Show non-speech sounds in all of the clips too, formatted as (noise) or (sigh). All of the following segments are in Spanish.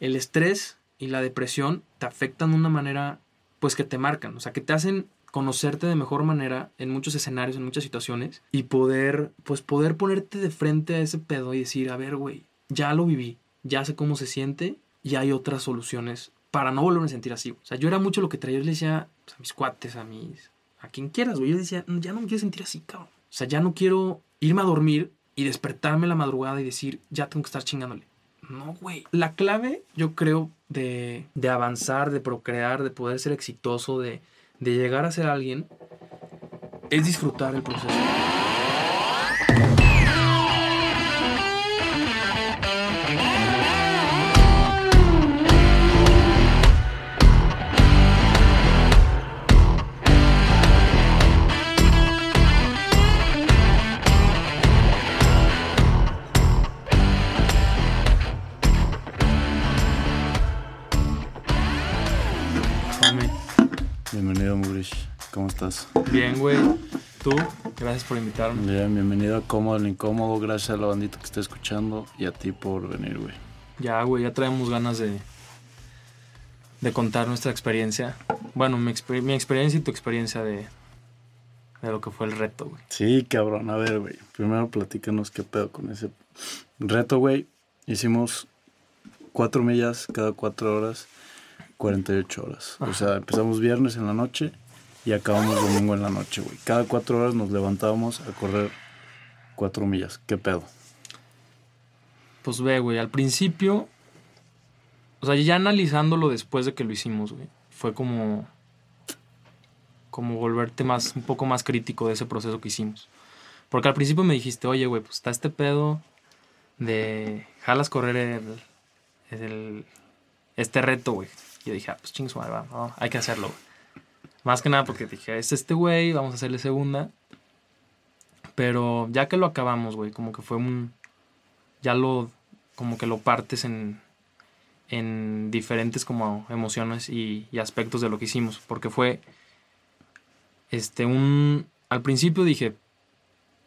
el estrés y la depresión te afectan de una manera, pues que te marcan, o sea, que te hacen conocerte de mejor manera en muchos escenarios, en muchas situaciones y poder, pues poder ponerte de frente a ese pedo y decir, a ver, güey, ya lo viví, ya sé cómo se siente y hay otras soluciones para no volverme a sentir así. O sea, yo era mucho lo que traía, yo le decía pues, a mis cuates, a mis, a quien quieras, güey, yo decía, ya no me quiero sentir así, cabrón. O sea, ya no quiero irme a dormir y despertarme la madrugada y decir, ya tengo que estar chingándole. No, güey. La clave, yo creo, de, de avanzar, de procrear, de poder ser exitoso, de, de llegar a ser alguien, es disfrutar el proceso. Bien, güey. Tú, gracias por invitarme. Bien, bienvenido a Cómodo el Incómodo. Gracias a la bandita que está escuchando y a ti por venir, güey. Ya, güey, ya traemos ganas de, de contar nuestra experiencia. Bueno, mi, exper- mi experiencia y tu experiencia de, de lo que fue el reto, güey. Sí, cabrón. A ver, güey. Primero platícanos qué pedo con ese reto, güey. Hicimos cuatro millas cada cuatro horas, 48 horas. O sea, empezamos viernes en la noche y acabamos domingo en la noche, güey. Cada cuatro horas nos levantábamos a correr cuatro millas. ¿Qué pedo? Pues ve, güey, al principio, o sea, ya analizándolo después de que lo hicimos, güey, fue como, como volverte más, un poco más crítico de ese proceso que hicimos. Porque al principio me dijiste, oye, güey, pues está este pedo de jalas correr el, este reto, güey. Y yo dije, ah, pues chingue su madre, va, no, hay que hacerlo, güey. Más que nada porque dije, es este güey, vamos a hacerle segunda. Pero ya que lo acabamos, güey, como que fue un, ya lo como que lo partes en, en diferentes como emociones y, aspectos de lo que hicimos porque fue este un al principio dije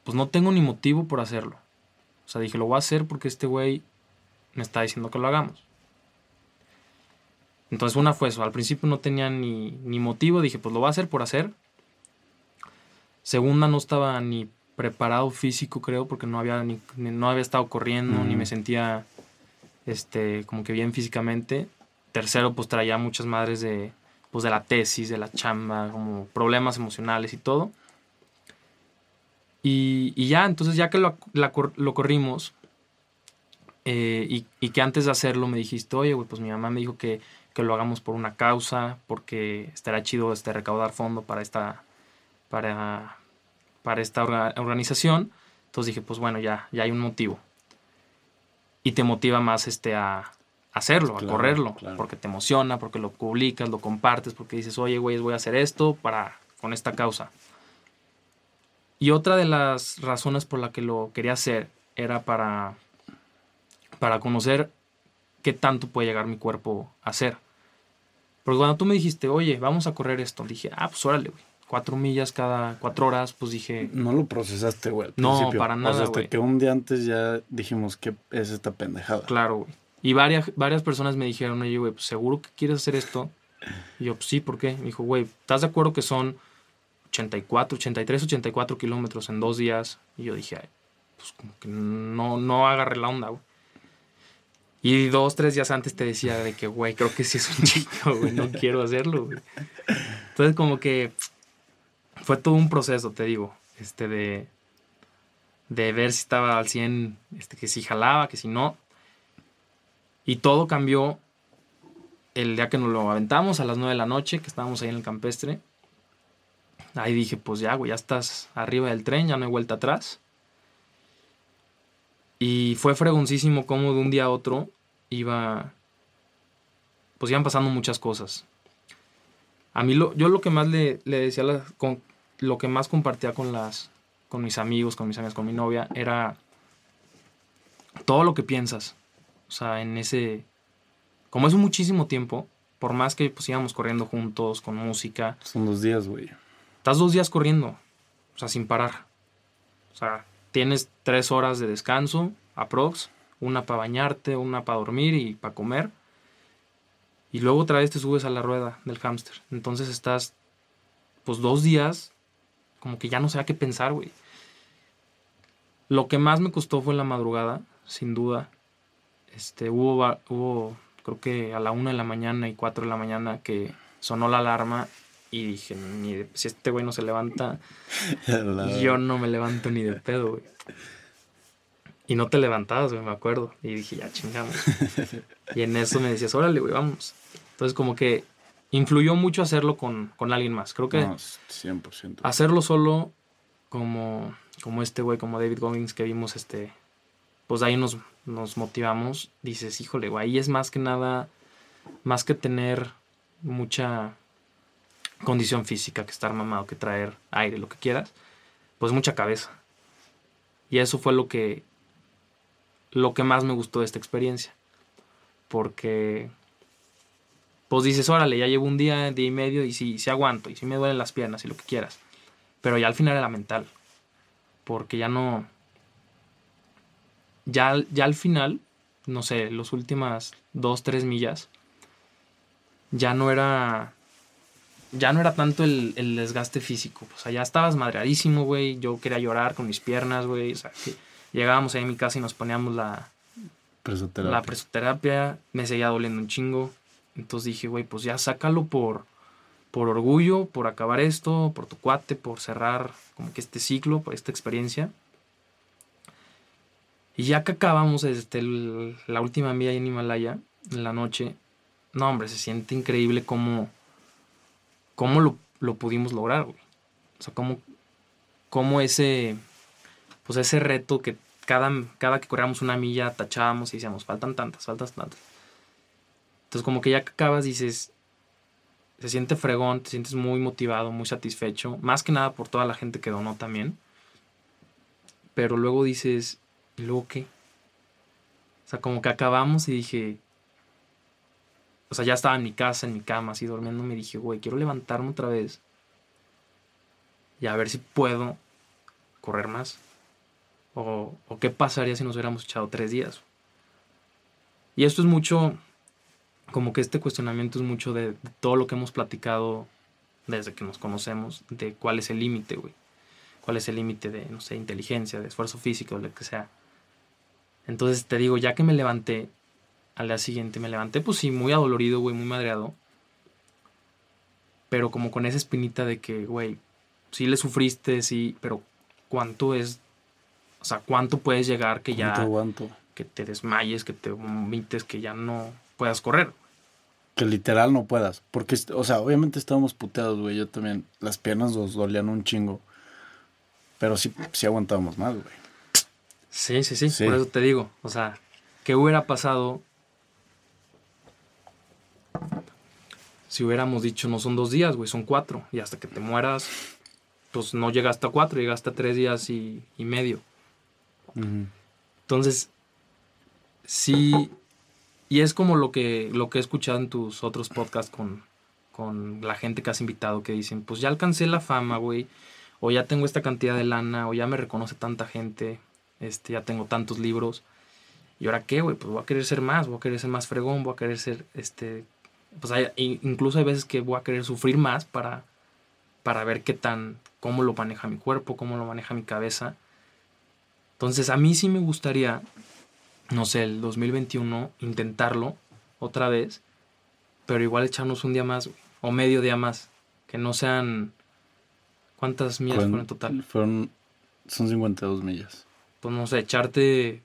pues no tengo ni motivo por hacerlo o sea dije lo voy a hacer porque este güey me está diciendo que lo hagamos entonces una fue eso. Al principio no tenía ni, ni motivo. Dije pues lo voy a hacer por hacer. Segunda no estaba ni preparado físico creo porque no había ni, ni- no había estado corriendo ni me sentía este como que bien físicamente. Tercero pues traía muchas madres de pues de la tesis de la chamba como problemas emocionales y todo. Y, y ya entonces ya que lo, la lo corrimos eh, y, y que antes de hacerlo me dijiste oye güey pues mi mamá me dijo que, que lo hagamos por una causa porque estará chido este recaudar fondo para esta para para esta orga- organización. Entonces dije, pues bueno, ya, ya hay un motivo. Y te motiva más este a hacerlo, a Claro, correrlo, claro. porque te emociona, porque lo publicas, lo compartes, porque dices, oye, güey, voy a hacer esto para con esta causa. Y otra de las razones por la que lo quería hacer era para para conocer qué tanto puede llegar mi cuerpo a hacer. Porque cuando tú me dijiste, oye, vamos a correr esto, dije, ah, pues órale, güey. Cuatro millas cada cuatro horas, pues dije, No lo procesaste, güey. al No, principio. para O nada, sea, hasta güey. que un día antes ya dijimos que es esta pendejada. claro, güey. Y varias, varias personas me dijeron, oye, güey, pues seguro que quieres hacer esto. Y yo, pues sí, ¿por qué? Me dijo, güey, ¿estás de acuerdo que son 84, 83, 84 kilómetros en dos días? Y yo dije, ay, pues como que no, no agarré la onda, güey. Y dos, tres días antes te decía de que, güey, creo que sí es un (laughs) chico, güey, no quiero hacerlo, güey. Entonces, como que fue todo un proceso, te digo, este de, de ver si estaba al 100, este, que si jalaba, que si no. Y todo cambió el día que nos lo aventamos a las 9 de la noche, que estábamos ahí en el campestre. Ahí dije, pues ya, güey, ya estás arriba del tren, ya no hay vuelta atrás. Y fue fregoncísimo como de un día a otro iba, pues iban pasando muchas cosas. A mí lo, yo lo que más le, le decía, con, lo que más compartía con las, con mis amigos, con mis amigas, con mi novia, era todo lo que piensas. O sea, en ese, como es muchísimo tiempo, por más que pues íbamos corriendo juntos, con música, Son dos días, güey. estás dos días corriendo, o sea, sin parar. O sea, tienes tres horas de descanso, aprox, una para bañarte, una para dormir y para comer. Y luego otra vez te subes a la rueda del hámster. Entonces estás, pues dos días, como que ya no sé a qué pensar, güey. Lo que más me costó fue la madrugada, sin duda. Este, hubo, hubo, creo que a la una de la mañana y cuatro de la mañana que sonó la alarma y dije, ni si este güey no se levanta, (laughs) yo no me levanto ni de pedo, güey. Y no te levantabas, güey, me acuerdo. Y dije, ya chingamos. (laughs) y en eso me decías, órale, güey, vamos. Entonces, como que influyó mucho hacerlo con, alguien más. Creo que. 100%. Hacerlo solo, como, como este güey, como David Goggins, que vimos, este. Pues ahí nos, nos motivamos. Dices, híjole, güey, ahí es más que nada. Más que tener mucha condición física, que estar mamado, que traer aire, lo que quieras. Pues mucha cabeza. Y eso fue lo que lo que más me gustó de esta experiencia. Porque, pues dices, órale, ya llevo un día, día y medio y sí, sí aguanto y sí me duelen las piernas y lo que quieras. Pero ya al final era mental. Porque ya no... Ya, ya al final, no sé, las últimas dos, tres millas, ya no era ya no era tanto el, desgaste físico. O sea, ya estabas madreadísimo, güey. Yo quería llorar con mis piernas, güey. O sea, que Llegábamos ahí a mi casa y nos poníamos la presoterapia. la presoterapia. Me seguía doliendo un chingo. Entonces dije, güey, pues ya sácalo por, por orgullo, por acabar esto, por tu cuate, por cerrar como que este ciclo, por esta experiencia. Y ya que acabamos este, la última milla en Himalaya, en la noche, no, hombre, se siente increíble cómo, cómo lo, lo pudimos lograr, güey. O sea, cómo, cómo ese, pues ese reto que cada, cada que corríamos una milla tachábamos y decíamos, faltan tantas, faltan tantas. Entonces como que ya que acabas dices, se siente fregón, te sientes muy motivado, muy satisfecho, más que nada por toda la gente que donó también. Pero luego dices, ¿y luego qué? O sea, como que acabamos y dije, o sea, ya estaba en mi casa, en mi cama, así durmiendo, me dije, güey, quiero levantarme otra vez y a ver si puedo correr más. O, qué pasaría si nos hubiéramos echado tres días. Y esto es mucho, como que este cuestionamiento es mucho de, todo lo que hemos platicado desde que nos conocemos, de cuál es el límite, güey. Cuál es el límite de, no sé, inteligencia, de esfuerzo físico, lo que sea. Entonces te digo, ya que me levanté, al día siguiente me levanté, pues sí, muy adolorido, güey, muy madreado. Pero como con esa espinita de que, güey, sí le sufriste, sí, pero ¿cuánto es o sea, ¿cuánto puedes llegar que ya... Que te desmayes, que te vomites, que ya no puedas correr. Que literal no puedas. Porque, o sea, obviamente estábamos puteados, güey. Yo también. Las piernas nos dolían un chingo. Pero sí, sí aguantábamos más, güey. Sí, sí, sí, Por eso te digo. O sea, ¿qué hubiera pasado si hubiéramos dicho no son dos días, güey, son cuatro? Y hasta que te mueras, pues no llegaste a cuatro, llegaste a tres días y medio. Entonces, sí, y es como lo que, lo que he escuchado en tus otros podcasts con, con la gente que has invitado, que dicen, pues ya alcancé la fama, güey, o ya tengo esta cantidad de lana, o ya me reconoce tanta gente, este, ya tengo tantos libros, ¿y ahora qué, güey? Pues voy a querer ser más, voy a querer ser más fregón, voy a querer ser, este, pues hay, incluso hay veces que voy a querer sufrir más para, para ver qué tan, cómo lo maneja mi cuerpo, cómo lo maneja mi cabeza, entonces a mí sí me gustaría, no sé, el 2021 intentarlo otra vez, pero igual echarnos un día más, o medio día más, que no sean... ¿Cuántas millas fueron en total? Fueron, son 52 millas. Pues no sé, echarte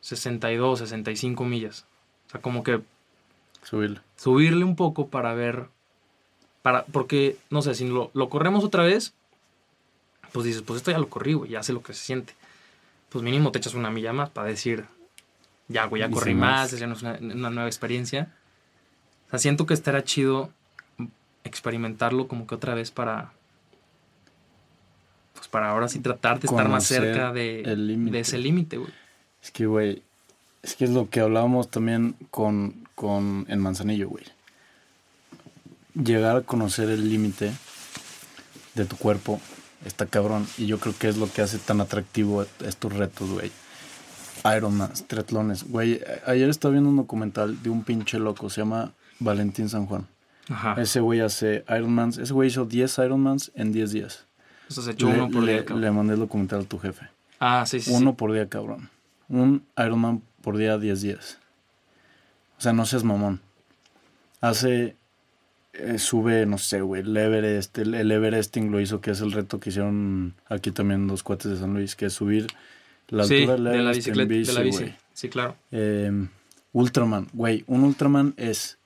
62, 65 millas. O sea, como que... Subirle. Subirle un poco para ver... Para, porque, no sé, si lo, lo corremos otra vez, pues dices, pues esto ya lo corrí, güey, ya sé lo que se siente. Pues mínimo te echas una milla más para decir, ya, güey, ya corrí más, ya no es una, nueva experiencia. O sea, siento que estará chido experimentarlo como que otra vez para, pues para ahora sí tratar de estar más cerca de, de ese límite, güey. Es que, güey, es que es lo que hablábamos también con, con en Manzanillo, güey. Llegar a conocer el límite de tu cuerpo está cabrón. Y yo creo que es lo que hace tan atractivo estos retos, güey. Ironman, triatlones. Güey, ayer estaba viendo un documental de un pinche loco, se llama Valentín San Juan. Ajá. Ese güey hace Ironmans, ese güey hizo 10 Ironmans en 10 días. Eso se echó uno por día, cabrón. Le mandé el documental a tu jefe. Ah, sí, sí. Uno por día, cabrón. Un Ironman por día, 10 días. O sea, no seas mamón. Hace eh, sube, no sé, güey, el Everest, el, Everesting lo hizo, que es el reto que hicieron aquí también dos cuates de San Luis, que es subir la altura del Everest de la bici, de la bici. Sí, claro. Em, Ultraman, güey, un Ultraman es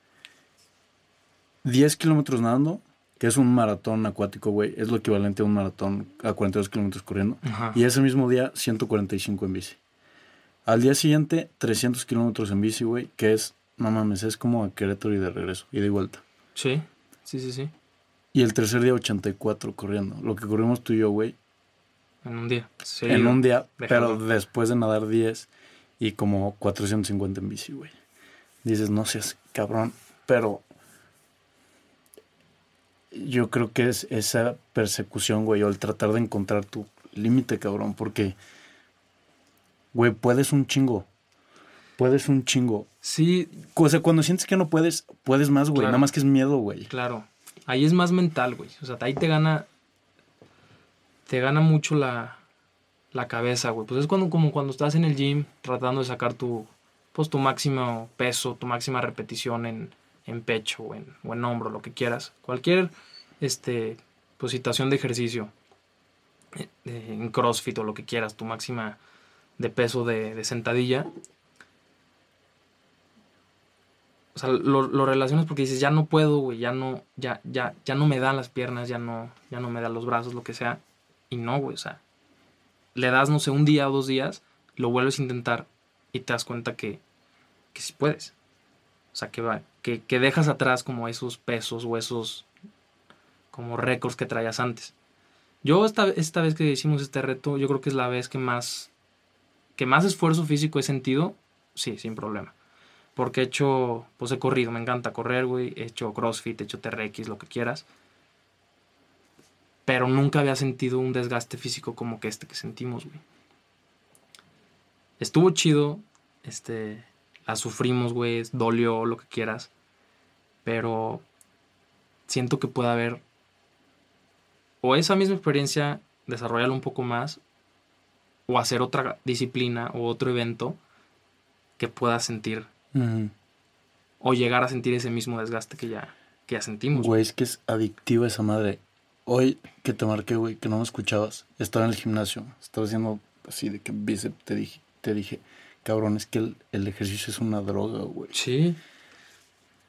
10 kilómetros nadando, que es un maratón acuático, güey, es lo equivalente a un maratón a 42 kilómetros corriendo. Y ese mismo día, 145 en bici. Al día siguiente, 300 kilómetros en bici, güey, que es, no mames, es como a Querétaro y de regreso, y de vuelta. Sí, sí, sí, sí. Y el tercer día 84 corriendo. Lo que corrimos tú y yo, güey. En un día. en un día, pero después de nadar 10 y como 450 en bici, güey. Dices, no seas cabrón, pero yo creo que es esa persecución, güey, o el tratar de encontrar tu límite, cabrón, porque, güey, puedes un chingo. Puedes un chingo. Sí. O sea, cuando sientes que no puedes, puedes más, güey. Nada más que es miedo, güey. Claro. Ahí es más mental, güey. O sea, ahí te gana. Te gana mucho la, la cabeza, güey. Pues es cuando, como cuando estás en el gym tratando de sacar tu. Pues tu máximo peso, tu máxima repetición en, en pecho o en, o en hombro, lo que quieras. Cualquier este, pues, situación de ejercicio. Eh, en CrossFit o lo que quieras, tu máxima de peso de, de sentadilla O sea, lo, relacionas porque dices, ya no puedo, güey, ya no, ya, ya, ya no me dan las piernas, ya no, ya no me dan los brazos, lo que sea. Y no, güey, o sea, le das, no sé, un día o dos días, lo vuelves a intentar y te das cuenta que, que sí puedes. O sea, que, va, que, que dejas atrás como esos pesos o esos como récords que traías antes. Yo esta, esta vez que hicimos este reto, yo creo que es la vez que más, que más esfuerzo físico he sentido, sí, sin problema. Porque he hecho, pues he corrido, me encanta correr, güey. He hecho CrossFit, he hecho TRX, lo que quieras. Pero nunca había sentido un desgaste físico como que este que sentimos, güey. Estuvo chido, este, la sufrimos, güey, dolió, lo que quieras. Pero siento que puede haber o esa misma experiencia, desarrollarla un poco más, o hacer otra disciplina o otro evento que pueda sentir o llegar a sentir ese mismo desgaste que ya, que ya sentimos. Güey, es que es adictiva esa madre. Hoy que te marqué, güey, que no me escuchabas, estaba en el gimnasio, estaba haciendo así de que bíceps, te dije, te dije, cabrón, es que el, ejercicio es una droga, güey. Sí.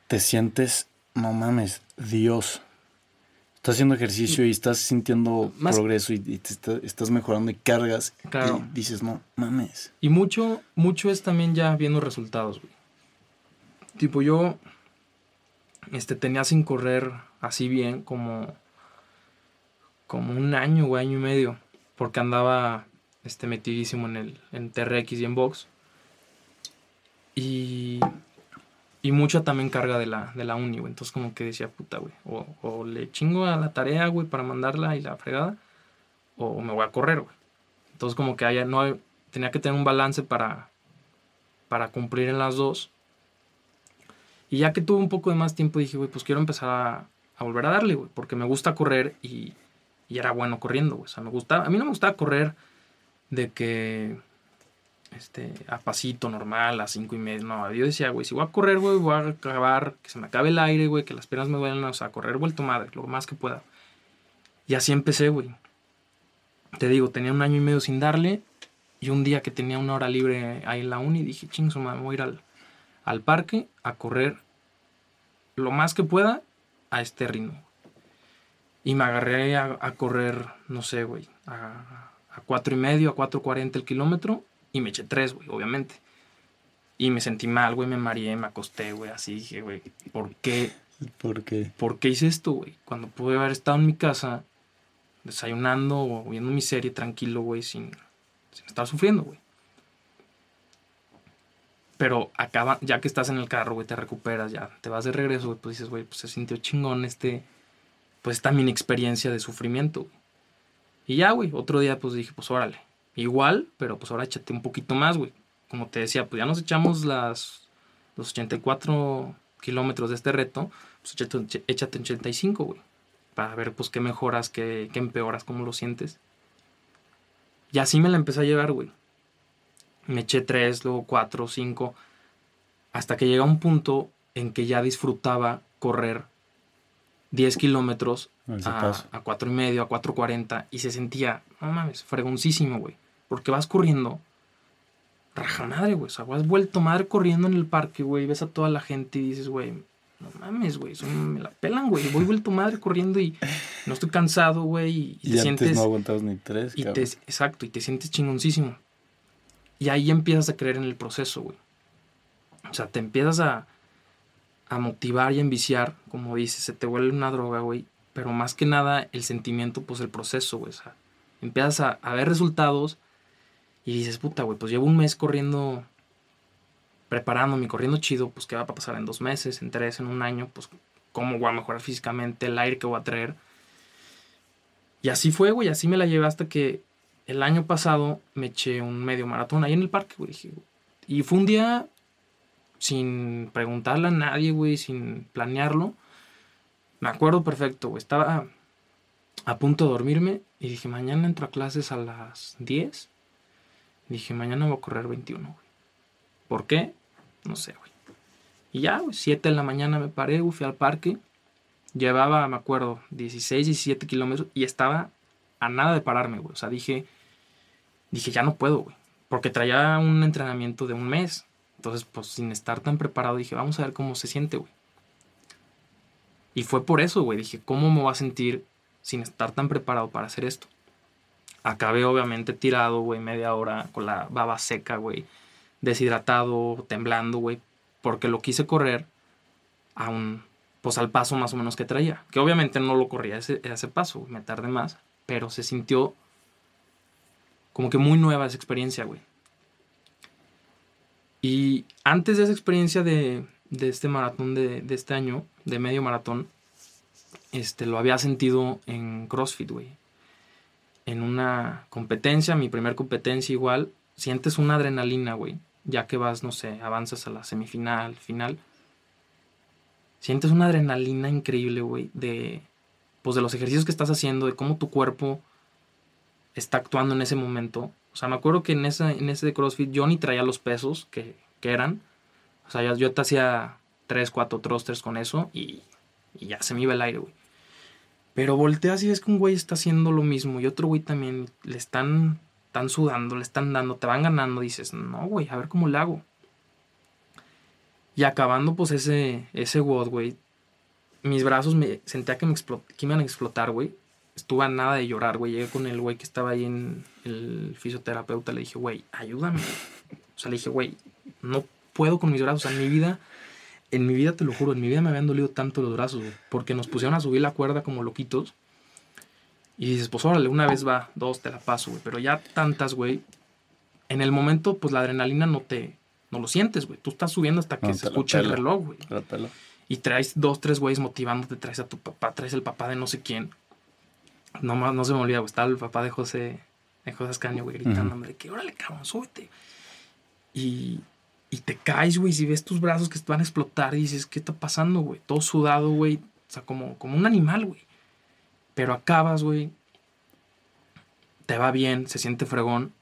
Te sientes, no mames, Dios. Estás haciendo ejercicio y estás sintiendo progreso y, te estás mejorando y cargas claro. y dices, no mames. Y mucho, mucho es también ya viendo resultados, güey. Tipo, yo este, tenía sin correr así bien como, como un año o año y medio. Porque andaba este, metidísimo en el en TRX y en box. Y, y mucha también carga de la, de la uni, güey. Entonces como que decía, puta, güey. O, o, le chingo a la tarea, güey, para mandarla y la fregada. O me voy a correr, güey. Entonces como que haya, no, tenía que tener un balance para, para cumplir en las dos. Y ya que tuve un poco de más tiempo, dije, güey, pues quiero empezar a, volver a darle, güey, porque me gusta correr y, y era bueno corriendo, güey. O sea, me gustaba, a mí no me gustaba correr de que, este, a pasito normal, a cinco y medio, no, yo decía, güey, si voy a correr, güey, voy a acabar, que se me acabe el aire, güey, que las piernas me duelen, o sea, correr vuelto madre, lo más que pueda. Y así empecé, güey. Te digo, tenía un año y medio sin darle, y un día que tenía una hora libre ahí en la uni, dije, ching, me voy a ir al, al parque a correr lo más que pueda a este ritmo. Y me agarré a, correr, no sé, güey, a, a cuatro y medio, a 4.40 el kilómetro y me eché tres, güey, obviamente. Y me sentí mal, güey, me mareé, me acosté, güey, así dije, güey, ¿por qué? ¿Por qué? ¿Por qué hice esto, güey? Cuando pude haber estado en mi casa desayunando o viendo mi serie tranquilo, güey, sin, sin estar sufriendo, güey. Pero acaba, ya que estás en el carro, güey, te recuperas, ya te vas de regreso, güey, pues dices, güey, pues se sintió chingón este, pues esta mini experiencia de sufrimiento, güey. Y ya, güey, otro día pues dije, pues órale, igual, pero pues ahora échate un poquito más, güey. como te decía, pues ya nos echamos las, los 84 kilómetros de este reto, pues échate, échate 85, güey. Para ver, pues, qué mejoras, qué, qué empeoras, cómo lo sientes. Y así me la empecé a llevar, güey. Me eché 3, luego 4, 5, hasta que llega un punto en que ya disfrutaba correr 10 kilómetros a, a 4 y medio, a 4.40 y se sentía, no mames, fregoncísimo, güey. Porque vas corriendo, raja madre, güey. O sea, has vuelto madre corriendo en el parque, güey. Ves a toda la gente y dices, güey, no mames, güey. Me la pelan, güey. Voy vuelto madre corriendo y no estoy cansado, güey. Y, te sientes. no aguantabas ni tres, y te, Exacto, y te sientes chingoncísimo. Y ahí empiezas a creer en el proceso, güey. O sea, te empiezas a, a motivar y a enviciar, como dices, se te vuelve una droga, güey. Pero más que nada, el sentimiento, pues el proceso, güey. O sea, empiezas a, a ver resultados y dices, puta, güey, pues llevo un mes corriendo, preparándome, corriendo chido, pues qué va a pasar en dos meses, en tres, en un año, pues cómo voy a mejorar físicamente, el aire que voy a traer. Y así fue, güey, así me la llevé hasta que el año pasado me eché un medio maratón ahí en el parque, güey. Y fue un día sin preguntarle a nadie, güey, sin planearlo. Me acuerdo perfecto, güey. Estaba a punto de dormirme y dije, mañana entro a clases a las 10. Dije, mañana voy a correr 21, güey. ¿Por qué? No sé, güey. Y ya, güey, 7 de la mañana me paré, güey, fui al parque. Llevaba, me acuerdo, 16, 17 kilómetros y estaba a nada de pararme, güey. O sea, dije, dije, ya no puedo, güey. Porque traía un entrenamiento de un mes. Entonces, pues sin estar tan preparado, dije, vamos a ver cómo se siente, güey. Y fue por eso, güey. Dije, ¿cómo me voy a sentir sin estar tan preparado para hacer esto? Acabé obviamente tirado, güey, media hora con la baba seca, güey. Deshidratado, temblando, güey. Porque lo quise correr a un, pues al paso más o menos que traía. Que obviamente no lo corría ese, ese paso, me tardé más. Pero se sintió como que muy nueva esa experiencia, güey. Y antes de esa experiencia de, este maratón de, este año, de medio maratón, este, lo había sentido en CrossFit, güey. En una competencia, mi primer competencia igual, sientes una adrenalina, güey. Ya que vas, no sé, avanzas a la semifinal, final. Sientes una adrenalina increíble, güey, de, pues de los ejercicios que estás haciendo, de cómo tu cuerpo está actuando en ese momento. O sea, me acuerdo que en, esa, en ese de CrossFit yo ni traía los pesos que, eran. O sea, yo, te hacía 3, 4 thrusters con eso y, ya se me iba el aire, güey. Pero volteas y ves que un güey está haciendo lo mismo y otro güey también le están, están sudando, le están dando, te van ganando. Dices, no, güey, a ver cómo le hago. Y acabando, pues ese, ese güey, mis brazos me sentía que me que iban a explotar, güey estuve a nada de llorar, güey. Llegué con el güey que estaba ahí en el fisioterapeuta. Le dije, güey, ayúdame. O sea, le dije, güey, no puedo con mis brazos. O sea, mi vida, en mi vida, te lo juro, en mi vida me habían dolido tanto los brazos, güey. Porque nos pusieron a subir la cuerda como loquitos. Y dices, pues órale, una vez va, dos, te la paso, güey. Pero ya tantas, güey. En el momento, pues la adrenalina no te, no lo sientes, güey. Tú estás subiendo hasta que se escucha el reloj, güey. Y traes dos, tres güeyes motivándote, traes a tu papá, traes el papá de no sé quién. No, no se me olvida, güey. Estaba el papá de José, de José Ascanio, güey, gritándome de que, órale, cabrón, súbete. Y, y te caes, güey, si ves tus brazos que van a explotar y dices, ¿qué está pasando, güey? Todo sudado, güey. O sea, como, como un animal, güey. Pero acabas, güey. Te va bien, se siente fregón.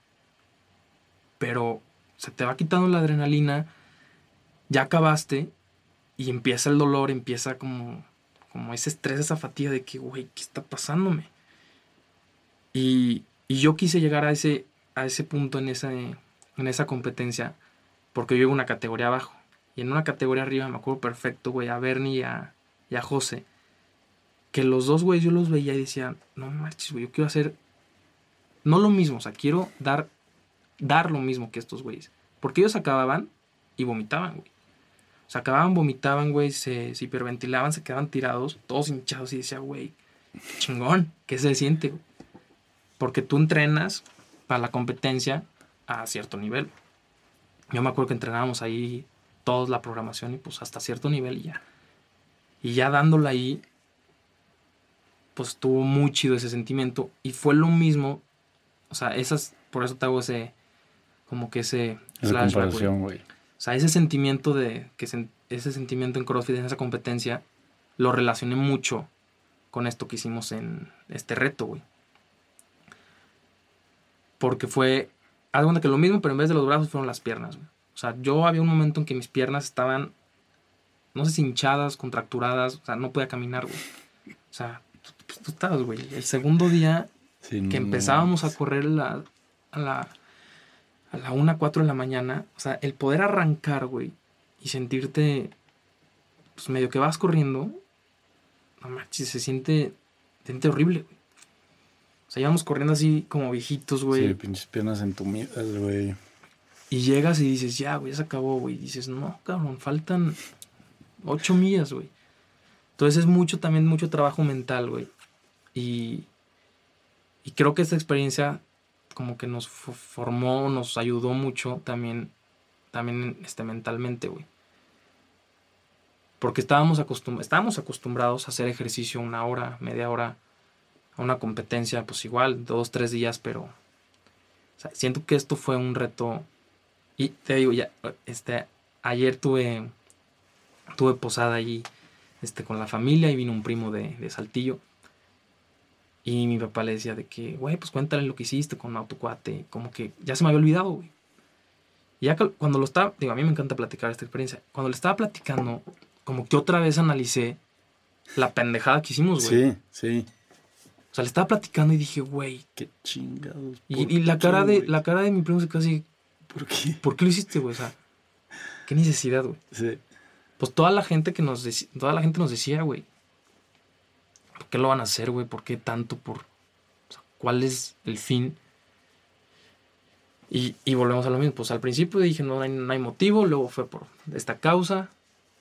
Pero se te va quitando la adrenalina. Ya acabaste. Y empieza el dolor, empieza como, como ese estrés, esa fatiga de que, güey, ¿qué está pasándome? Y, yo quise llegar a ese, a ese punto en esa, en esa competencia porque yo iba una categoría abajo. Y en una categoría arriba me acuerdo perfecto, güey, a Bernie y a, a José. Que los dos, güey, yo los veía y decía, no manches, güey, yo quiero hacer no lo mismo, o sea, quiero dar, dar lo mismo que estos güeyes. Porque ellos acababan y vomitaban, güey. O sea, acababan, vomitaban, güey, se, se, hiperventilaban, se quedaban tirados, todos hinchados y decía, güey, chingón, ¿qué se siente? Porque tú entrenas para la competencia a cierto nivel. Yo me acuerdo que entrenábamos ahí todos la programación y pues hasta cierto nivel y ya. Y ya dándole ahí, pues estuvo muy chido ese sentimiento. Y fue lo mismo, o sea, esas, por eso te hago ese, como que ese Esa comparación, güey. O sea, ese sentimiento de que ese sentimiento en CrossFit, en esa competencia, lo relacioné mucho con esto que hicimos en este reto, güey. Porque fue algo de que lo mismo, pero en vez de los brazos fueron las piernas, güey. O sea, yo había un momento en que mis piernas estaban, no sé si hinchadas, contracturadas, o sea, no podía caminar, güey. O sea, tú, tú estabas, güey. El segundo día Sí, que no empezábamos a correr la- a la a la 1, 4 de la mañana, o sea, el poder arrancar, güey, y sentirte, pues medio que vas corriendo, no manches, se siente, se siente horrible, güey. O sea, íbamos corriendo así como viejitos, güey, Sí, pinches piernas entumidas, güey. y llegas y dices, ya, güey, ya se acabó, güey, y dices, no, cabrón, faltan 8 millas, güey. Entonces es mucho, también mucho trabajo mental, güey. Y, y creo que esta experiencia como que nos fo- formó, nos ayudó mucho también, también este, mentalmente, güey. Porque estábamos, acostum estábamos acostumbrados a hacer ejercicio una hora, media hora, a una competencia, pues igual, dos, tres días, pero siento que esto fue un reto. Y te digo, ya, este, ayer tuve, tuve posada allí este, con la familia y vino un primo de, de Saltillo. Y mi papá le decía de que, güey, pues cuéntale lo que hiciste con autocuate. Como que ya se me había olvidado, güey. Y ya cuando lo estaba, digo, a mí me encanta platicar esta experiencia. Cuando le estaba platicando, como que otra vez analicé la pendejada que hicimos, güey. Sí, sí. O sea, le estaba platicando y dije, güey. Qué chingados. Y, ¿por y la cara de, la cara de mi primo se quedó así, ¿Por qué? ¿por qué lo hiciste, güey? O sea, qué necesidad, güey. Sí. Pues toda la gente que nos deci- toda la gente nos decía, güey. ¿Por qué lo van a hacer, güey? ¿Por qué tanto? ¿Por o sea, cuál es el fin? Y, y volvemos a lo mismo. Pues al principio dije, no hay, no hay motivo. Luego fue por esta causa.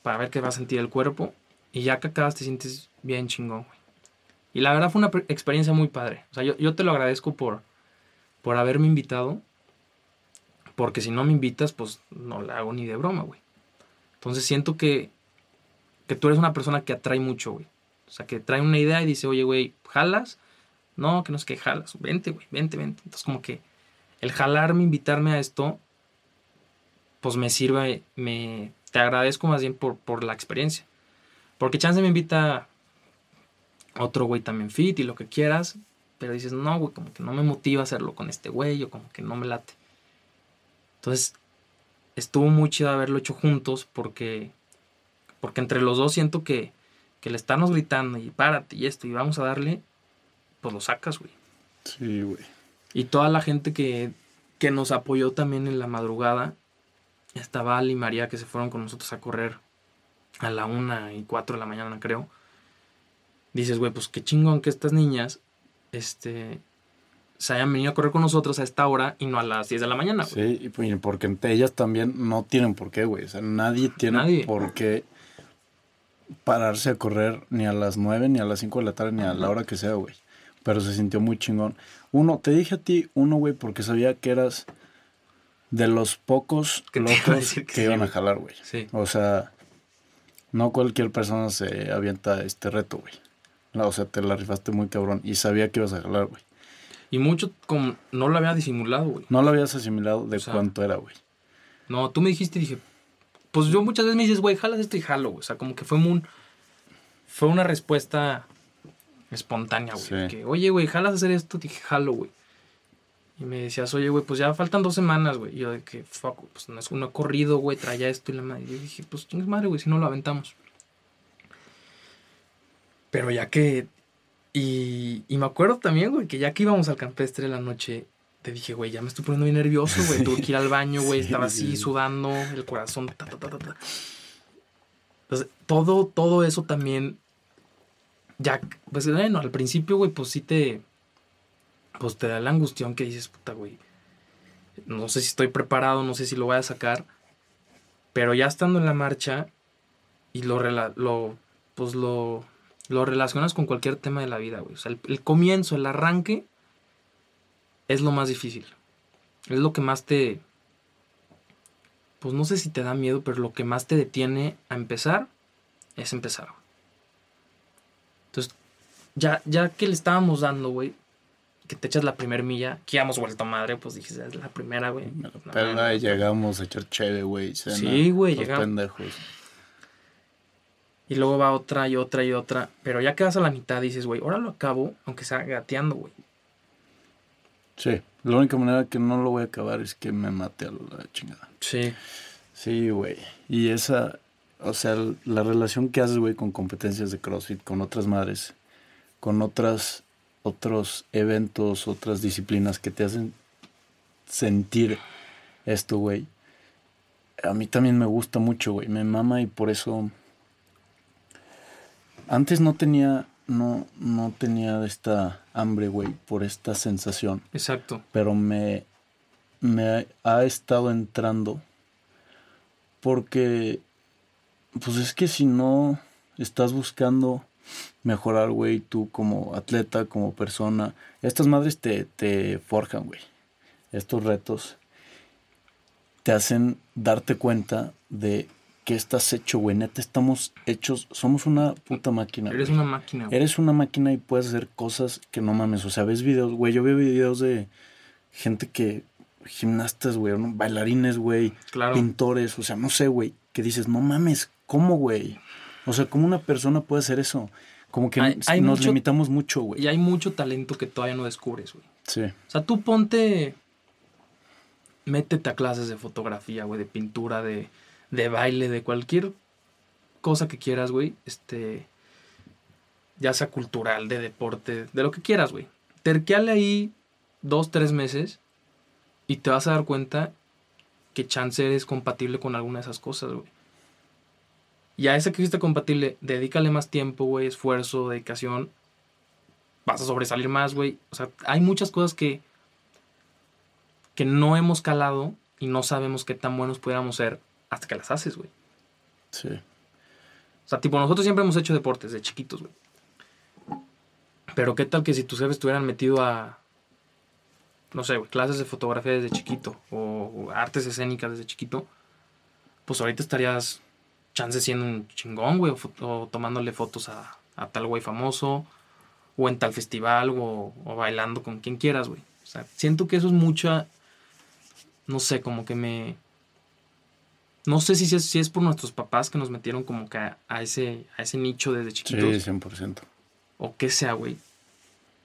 Para ver qué va a sentir el cuerpo. Y ya que acabas te sientes bien chingón, güey. Y la verdad fue una experiencia muy padre. O sea, yo, yo te lo agradezco por, por haberme invitado. Porque si no me invitas, pues no la hago ni de broma, güey. Entonces siento que, que tú eres una persona que atrae mucho, güey. O sea, que trae una idea y dice, oye, güey, ¿jalas? No, que no es que jalas. Vente, güey, vente, vente. Entonces como que el jalarme, invitarme a esto, pues me sirve, me, te agradezco más bien por, por la experiencia. Porque chance me invita otro güey también fit y lo que quieras, pero dices, no, güey, como que no me motiva hacerlo con este güey o como que no me late. Entonces, estuvo muy chido haberlo hecho juntos porque, porque entre los dos siento que, que le estamos gritando y párate y esto y vamos a darle, pues lo sacas, güey. Sí, güey. Y toda la gente que, que nos apoyó también en la madrugada, estaba Ali y María que se fueron con nosotros a correr a la una y cuatro de la mañana, creo. Dices, güey, pues qué chingón que estas niñas, este, se hayan venido a correr con nosotros a esta hora y no a las 10 de la mañana, güey. Sí, y pues, porque entre ellas también no tienen por qué, güey. O sea, nadie tiene Nadie. por qué pararse a correr ni a las 9, ni a las 5 de la tarde, ni a la hora que sea, güey. Pero se sintió muy chingón. Uno, te dije a ti, uno, güey, porque sabía que eras de los pocos (laughs) locos que, que sí, iban a jalar, güey. Sí. O sea, no cualquier persona se avienta este reto, güey. O sea, te la rifaste muy cabrón y sabía que ibas a jalar, güey. Y mucho como no lo había disimulado, güey. No lo habías asimilado de O sea, cuánto era, güey. No, tú me dijiste y dije, pues yo muchas veces me dices, güey, jalas esto y jalo, güey. O sea, como que fue un, fue una respuesta espontánea, güey. Sí. Que, oye, güey, jalas hacer esto, dije, jalo, güey. Y me decías, oye, güey, pues ya faltan dos semanas, güey. Y yo de que, fuck, pues no es uno corrido, güey, traía esto y la madre. Y yo dije, pues chingas madre, güey, si no lo aventamos. Pero ya que. Y, y me acuerdo también, güey, que ya que íbamos al campestre en la noche, te dije, güey, ya me estoy poniendo bien nervioso, güey. Tuve que ir al baño, güey, (laughs) Sí, estaba sí, así sí. sudando, el corazón, ta, ta, ta, ta, ta. Entonces, todo, todo eso también. Ya, pues bueno, al principio, güey, pues sí te. Pues te da la angustión que dices, puta, güey. No sé si estoy preparado, no sé si lo voy a sacar. Pero ya estando en la marcha y lo, rela- lo pues lo, lo relacionas con cualquier tema de la vida, güey. O sea, el, el comienzo, el arranque es lo más difícil. Es lo que más te... Pues no sé si te da miedo, pero lo que más te detiene a empezar es empezar. güey. Entonces, ya, ya que le estábamos dando, güey, que te echas la primera milla, que hemos vuelto madre, pues dijiste, es la primera, güey. Pela y llegamos a echar chévere, güey. Sí, güey, llegamos. pendejos. Y luego va otra y otra y otra. Pero ya quedas a la mitad y dices, güey, ahora lo acabo, aunque sea gateando, güey. Sí, la única manera que no lo voy a acabar es que me mate a la chingada. Sí. Sí, güey. Y esa, o sea, la relación que haces, güey, con competencias de CrossFit, con otras madres, con otras, otros eventos, otras disciplinas que te hacen sentir esto, güey. A mí también me gusta mucho, güey. Me mama y por eso... Antes no tenía, no, no tenía esta hambre, güey, por esta sensación Exacto. pero me, me ha estado entrando porque, pues es que si no estás buscando mejorar, güey, tú como atleta, como persona, estas madres te, te forjan, güey. Estos retos te hacen darte cuenta de que estás hecho, güey. Neta, estamos hechos, somos una puta máquina. Eres güey. una máquina, güey. Eres una máquina y puedes hacer cosas que no mames. O sea, ves videos, güey. Yo veo videos de gente que. Gimnastas, güey. ¿no? Bailarines, güey. Claro. Pintores. O sea, no sé, güey. Que dices, no mames, ¿cómo, güey? O sea, ¿cómo una persona puede hacer eso? Como que Hay- hay nos mucho- limitamos mucho, güey. Y hay mucho talento que todavía no descubres, güey. Sí. O sea, tú ponte. Métete a clases de fotografía, güey, de pintura, de, de baile, de cualquier cosa que quieras, güey. Este. Ya sea cultural, de deporte, de lo que quieras, güey. Terqueale ahí dos, tres meses y te vas a dar cuenta que chance eres compatible con alguna de esas cosas, güey. Y a ese que fuiste compatible, dedícale más tiempo, güey, esfuerzo, dedicación. Vas a sobresalir más, güey. O sea, hay muchas cosas que, que no hemos calado y no sabemos qué tan buenos pudiéramos ser hasta que las haces, güey. Sí. O sea, tipo, nosotros siempre hemos hecho deportes de chiquitos, güey. Pero qué tal que si tus jefes te hubieran metido a, no sé, güey, clases de fotografía desde chiquito o, o artes escénicas desde chiquito, pues ahorita estarías chance siendo un chingón, güey, o, o tomándole fotos a, a tal güey famoso, o en tal festival, o, o bailando con quien quieras, güey. O sea, siento que eso es mucha, no sé, como que me... No sé si es, si es por nuestros papás que nos metieron como que a, a ese, a ese nicho desde Sí, chiquitos, 100%. o qué sea, güey.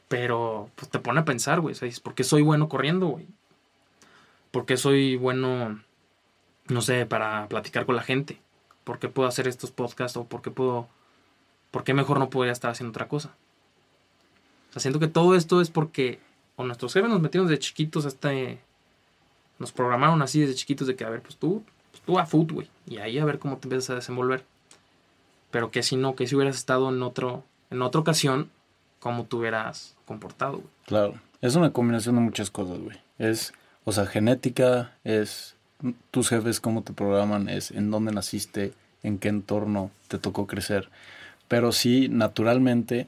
Pero pues te pone a pensar, güey. Dices, ¿por qué soy bueno corriendo, güey? ¿Por qué soy bueno, no sé, para platicar con la gente? ¿Por qué puedo hacer estos podcasts? ¿O por qué puedo... ¿Por qué mejor no podría estar haciendo otra cosa? O sea, siento que todo esto es porque o nuestros jefes nos metieron desde chiquitos hasta... eh, nos programaron así desde chiquitos de que, a ver, pues tú, pues tú a foot, güey. Y ahí a ver cómo te empiezas a desenvolver. Pero que si no, que si hubieras estado en otro, en otra ocasión, cómo te hubieras comportado, güey. Claro. Es una combinación de muchas cosas, güey. Es, o sea, genética, es tus jefes cómo te programan, es en dónde naciste, en qué entorno te tocó crecer. Pero sí, naturalmente,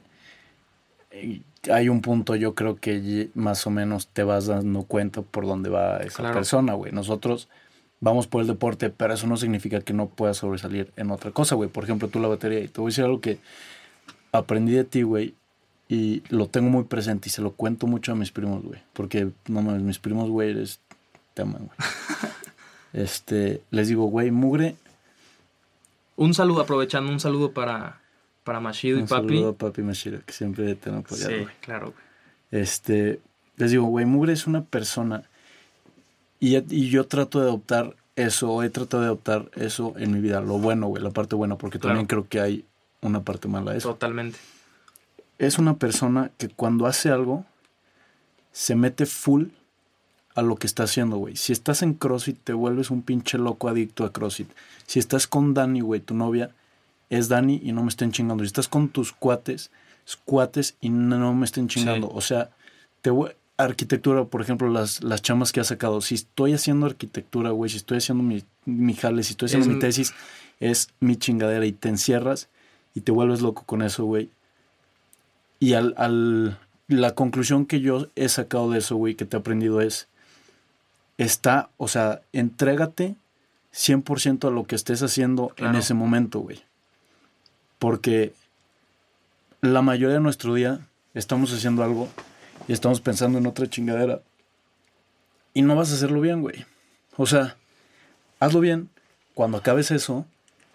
eh, hay un punto, yo creo que más o menos te vas dando cuenta por dónde va esa Claro. persona, güey. Nosotros vamos por el deporte, pero eso no significa que no puedas sobresalir en otra cosa, güey. Por ejemplo, tú la batería. Y te voy a decir algo que aprendí de ti, güey, y lo tengo muy presente y se lo cuento mucho a mis primos, güey. Porque, no mames, mis primos, güey, eres... Te aman, güey. (laughs) este, les digo, güey, mugre, Un saludo, aprovechando, un saludo para, para Mashido y un Papi. saludo a Papi Mashira, que siempre te han apoyado, Sí, claro, güey. Este, les digo, güey, mugre es una persona y, y yo trato de adoptar eso, he tratado de adoptar eso en mi vida, lo bueno, güey, la parte buena, porque Claro. también creo que hay una parte mala de eso. Totalmente. es una persona que cuando hace algo se mete full a lo que está haciendo, güey. Si estás en CrossFit, te vuelves un pinche loco adicto a CrossFit. Si estás con Dani, güey, tu novia, es Dani y no me estén chingando. Si estás con tus cuates, es cuates y no, no me estén chingando. Sí. O sea, te voy- arquitectura, por ejemplo, las, las chamas que has sacado. Si estoy haciendo arquitectura, güey, si estoy haciendo mi, mi jale, si estoy haciendo Es mi tesis, es mi chingadera y te encierras y te vuelves loco con eso, güey. Y al, al- la conclusión que yo he sacado de eso, güey, que te he aprendido es, está, o sea, entrégate 100% a lo que estés haciendo en Claro. ese momento, güey. Porque la mayoría de nuestro día estamos haciendo algo y estamos pensando en otra chingadera. Y no vas a hacerlo bien, güey. O sea, hazlo bien. Cuando acabes eso,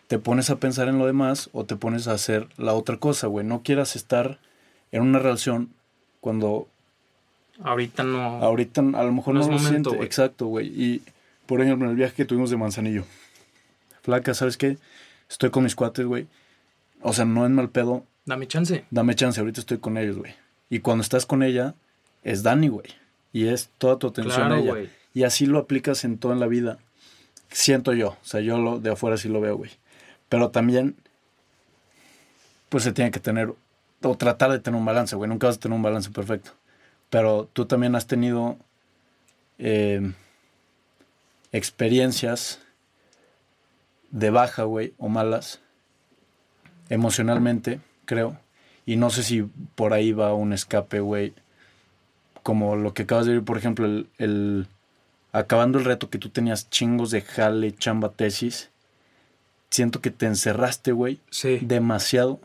te pones a pensar en lo demás o te pones a hacer la otra cosa, güey. No quieras estar en una relación cuando... Ahorita no... Ahorita a lo mejor no, lo momento, Exacto, güey. Y, por ejemplo, en el viaje que tuvimos de Manzanillo. Flaca, ¿sabes qué? Estoy con mis cuates, güey. O sea, no es mal pedo. Dame chance. Dame chance, ahorita estoy con ellos, güey. Y cuando estás con ella, es Dani, güey. Y es toda tu atención a ella. Y así lo aplicas en toda la vida. Siento yo. O sea, yo lo, de afuera sí lo veo, güey. Pero también, pues se tiene que tener, o tratar de tener un balance, güey. Nunca vas a tener un balance perfecto. Pero tú también has tenido eh, experiencias de baja, güey, o malas, emocionalmente, creo. Y no sé si por ahí va un escape, güey. Como lo que acabas de ver, por ejemplo, el, acabando el reto que tú tenías chingos de jale, chamba, tesis. Siento que te encerraste, güey. Sí. Demasiado.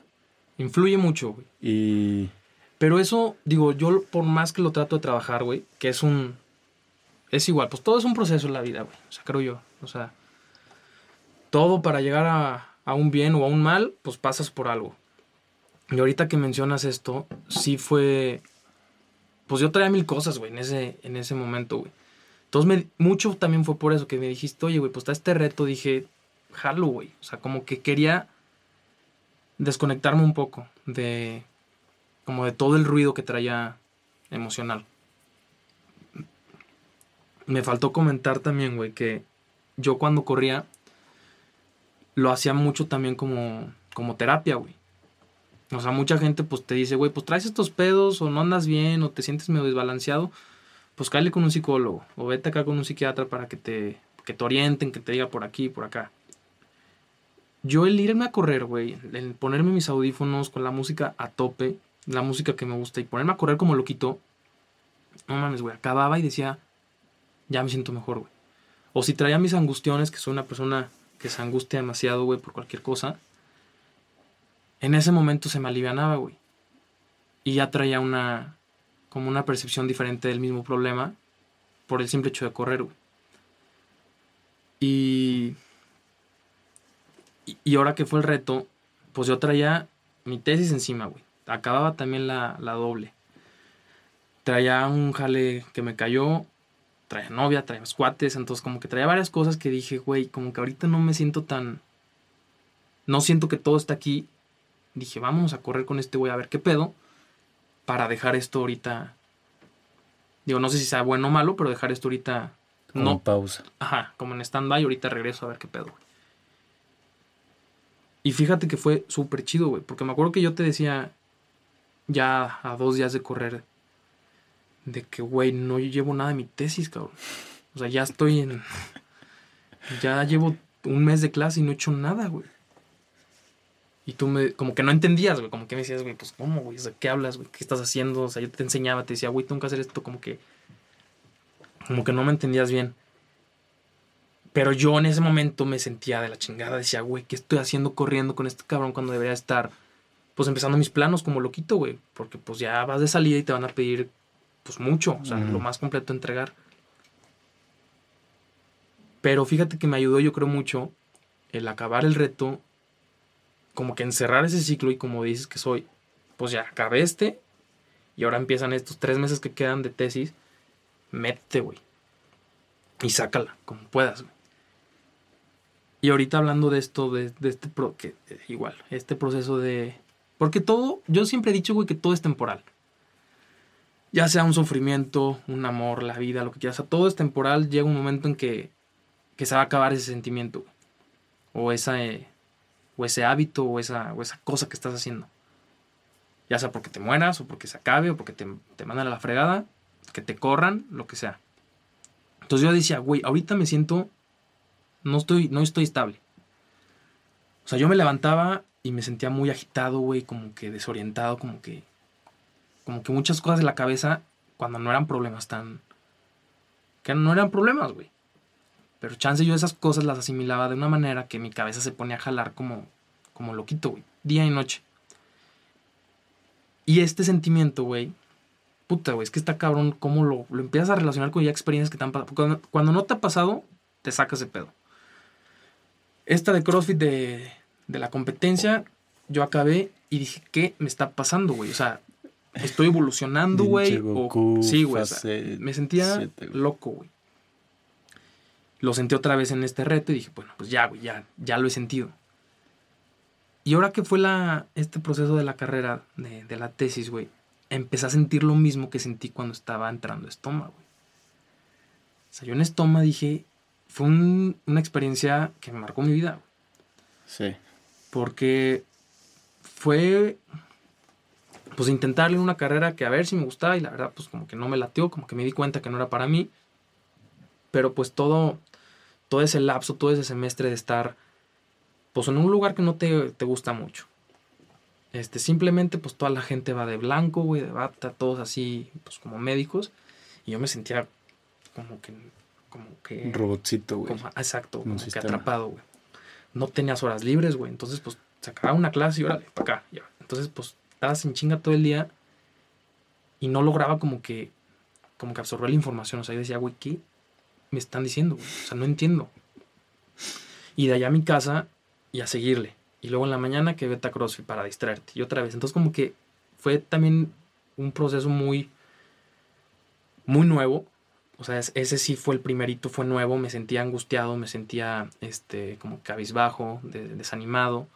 Influye mucho, güey. Y. Pero eso, digo, yo por más que lo trato de trabajar, güey, que es un. Es igual, pues todo es un proceso en la vida, güey. O sea, creo yo. O sea, todo para llegar a, a un bien o a un mal, pues pasas por algo. Y ahorita que mencionas esto, sí fue. Pues yo traía mil cosas, güey, en ese, en ese momento, güey. Entonces, mucho también fue por eso que me dijiste, oye, güey, pues está este reto. Dije, jalo, güey. O sea, como que quería desconectarme un poco de. Como de todo el ruido que traía emocional. Me faltó comentar también, güey, que yo cuando corría lo hacía mucho también como, como terapia, güey. O sea, mucha gente pues te dice, güey, pues traes estos pedos o no andas bien o te sientes medio desbalanceado, pues cállate con un psicólogo o vete acá con un psiquiatra para que te, que te orienten, que te diga por aquí, por acá. Yo el irme a correr, güey, el ponerme mis audífonos con la música a tope, la música que me gusta y ponerme a correr como loquito, no mames, güey, acababa y decía, ya me siento mejor, güey. O si traía mis angustiones, que soy una persona que se angustia demasiado, güey, por cualquier cosa, en ese momento se me alivianaba, güey. Y ya traía una, como una percepción diferente del mismo problema por el simple hecho de correr, güey. Y, y ahora que fue el reto, pues yo traía mi tesis encima, güey. Acababa también la, la doble. Traía un jale que me cayó, traía novia, traía cuates, entonces como que traía varias cosas que dije, güey, como que ahorita no me siento tan... No siento que todo está aquí. Dije, vamos a correr con este güey a ver qué pedo. Para dejar esto ahorita... Digo, no sé si sea bueno o malo, pero dejar esto ahorita... Como no. pausa. Ajá, como en stand-by, ahorita regreso a ver qué pedo, güey. Y fíjate que fue súper chido, güey, porque me acuerdo que yo te decía, ya a dos días de correr, de que, güey, no llevo nada de mi tesis, cabrón. O sea, ya estoy en. Ya llevo un mes de clase y no he hecho nada, güey. Y tú me, como que no entendías, güey, como que me decías, güey, pues, ¿cómo, güey? O sea, ¿qué hablas, güey? ¿Qué estás haciendo? O sea, yo te enseñaba, te decía, güey, tengo que hacer esto, como que, como que no me entendías bien. Pero yo en ese momento me sentía de la chingada, decía, güey, ¿qué estoy haciendo corriendo con este cabrón cuando debería estar, pues, empezando mis planos como loquito, güey? Porque, pues, ya vas de salida y te van a pedir pues mucho, o sea, lo más completo entregar. Pero fíjate que me ayudó yo creo mucho el acabar el reto, como que encerrar ese ciclo y como dices que soy, pues ya acabé este y ahora empiezan estos tres meses que quedan de tesis, métete, güey. Y sácala, como puedas, güey. Y ahorita hablando de esto, de, este, eh, igual, este proceso de... Porque todo, yo siempre he dicho, güey, que todo es temporal ya sea un sufrimiento, un amor, la vida, lo que quieras, todo es temporal, llega un momento en que, que se va a acabar ese sentimiento, o, esa, eh, o ese hábito, o esa, o esa cosa que estás haciendo. Ya sea porque te mueras, o porque se acabe, o porque te, te mandan a la fregada, que te corran, lo que sea. Entonces yo decía, güey, ahorita me siento, no estoy, no estoy estable. O sea, yo me levantaba y me sentía muy agitado, güey, como que desorientado, como que como que muchas cosas de la cabeza cuando no eran problemas tan... que no eran problemas, güey. Pero chance yo esas cosas las asimilaba de una manera que mi cabeza se ponía a jalar como, como loquito, güey. Día y noche. Y este sentimiento, güey, puta, güey, es que está cabrón cómo lo, lo empiezas a relacionar con ya experiencias que te han pasado. Cuando, cuando no te ha pasado, te sacas de pedo. Esta de CrossFit de, de la competencia, yo acabé y dije, ¿qué me está pasando, güey? O sea, estoy evolucionando, güey. Sí, güey. o sea, me sentía siete, loco, güey. Lo sentí otra vez en este reto y dije, bueno, pues ya, güey, ya, ya lo he sentido. Y ahora que fue la, este proceso de la carrera, de, de la tesis, güey, empecé a sentir lo mismo que sentí cuando estaba entrando a Estoma, güey. O sea, yo en Estoma dije, fue un- una experiencia que me marcó mi vida, güey. Sí. Porque fue, pues, intentarle una carrera que a ver si me gustaba y la verdad, pues, como que no me latió, como que me di cuenta que no era para mí. Pero, pues, todo, todo ese lapso, todo ese semestre de estar, pues, en un lugar que no te, te gusta mucho. Este, simplemente, pues, toda la gente va de blanco, güey, de bata, todos así, pues, como médicos. Y yo me sentía como que, como que... Robotcito, güey. Como- exacto, Un como que atrapado, güey. No tenías horas libres, güey. Entonces, pues, se acababa una clase y órale, para acá. ya. Entonces, pues, estabas en chinga todo el día y no lograba como que, como que absorber la información. O sea, yo decía, güey, ¿qué me están diciendo? güey? O sea, no entiendo. Y de allá a mi casa y a seguirle. Y luego en la mañana que vete a CrossFit para distraerte. Y otra vez. Entonces, como que fue también un proceso muy, muy nuevo. O sea, es- ese sí fue el primerito, fue nuevo, me sentía angustiado, me sentía este como cabizbajo, de- desanimado,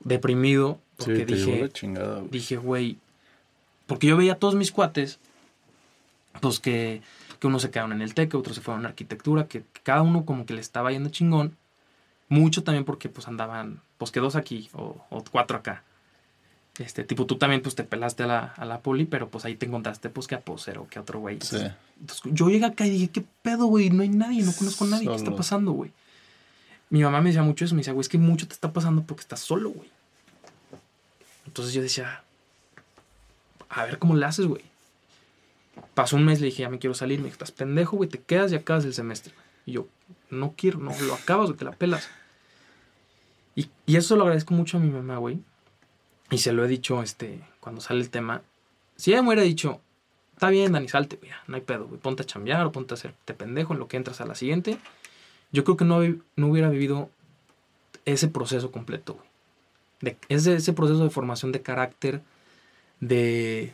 deprimido, porque sí, te llevó dije, la chingada, güey. dije, güey, porque yo veía a todos mis cuates, pues que, que unos se quedaron en el TEC, que otros se fueron a arquitectura, que, que cada uno como que le estaba yendo chingón, mucho también porque pues andaban, pues que dos aquí o, o cuatro acá. Este, tipo, tú también pues te pelaste a la, a la poli, pero pues ahí te encontraste pues que a Posero, que a otro güey. Sí. Entonces, yo llegué acá y dije, ¿qué pedo, güey? No hay nadie, no conozco a nadie. ¿Qué está pasando, güey? Mi mamá me decía mucho eso, me decía, güey, es que mucho te está pasando porque estás solo, güey. Entonces yo decía, a ver cómo le haces, güey. Pasó un mes, le dije, ya me quiero salir. Me dijo, estás pendejo, güey, te quedas y acabas el semestre. Y yo, no quiero, no, lo acabas, güey, te la pelas. Y, y eso lo agradezco mucho a mi mamá, güey. Y se lo he dicho, este, cuando sale el tema. Si ella me hubiera dicho, está bien, Dani, salte, güey, no hay pedo, güey, ponte a chambear o ponte a hacerte pendejo en lo que entras a la siguiente. Yo creo que no, no hubiera vivido ese proceso completo, güey. De, ese, ese proceso de formación de carácter, de,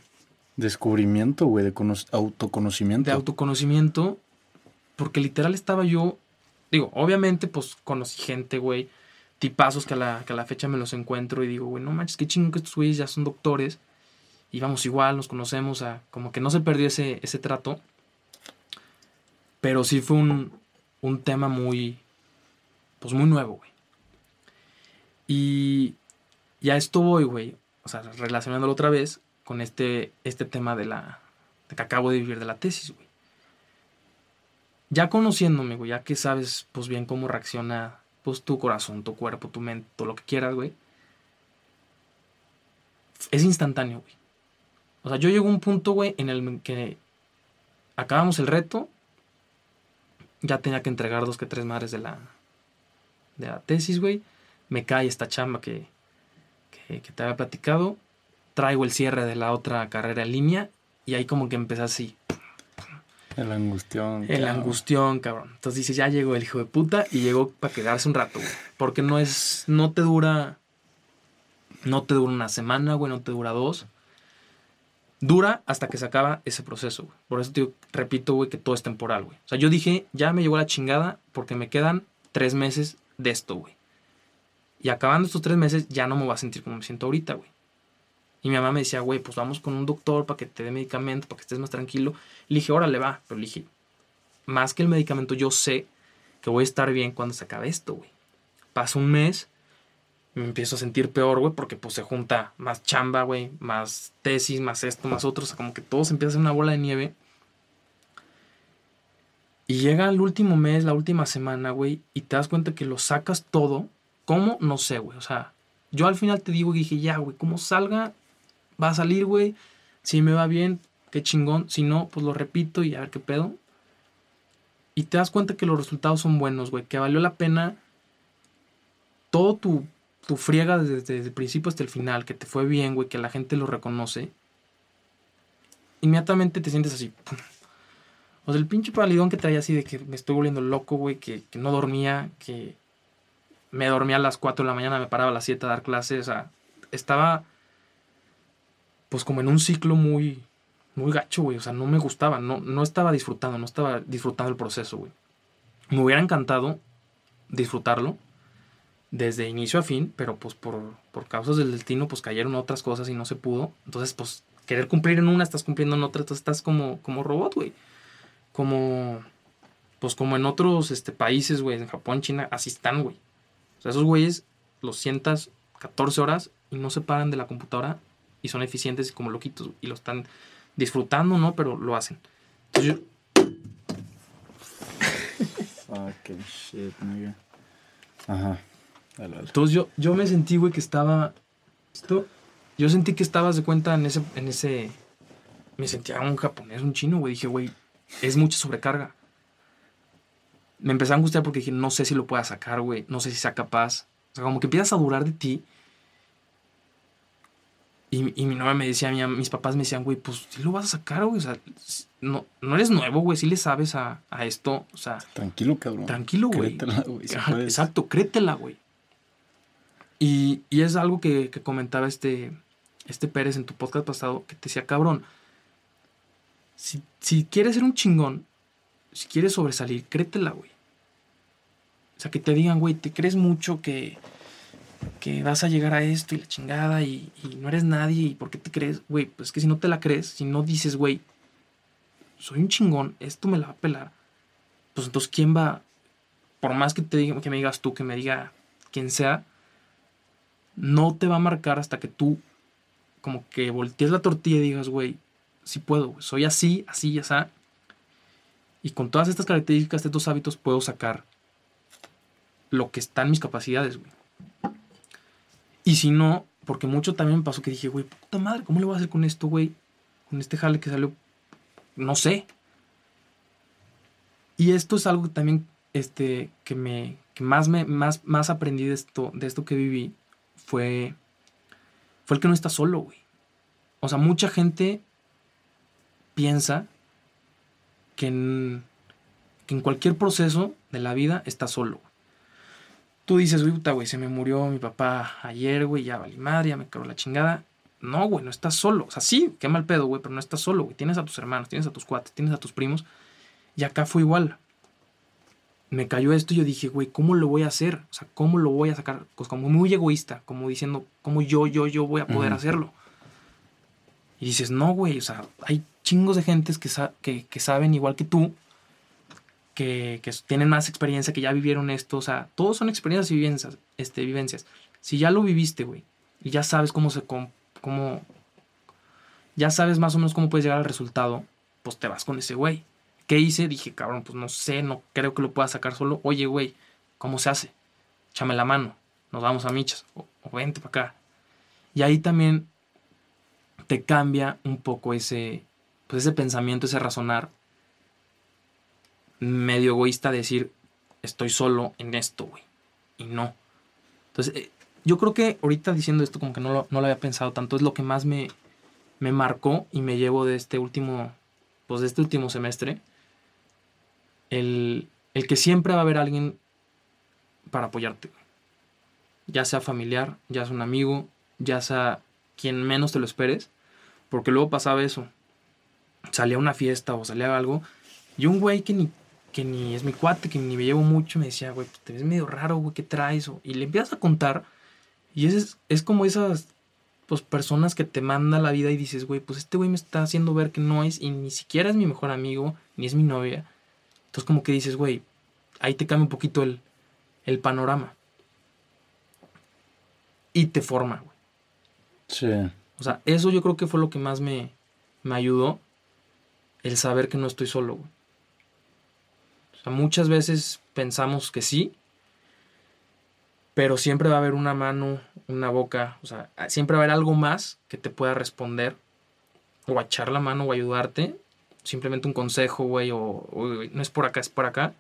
Descubrimiento, güey, de cono- autoconocimiento. de autoconocimiento, porque literal estaba yo, digo, obviamente, pues conocí gente, güey, tipazos que a, la, que a la fecha me los encuentro y digo, güey, no manches, qué chingo que estos güeyes ya son doctores y vamos igual, nos conocemos, a, como que no se perdió ese, ese trato, pero sí fue un, un tema muy, pues muy nuevo, güey. Y ya esto voy, güey, o sea, relacionándolo otra vez con este, este tema de la, que acabo de vivir de la tesis, güey. Ya conociéndome, güey, ya que sabes, pues bien cómo reacciona, pues tu corazón, tu cuerpo, tu mente, todo lo que quieras, güey. Es instantáneo, güey. O sea, yo llego a un punto, güey, en el que acabamos el reto, ya tenía que entregar dos que tres madres de la, de la tesis, güey. Me cae esta chamba que, que te había platicado. Traigo el cierre de la otra carrera en línea y ahí como que empecé así. El angustión. El angustión, cabrón. Entonces dices, ya llegó el hijo de puta y llegó para quedarse un rato, güey. Porque no es, no te dura, no te dura una semana, güey, no te dura dos. Dura hasta que se acaba ese proceso, güey. Por eso te digo, repito, güey, que todo es temporal, güey. O sea, yo dije, ya me llegó la chingada porque me quedan tres meses de esto, güey. Y acabando estos tres meses, ya no me voy a sentir como me siento ahorita, güey. Y mi mamá me decía, güey, pues vamos con un doctor para que te dé medicamento, para que estés más tranquilo. Le dije, órale, va. Pero le dije, más que el medicamento, yo sé que voy a estar bien cuando se acabe esto, güey. Pasa un mes, me empiezo a sentir peor, güey, porque pues se junta más chamba, güey, más tesis, más esto, más otro. O sea, como que todo se empieza a hacer una bola de nieve. Y llega el último mes, la última semana, güey, y te das cuenta que lo sacas todo. ¿Cómo? No sé, güey. O sea, yo al final te digo, dije, ya, güey, como salga, va a salir, güey. Si me va bien, qué chingón. Si no, pues lo repito y a ver qué pedo. Y te das cuenta que los resultados son buenos, güey. Que valió la pena todo tu, tu friega desde, el principio hasta el final. Que te fue bien, güey. Que la gente lo reconoce. inmediatamente te sientes así. O sea, el pinche palidón que traía así de que me estoy volviendo loco, güey, que, que no dormía, que me dormía a las 4 de la mañana, me paraba a las 7 a dar clases, o sea, estaba pues como en un ciclo muy, muy gacho, güey, o sea, no me gustaba, no, no estaba disfrutando, no estaba disfrutando el proceso, güey. Me hubiera encantado disfrutarlo desde inicio a fin, pero pues por, por causas del destino, pues cayeron otras cosas y no se pudo. Entonces, pues querer cumplir en una, estás cumpliendo en otra, entonces estás como, como robot, güey. Como, pues como en otros este, países, güey, en Japón, China, así están, güey. O sea, esos güeyes los sientas 14 horas y no se paran de la computadora y son eficientes y como loquitos y lo están disfrutando, ¿no? Pero lo hacen. Entonces yo... Fucking shit, nigga. Ajá. Dale, dale. Entonces yo, yo me sentí, güey, que estaba... Esto, yo sentí que estabas de cuenta en ese, en ese... Me sentía un japonés, un chino, güey. Dije, güey, es mucha sobrecarga. Me empecé a angustiar porque dije, no sé si lo pueda sacar, güey. No sé si sea capaz. O sea, como que empiezas a durar de ti. Y, y mi novia me decía, mi- mis papás me decían, güey, pues sí lo vas a sacar, güey. O sea, no, no eres nuevo, güey. Sí le sabes a, a esto. O sea, Tranquilo, cabrón. Tranquilo, güey. Créetela, güey. si exacto, créetela, güey. Y, y es algo que, que comentaba este, este Pérez en tu podcast pasado, que te decía, cabrón, si, si quieres ser un chingón, si quieres sobresalir, créetela, güey. O sea, que te digan, güey, te crees mucho que, que vas a llegar a esto y la chingada y, no eres nadie y por qué te crees, güey, pues es que si no te la crees, si no dices, güey, soy un chingón, esto me la va a pelar, pues entonces, ¿quién va, por más que te diga, que me digas tú, que me diga quien sea, no te va a marcar hasta que tú como que voltees la tortilla y digas, güey, sí puedo, soy así, así, ya está. Y con todas estas características, estos hábitos, puedo sacar lo que está en mis capacidades, güey. Y si no, porque mucho también me pasó que dije, güey, puta madre, ¿cómo le voy a hacer con esto, güey? Con este jale que salió, no sé. Y esto es algo también, este, que me, que más me, más, más aprendí de esto, de esto que viví, fue, fue el que no está solo, güey. O sea, mucha gente piensa que en, que en cualquier proceso de la vida está solo. Tú dices, güey, puta, güey, se me murió mi papá ayer, güey, ya valí madre, ya me quedó la chingada. No, güey, no estás solo. O sea, sí, qué mal pedo, güey, pero no estás solo, güey. Tienes a tus hermanos, tienes a tus cuates, tienes a tus primos. Y acá fue igual. Me cayó esto y yo dije, güey, ¿cómo lo voy a hacer? O sea, ¿cómo lo voy a sacar? Pues como muy egoísta, como diciendo, ¿cómo yo, yo, yo voy a poder hacerlo? Y dices, no, güey, o sea, hay chingos de gentes que, sa- que, que saben igual que tú, que, tienen más experiencia, que ya vivieron esto, o sea, todos son experiencias y vivencias, este, vivencias. Si ya lo viviste, güey, y ya sabes cómo se, cómo, ya sabes más o menos cómo puedes llegar al resultado, pues te vas con ese güey. ¿Qué hice? Dije, cabrón, pues no sé, no creo que lo pueda sacar solo. Oye, güey, ¿cómo se hace? Échame la mano, nos vamos a michas, o, o vente para acá. Y ahí también te cambia un poco ese, pues ese pensamiento, ese razonar medio egoísta de decir, estoy solo en esto, güey. Y no. Entonces, eh, yo creo que ahorita diciendo esto como que no lo, no lo había pensado tanto, es lo que más me, me marcó y me llevo de este último, pues de este último semestre. El, el que siempre va a haber alguien para apoyarte. Ya sea familiar, ya sea un amigo, ya sea quien menos te lo esperes. Porque luego pasaba eso. Salía a una fiesta o salía algo. Y un güey que ni, que ni es mi cuate, que ni me llevo mucho, me decía, güey, pues te ves medio raro, güey, ¿qué traes? O- Y le empiezas a contar. Y es, es como esas pues, personas que te manda la vida y dices, güey, pues este güey me está haciendo ver que no es, y ni siquiera es mi mejor amigo, ni es mi novia. Entonces como que dices, güey, ahí te cambia un poquito el, el panorama. Y te forma, güey. Sí. O sea, eso yo creo que fue lo que más me, me ayudó. El saber que no estoy solo, güey. O sea, muchas veces pensamos que sí. Pero siempre va a haber una mano, una boca. O sea, siempre va a haber algo más que te pueda responder. O echar la mano o ayudarte. Simplemente un consejo, güey. O, "Oye, güey, no es por acá, es por acá.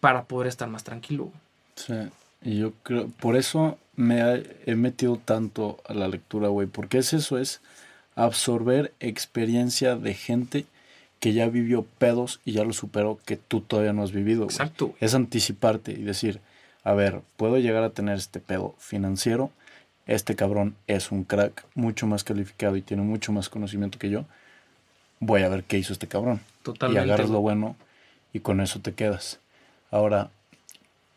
Para poder estar más tranquilo. Sí, y yo creo, por eso me he metido tanto a la lectura, güey, porque es eso, es absorber experiencia de gente que ya vivió pedos y ya lo superó que tú todavía no has vivido. güey. Exacto. güey. Es anticiparte y decir, a ver, puedo llegar a tener este pedo financiero. Este cabrón es un crack mucho más calificado y tiene mucho más conocimiento que yo. Voy a ver qué hizo este cabrón. Totalmente. Y agarras lo bueno y con eso te quedas. Ahora,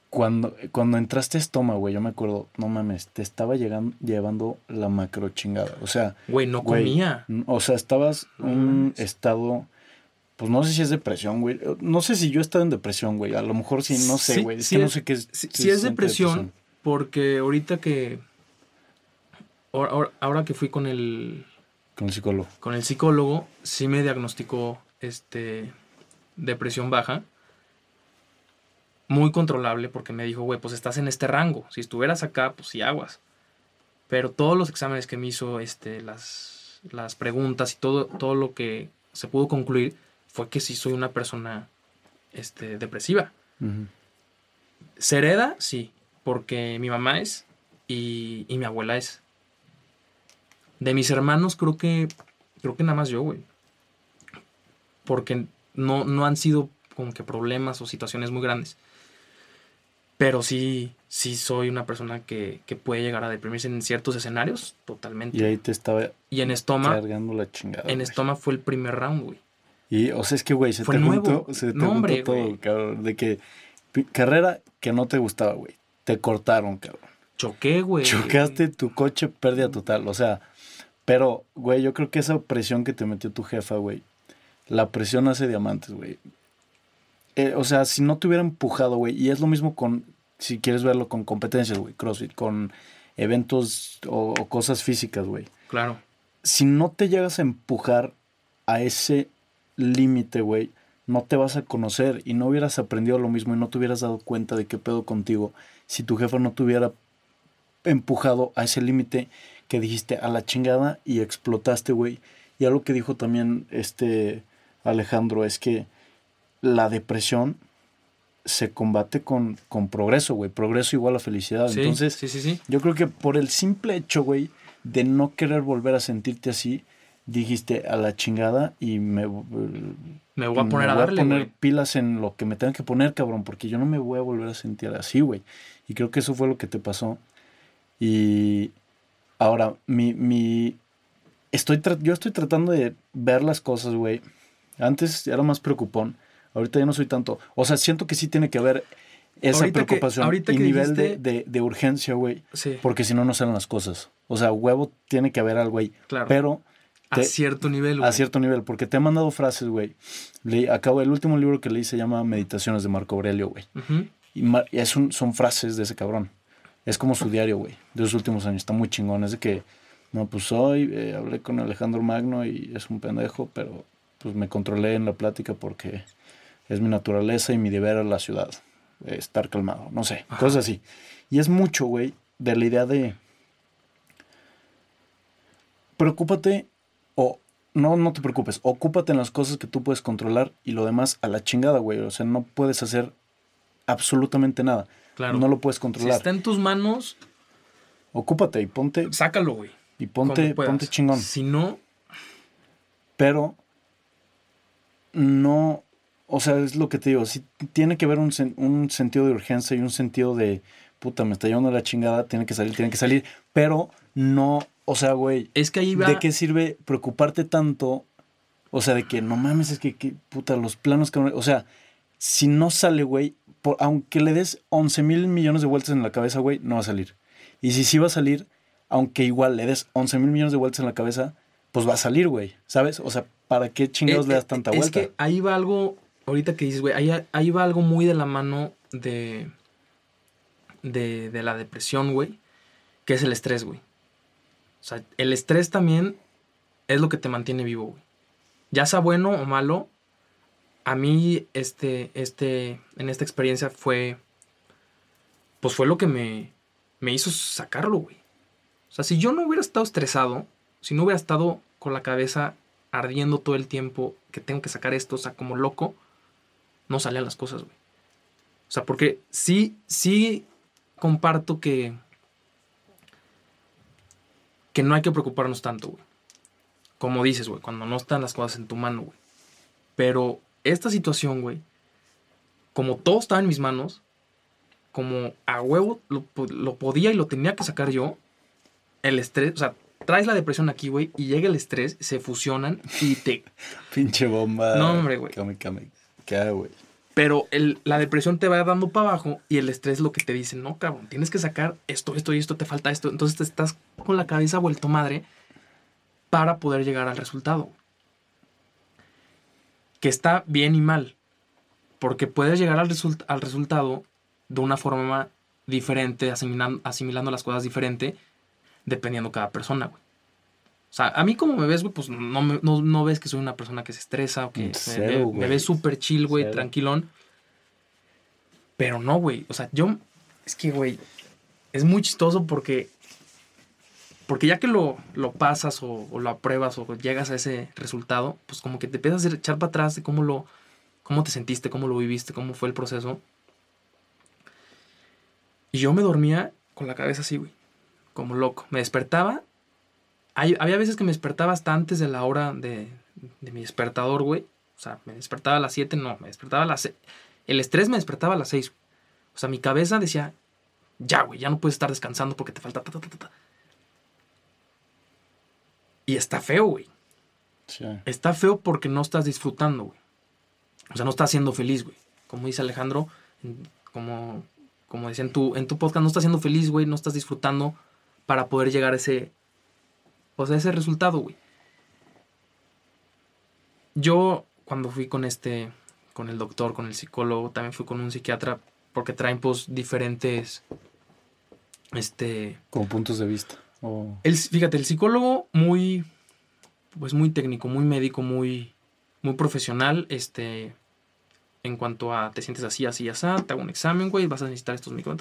cuando, cuando entraste a Estoma, güey, yo me acuerdo, no mames, te estaba llegando, llevando la macro chingada. O sea, Güey, no comía. O sea, estabas en No un estado. Pues no sé si es depresión, güey. No sé si yo he estado en depresión, güey. A lo mejor sí, no sé, Sí, güey. Es sí que no sé qué es. Si, es depresión, porque ahorita que. ahora que fui con el, Con el psicólogo. con el psicólogo, sí me diagnosticó este, depresión baja. Muy controlable porque me dijo, güey, pues estás en este rango. Si estuvieras acá, pues sí aguas. Pero todos los exámenes que me hizo, este, las, las preguntas y todo, todo lo que se pudo concluir fue que sí soy una persona este, depresiva. ¿Se hereda? Sí, porque mi mamá es y, y mi abuela es. De mis hermanos creo que creo que nada más yo, güey. Porque no, no han sido como que problemas o situaciones muy grandes. Pero sí, sí soy una persona que, que puede llegar a deprimirse en ciertos escenarios, totalmente. Y ahí te estaba Y en Estoma, cargando la chingada. en güey. Estoma fue el primer round, güey. Y, o sea, es que, güey, se Fue te nuevo. juntó, se te No, juntó hombre, todo, güey. cabrón. De que carrera que no te gustaba, güey. Te cortaron, cabrón. Choqué, güey. Chocaste tu coche, pérdida total. O sea, pero, güey, yo creo que esa presión que te metió tu jefa, güey, la presión hace diamantes, güey. Eh, o sea, si no te hubiera empujado, güey, y es lo mismo con, si quieres verlo con competencias, güey, CrossFit, con eventos o, o cosas físicas, güey. Claro. Si no te llegas a empujar a ese límite, güey, no te vas a conocer y no hubieras aprendido lo mismo y no te hubieras dado cuenta de qué pedo contigo si tu jefa no te hubiera empujado a ese límite que dijiste a la chingada y explotaste, güey. Y algo que dijo también este Alejandro es que la depresión se combate con, con progreso, güey. Progreso igual a felicidad. Sí, Entonces, sí, sí, sí. yo creo que por el simple hecho, güey, de no querer volver a sentirte así, dijiste a la chingada y me, Me voy a me poner a voy darle, poner güey. pilas en lo que me tenga que poner, cabrón, porque yo no me voy a volver a sentir así, güey. Y creo que eso fue lo que te pasó. Y ahora, mi, mi, estoy yo estoy tratando de ver las cosas, güey. Antes era más preocupón, ahorita ya no soy tanto. O sea, siento que sí tiene que haber esa Ahorita preocupación y que nivel de, de, de urgencia, güey. Sí, Porque si no, no salen las cosas. O sea, huevo tiene que haber algo ahí. claro. Pero a te- cierto nivel, güey. a cierto nivel, porque te he mandado frases, güey. Leí- Acabo, el último libro que leí se llama Meditaciones de Marco Aurelio, güey. Y es un- son frases de ese cabrón. Es como su diario, güey, de los últimos años. Está muy chingón. Es de que, no, pues hoy eh, hablé con Alejandro Magno y es un pendejo, pero pues me controlé en la plática porque es mi naturaleza y mi deber a la ciudad. eh, estar calmado, no sé, Ajá. cosas así. Y es mucho, güey, de la idea de preocúpate no, no te preocupes, ocúpate en las cosas que tú puedes controlar y lo demás a la chingada, güey. O sea, no puedes hacer absolutamente nada. Claro. No lo puedes si controlar. está en tus manos, Ocúpate y ponte sácalo, güey. y ponte, ponte chingón. Si no, Pero no, o sea, es lo que te digo, sí tiene que haber un, un sentido de urgencia y un sentido de puta, me está llevando la chingada, tiene que salir, tiene que salir, pero no, o sea, güey, es que ahí va. ¿de qué sirve preocuparte tanto? O sea, de que no mames, es que, que, puta, los planos que... O sea, si no sale, güey, por- aunque le des 11 mil millones de vueltas en la cabeza, güey, no va a salir. Y si sí va a salir, aunque igual le des 11 mil millones de vueltas en la cabeza, pues va a salir, güey, ¿sabes? O sea, ¿para qué chingados Eh, le das tanta es vuelta? que ahí va algo, ahorita que dices, güey, ahí, ahí va algo muy de la mano de, de, de la depresión, güey, que es el estrés, güey. O sea, el estrés también es lo que te mantiene vivo, güey. Ya sea bueno o malo, a mí este, este, en esta experiencia fue, pues fue lo que me, me hizo sacarlo, güey. O sea, si yo no hubiera estado estresado, si no hubiera estado con la cabeza ardiendo todo el tiempo que tengo que sacar esto, o sea, como loco, no salían las cosas, güey. O sea, porque sí, sí comparto que, que no hay que preocuparnos tanto, güey. como dices, güey, cuando no están las cosas en tu mano, güey. Pero esta situación, güey, como todo estaba en mis manos, como a huevo lo, lo podía y lo tenía que sacar yo, el estrés, o sea, traes la depresión aquí, güey, y llega el estrés, se fusionan y te... (laughs) Pinche bomba. No, hombre, güey. Came, came. ¿Qué, güey? Pero el, la depresión te va dando para abajo y el estrés lo que te dice, no, cabrón, tienes que sacar esto, esto y esto, te falta esto. Entonces te estás con la cabeza vuelto madre para poder llegar al resultado. Que está bien y mal. Porque puedes llegar al, al resultado de una forma diferente, asimilando, asimilando las cosas diferente, dependiendo cada persona, güey. O sea, a mí como me ves, güey, pues no, no, no, ves que soy una persona que se estresa o que me, ves súper chill, güey, tranquilón. Pero no, güey. O sea, yo... Es que, güey, es muy chistoso porque... Porque ya que lo, lo pasas o, lo apruebas o llegas a ese resultado, pues como que te empiezas a echar para atrás de cómo lo... Cómo te sentiste, cómo lo viviste, cómo fue el proceso. Y yo me dormía con la cabeza así, güey. Como loco. Me despertaba había veces que me despertaba hasta antes de la hora de, mi despertador, güey. O sea, me despertaba a las 7, no, me despertaba a las 6. El estrés me despertaba a las 6. O sea, mi cabeza decía, ya, güey, ya no puedes estar descansando porque te falta ta, ta, ta, ta. Y está feo, güey. Sí. Está feo porque no estás disfrutando, güey. O sea, no estás siendo feliz, güey. Como dice Alejandro, como, como decía en tu, en tu podcast, no estás siendo feliz, güey, no estás disfrutando para poder llegar a ese, o sea, ese resultado, güey. Yo, cuando fui con este, con el doctor, con el psicólogo, también fui con un psiquiatra, porque traen, pues, diferentes, este... Como puntos de vista. El, fíjate, el psicólogo muy, pues, muy técnico, muy médico, muy, muy profesional, este... En cuanto a te sientes así, así, así, te hago un examen, güey, vas a necesitar estos micro...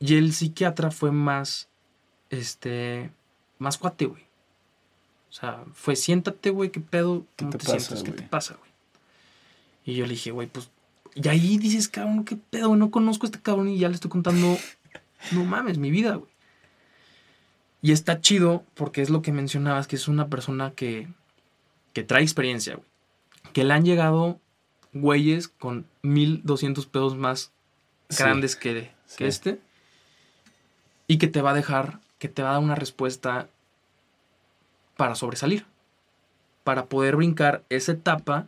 Y el psiquiatra fue más, este, más cuate, güey. O sea, fue siéntate, güey, qué pedo, ¿cómo te, sientes? ¿Qué te pasa, güey? Y yo le dije, güey, pues, y ahí dices, cabrón, qué pedo, no conozco a este cabrón y ya le estoy contando, (laughs) no mames, mi vida, güey. Y está chido porque es lo que mencionabas, que es una persona que, que trae experiencia, güey. Que le han llegado güeyes con 1200 pedos más grandes que, que este. Y que te va a dejar que te va a dar una respuesta para sobresalir, para poder brincar esa etapa,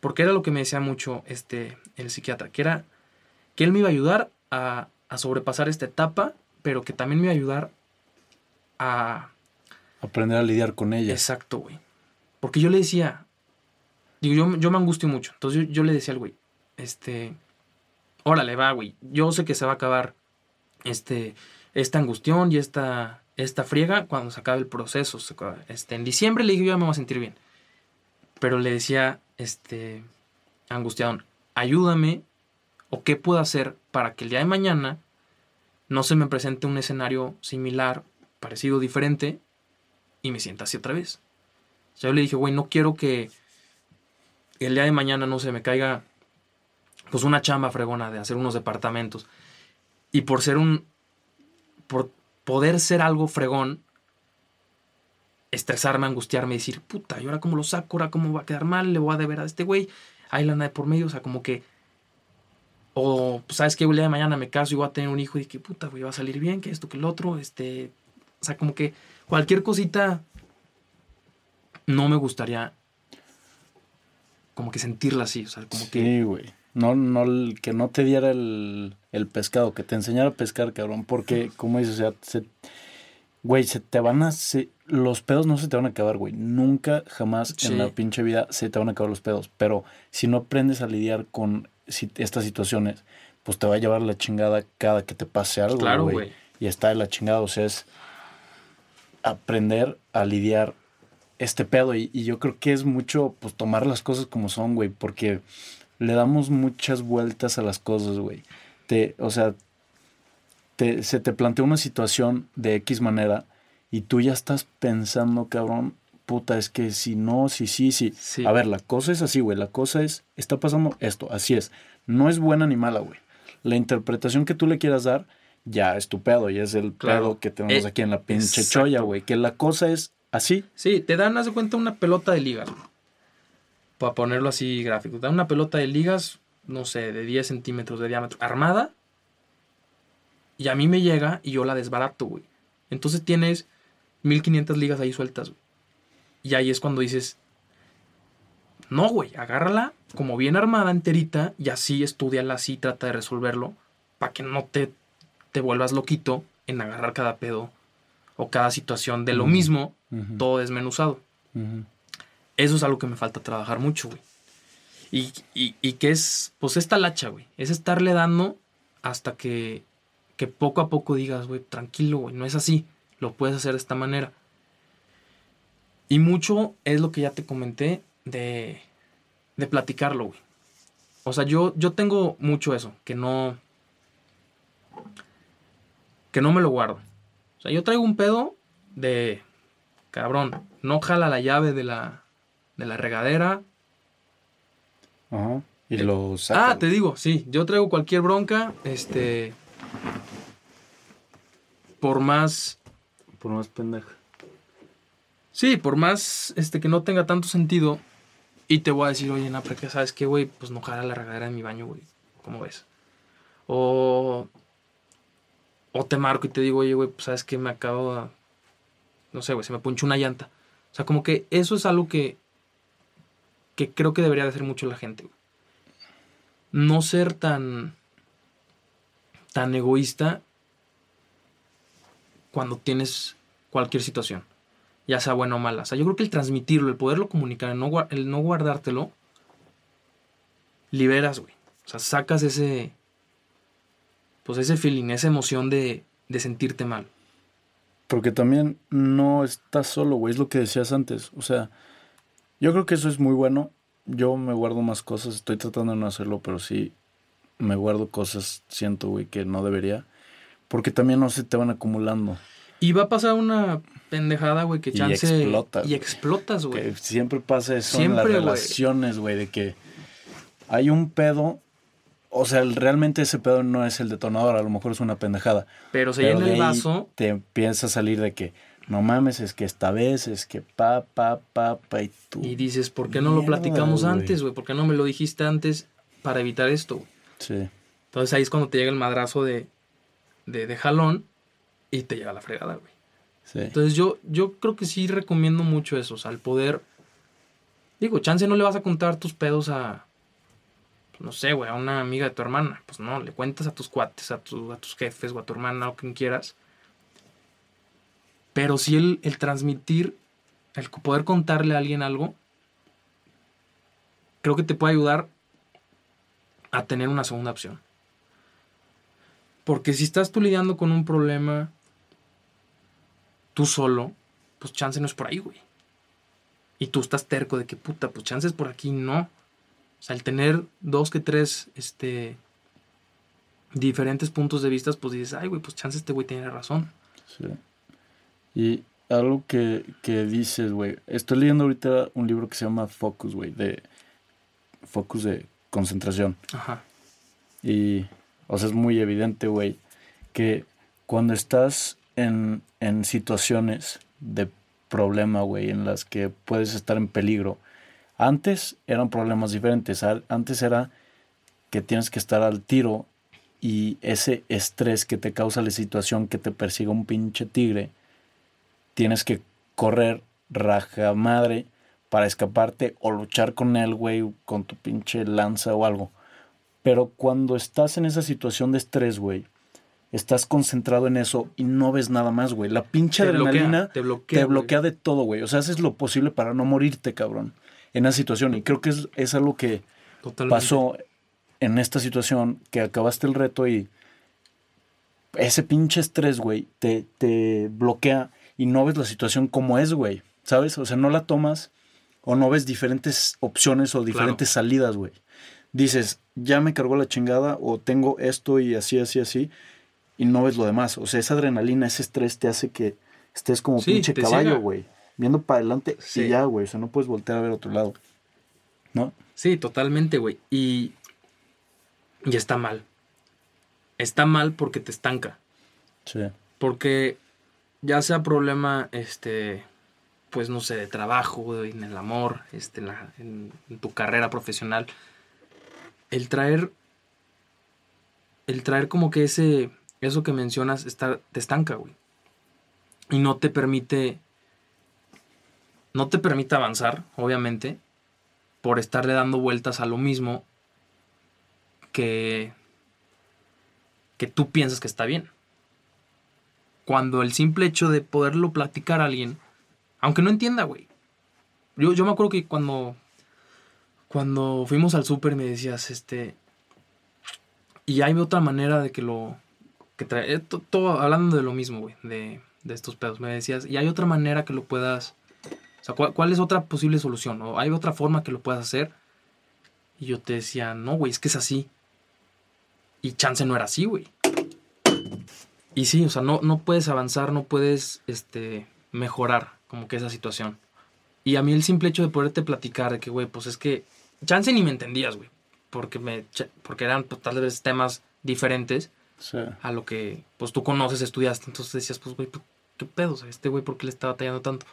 porque era lo que me decía mucho este, el psiquiatra, que era que él me iba a ayudar a, a sobrepasar esta etapa, pero que también me iba a ayudar a... Aprender a lidiar con ella. Exacto, güey. Porque yo le decía, digo, yo, yo me angustio mucho, entonces yo, yo le decía al güey, este, órale, va, güey, yo sé que se va a acabar, este, esta angustión y esta, esta friega cuando se acabe el proceso. Este, en diciembre le dije, yo ya me voy a sentir bien. Pero le decía, este, angustiado, ayúdame o qué puedo hacer para que el día de mañana no se me presente un escenario similar, parecido, diferente y me sienta así otra vez. yo le dije, güey, no quiero que el día de mañana no se me caiga pues una chamba fregona de hacer unos departamentos. Y por ser un, por poder ser algo fregón, estresarme, angustiarme, decir, puta, ¿y ahora cómo lo saco? ¿Ahora cómo va a quedar mal? ¿Le voy a deber a este güey? Ahí la de por medio, o sea, como que. O, pues, ¿sabes qué? El día de mañana me caso y voy a tener un hijo y que, puta, güey, va a salir bien, que esto, que el otro, este. O sea, como que cualquier cosita no me gustaría como que sentirla así, o sea, como que... Sí, güey. No, no, que no te diera el, el pescado, que te enseñara a pescar, cabrón. Porque, como dices, o sea, se, güey, se te van a. los pedos no se te van a acabar, güey. Nunca, jamás en la pinche vida se te van a acabar los pedos. Pero si no aprendes a lidiar con estas situaciones, pues te va a llevar la chingada cada que te pase algo, claro, güey. Y está de la chingada, o sea, es aprender a lidiar este pedo. Y, y yo creo que es mucho, pues, tomar las cosas como son, güey. Porque le damos muchas vueltas a las cosas, güey. Te, o sea, te, se te plantea una situación de X manera y tú ya estás pensando, cabrón, puta, es que si no, si sí, sí. A ver, la cosa es así, güey. La cosa es, está pasando esto, así es. No es buena ni mala, güey. La interpretación que tú le quieras dar, ya es tu pedo, y es el pedo que tenemos eh, aquí en la pinche choya, güey. Que la cosa es ¿Así? Sí, te dan, haz de cuenta, una pelota de ligas. güey. Para ponerlo así gráfico. Te dan una pelota de ligas, no sé, de 10 centímetros de diámetro, armada. Y a mí me llega y yo la desbarato, güey. Entonces tienes 1500 ligas ahí sueltas, güey. Y ahí es cuando dices, no, güey, agárrala como bien armada enterita y así estudiala, así trata de resolverlo para que no te, te vuelvas loquito en agarrar cada pedo o cada situación de lo mismo, todo desmenuzado. Eso es algo que me falta trabajar mucho, güey. Y, y, que es, pues esta lacha, güey. Es estarle dando hasta que, que poco a poco digas, güey, tranquilo, güey, no es así. Lo puedes hacer de esta manera. Y mucho es lo que ya te comenté de, de platicarlo, güey. O sea, yo, yo tengo mucho eso, que no... Que no me lo guardo. O sea, yo traigo un pedo de... Cabrón, no jala la llave de la, de la regadera. Ajá. Y lo saca. Ah, te digo, sí, yo traigo cualquier bronca, este... Por más... Por más pendeja. Sí, por más este que no tenga tanto sentido. Y te voy a decir, oye, Napra, que sabes qué, güey, pues no jala la regadera de mi baño, güey. ¿Cómo ves? O. O te marco y te digo, oye, güey, pues sabes que me acabo. de- No sé, güey, se me punchó una llanta. O sea, como que eso es algo que. Que creo que debería de hacer mucho la gente. No ser tan. tan egoísta cuando tienes cualquier situación ya sea buena o mala. O sea, yo creo que el transmitirlo, el poderlo comunicar, el no, el no guardártelo, liberas, güey. O sea, sacas ese, pues ese feeling, esa emoción de, de sentirte mal. Porque también no estás solo, güey. Es lo que decías antes. O sea, yo creo que eso es muy bueno. Yo me guardo más cosas. Estoy tratando de no hacerlo, pero sí me guardo cosas, siento, güey, que no debería. Porque también no se te van acumulando. Y va a pasar una pendejada, güey, que Y chance... explotas, Y explotas, güey. Siempre pasa eso en Siempre, las güey. relaciones, güey, de que hay un pedo. O sea, realmente ese pedo no es el detonador, a lo mejor es una pendejada. Pero se Pero llena el vaso Te empieza a salir de que, no mames, es que esta vez, es que pa, pa, pa, pa, y tú. y dices, ¿por qué no lo platicamos antes, güey? ¿Por qué no me lo dijiste antes para evitar esto? güey? Sí, Entonces ahí es cuando te llega el madrazo de, de, de jalón y te llega la fregada, güey. sí. Entonces yo, yo creo que sí recomiendo mucho eso, o sea, el poder... Digo, chance no le vas a contar tus pedos a... No sé, güey, a una amiga de tu hermana. Pues no, le cuentas a tus cuates, a, tu- a tus jefes o a tu hermana o quien quieras. Pero sí el, el transmitir, el poder contarle a alguien algo, creo que te puede ayudar a tener una segunda opción. Porque si estás tú lidiando con un problema tú solo, pues chance no es por ahí, güey. Y tú estás terco de que puta, pues chance es por aquí, no. O sea, el tener dos que tres, este, diferentes puntos de vista, pues dices, ay, güey, pues chance este güey tiene razón. Sí. Y algo que, que dices, güey. Estoy leyendo ahorita un libro que se llama Focus, güey. De Focus de concentración. Ajá. Y, o sea, es muy evidente, güey, que cuando estás en, en situaciones de problema, güey, en las que puedes estar en peligro, antes eran problemas diferentes. Antes era que tienes que estar al tiro y ese estrés que te causa la situación que te persiga un pinche tigre, tienes que correr raja madre para escaparte o luchar con él, güey, con tu pinche lanza o algo. Pero cuando estás en esa situación de estrés, güey, estás concentrado en eso y no ves nada más, güey. La pinche Te adrenalina bloquea, te bloquea, te güey. bloquea de todo, güey. O sea, haces lo posible para no morirte, cabrón, en esa situación. Y creo que es, es algo que Totalmente. pasó en esta situación, que acabaste el reto y ese pinche estrés, güey, te, te bloquea y no ves la situación como es, güey. ¿Sabes? O sea, no la tomas o no ves diferentes opciones o diferentes salidas, güey. Dices, ya me cargó la chingada o tengo esto y así, así, así. Y no ves lo demás. O sea, esa adrenalina, ese estrés te hace que estés como Sí, pinche caballo, güey. Viendo para adelante Sí. y ya, güey. O sea, no puedes voltear a ver a otro lado. ¿No? Sí, totalmente, güey. Y, y está mal. Está mal porque te estanca. Sí. Porque ya sea problema, este, pues no sé, de trabajo, en el amor, este, en, tu carrera profesional, el traer, el traer como que ese, eso que mencionas, está, te estanca, güey. Y no te permite, no te permite avanzar, obviamente, por estarle dando vueltas a lo mismo que, que tú piensas que está bien. Cuando el simple hecho de poderlo platicar a alguien, aunque no entienda, güey. Yo, yo me acuerdo que cuando, cuando fuimos al súper me decías, este, y hay otra manera de que lo, que trae, eh, to- todo hablando de lo mismo, güey, de, de estos pedos, me decías, y hay otra manera que lo puedas, o sea, ¿cuál, cuál es otra posible solución? ¿O hay otra forma que lo puedas hacer? Y yo te decía, no, güey, es que es así. Y chance no era así, güey. Y sí, o sea, no, no puedes avanzar, no puedes este, mejorar como que esa situación. Y a mí el simple hecho de poderte platicar de que, güey, pues es que chance ni me entendías, güey. Porque, me, porque eran pues, tal vez temas diferentes Sí. a lo que pues tú conoces, estudiaste. Entonces decías, pues, güey, pues, ¿qué pedo? O sea, este güey, ¿por qué le estaba batallando tanto?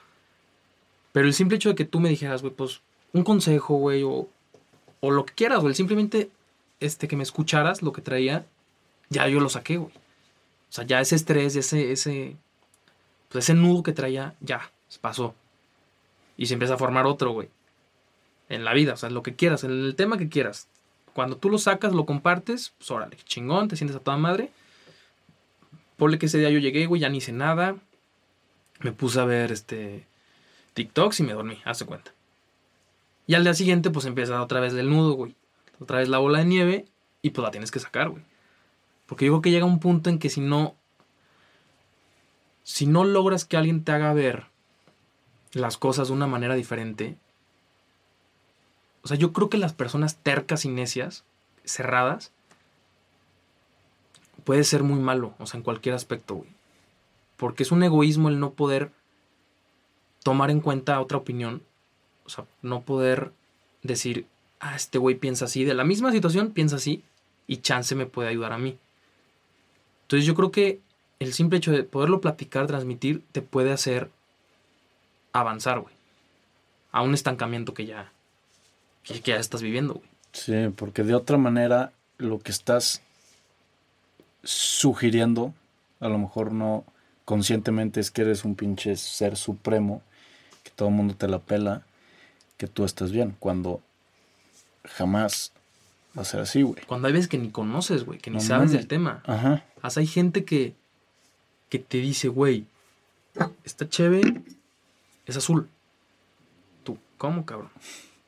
Pero el simple hecho de que tú me dijeras, güey, pues, un consejo, güey, o, o lo que quieras, güey, simplemente este, que me escucharas lo que traía, ya yo lo saqué, güey. O sea, ya ese estrés, ese, ese, pues ese nudo que traía, ya, pasó. Y se empieza a formar otro, güey. En la vida, o sea, lo que quieras, en el tema que quieras. Cuando tú lo sacas, lo compartes, pues órale, chingón, te sientes a toda madre. Ponle que ese día yo llegué, güey, ya ni hice nada. Me puse a ver este TikToks y me dormí, hazte cuenta. Y al día siguiente, pues empieza otra vez el nudo, güey. Otra vez la bola de nieve y pues la tienes que sacar, güey. Porque yo creo que llega un punto en que si no. Si no logras que alguien te haga ver las cosas de una manera diferente. O sea, yo creo que las personas tercas y necias, cerradas, puede ser muy malo, o sea, en cualquier aspecto, güey. Porque es un egoísmo el no poder tomar en cuenta otra opinión. O sea, no poder decir, ah, este güey piensa así, de la misma situación piensa así, y chance me puede ayudar a mí. Entonces yo creo que el simple hecho de poderlo platicar, transmitir, te puede hacer avanzar, güey. A un estancamiento que ya, que, ya estás viviendo, güey. Sí, porque de otra manera lo que estás sugiriendo, a lo mejor no conscientemente es que eres un pinche ser supremo, que todo el mundo te la pela, que tú estás bien, cuando jamás va a ser así, güey. Cuando hay veces que ni conoces, güey, que ni No sabes mames. del tema. Ajá. Hasta hay gente que, que te dice, güey, está chévere, es azul. Tú, ¿cómo, cabrón?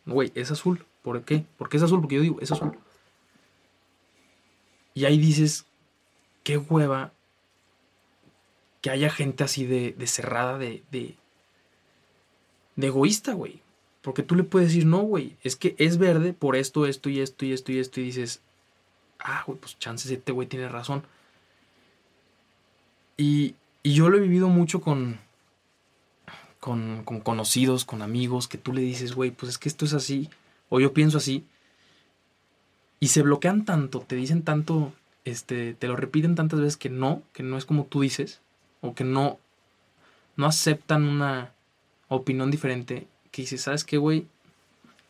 Güey, es azul. ¿Por qué? ¿Por qué es azul? Porque yo digo, es azul. Y ahí dices, qué hueva que haya gente así de, de cerrada, de, de, de egoísta, güey. Porque tú le puedes decir, no, güey, es que es verde por esto, esto y esto y esto y esto. Y dices, ah, güey, pues chances este güey tiene razón. Y, y yo lo he vivido mucho con, con, con conocidos, con amigos, que tú le dices, güey, pues es que esto es así, o yo pienso así. Y se bloquean tanto, te dicen tanto, este, te lo repiten tantas veces que no, que no es como tú dices, o que no, no aceptan una opinión diferente, que dices, ¿sabes qué, güey?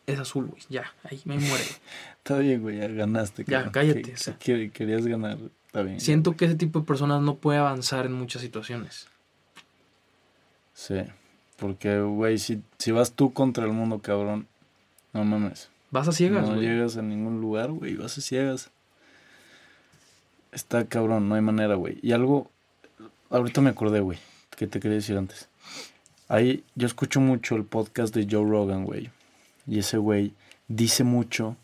Es azul, güey, ya, ahí me muere. (laughs) Está bien, güey, ya ganaste. Ya, cállate, Que- o sea. que querías ganar, está bien. Siento que ese tipo de personas no puede avanzar en muchas situaciones. Sí, porque, güey, si, si vas tú contra el mundo, cabrón, no mames. Vas a ciegas, no llegas a ningún lugar, güey, vas a ciegas. Está cabrón, no hay manera, güey. Y algo, ahorita me acordé, güey, que te quería decir antes. Ahí, yo escucho mucho el podcast de Joe Rogan, güey. Y ese güey dice mucho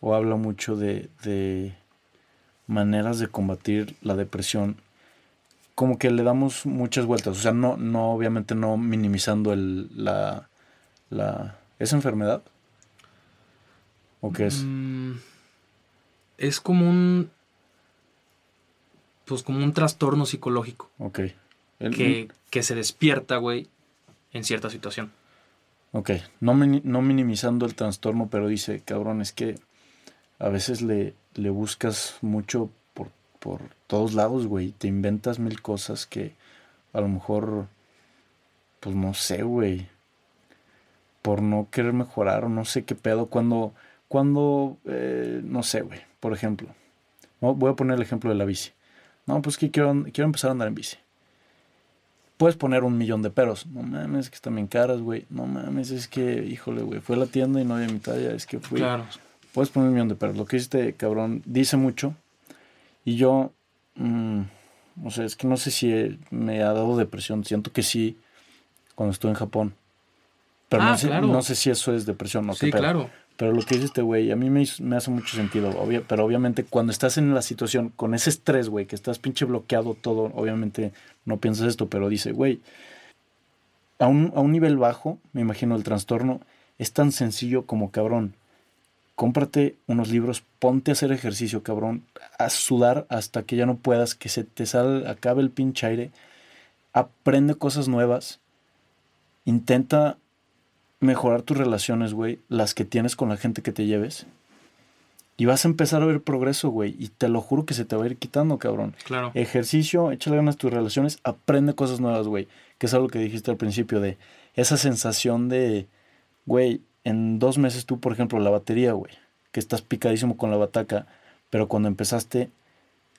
o habla mucho de, de maneras de combatir la depresión. Como que le damos muchas vueltas. O sea, no, no obviamente no minimizando el, la, la... ¿Es enfermedad? ¿O qué es? Mm, es como un. Pues como un trastorno psicológico Ok. El- que, que se despierta, güey, en cierta situación. Ok, no, no minimizando el trastorno, pero dice, cabrón, es que a veces le, le buscas mucho por, por todos lados, güey. Te inventas mil cosas que a lo mejor Pues no sé, güey. Por no querer mejorar o no sé qué pedo. Cuando, cuando, eh, no sé, güey. Por ejemplo, voy a poner el ejemplo de la bici. No, pues que quiero, quiero empezar a andar en bici. Puedes poner un millón de peros. No mames, que están bien caras, güey. No mames, es que, híjole, güey. Fue a la tienda y no había mi talla. Es que fui. Claro. Puedes poner un millón de peros. Lo que hiciste, cabrón, dice mucho. Y yo, mm, o sea, es que no sé si me ha dado depresión. Siento que sí, cuando estuve en Japón. Pero no, ah, sé, no sé si eso es depresión o Sí, claro. Pero lo que dice este güey, a mí me, me, hace mucho sentido. pero obviamente cuando estás en la situación con ese estrés, güey, que estás pinche bloqueado todo, obviamente no piensas esto, pero dice, güey, a un, a un nivel bajo, me imagino el trastorno, es tan sencillo como cabrón. Cómprate unos libros, ponte a hacer ejercicio, cabrón, a sudar hasta que ya no puedas, que se te sal, acabe el pinche aire, aprende cosas nuevas, intenta mejorar tus relaciones, güey, las que tienes con la gente que te lleves. Y vas a empezar a ver progreso, güey. Y te lo juro que se te va a ir quitando, cabrón. Claro. Ejercicio, échale ganas a tus relaciones, aprende cosas nuevas, güey. Que es algo que dijiste al principio, de esa sensación de, güey, en dos meses tú, por ejemplo, la batería, güey, que estás picadísimo con la bataca, pero cuando empezaste,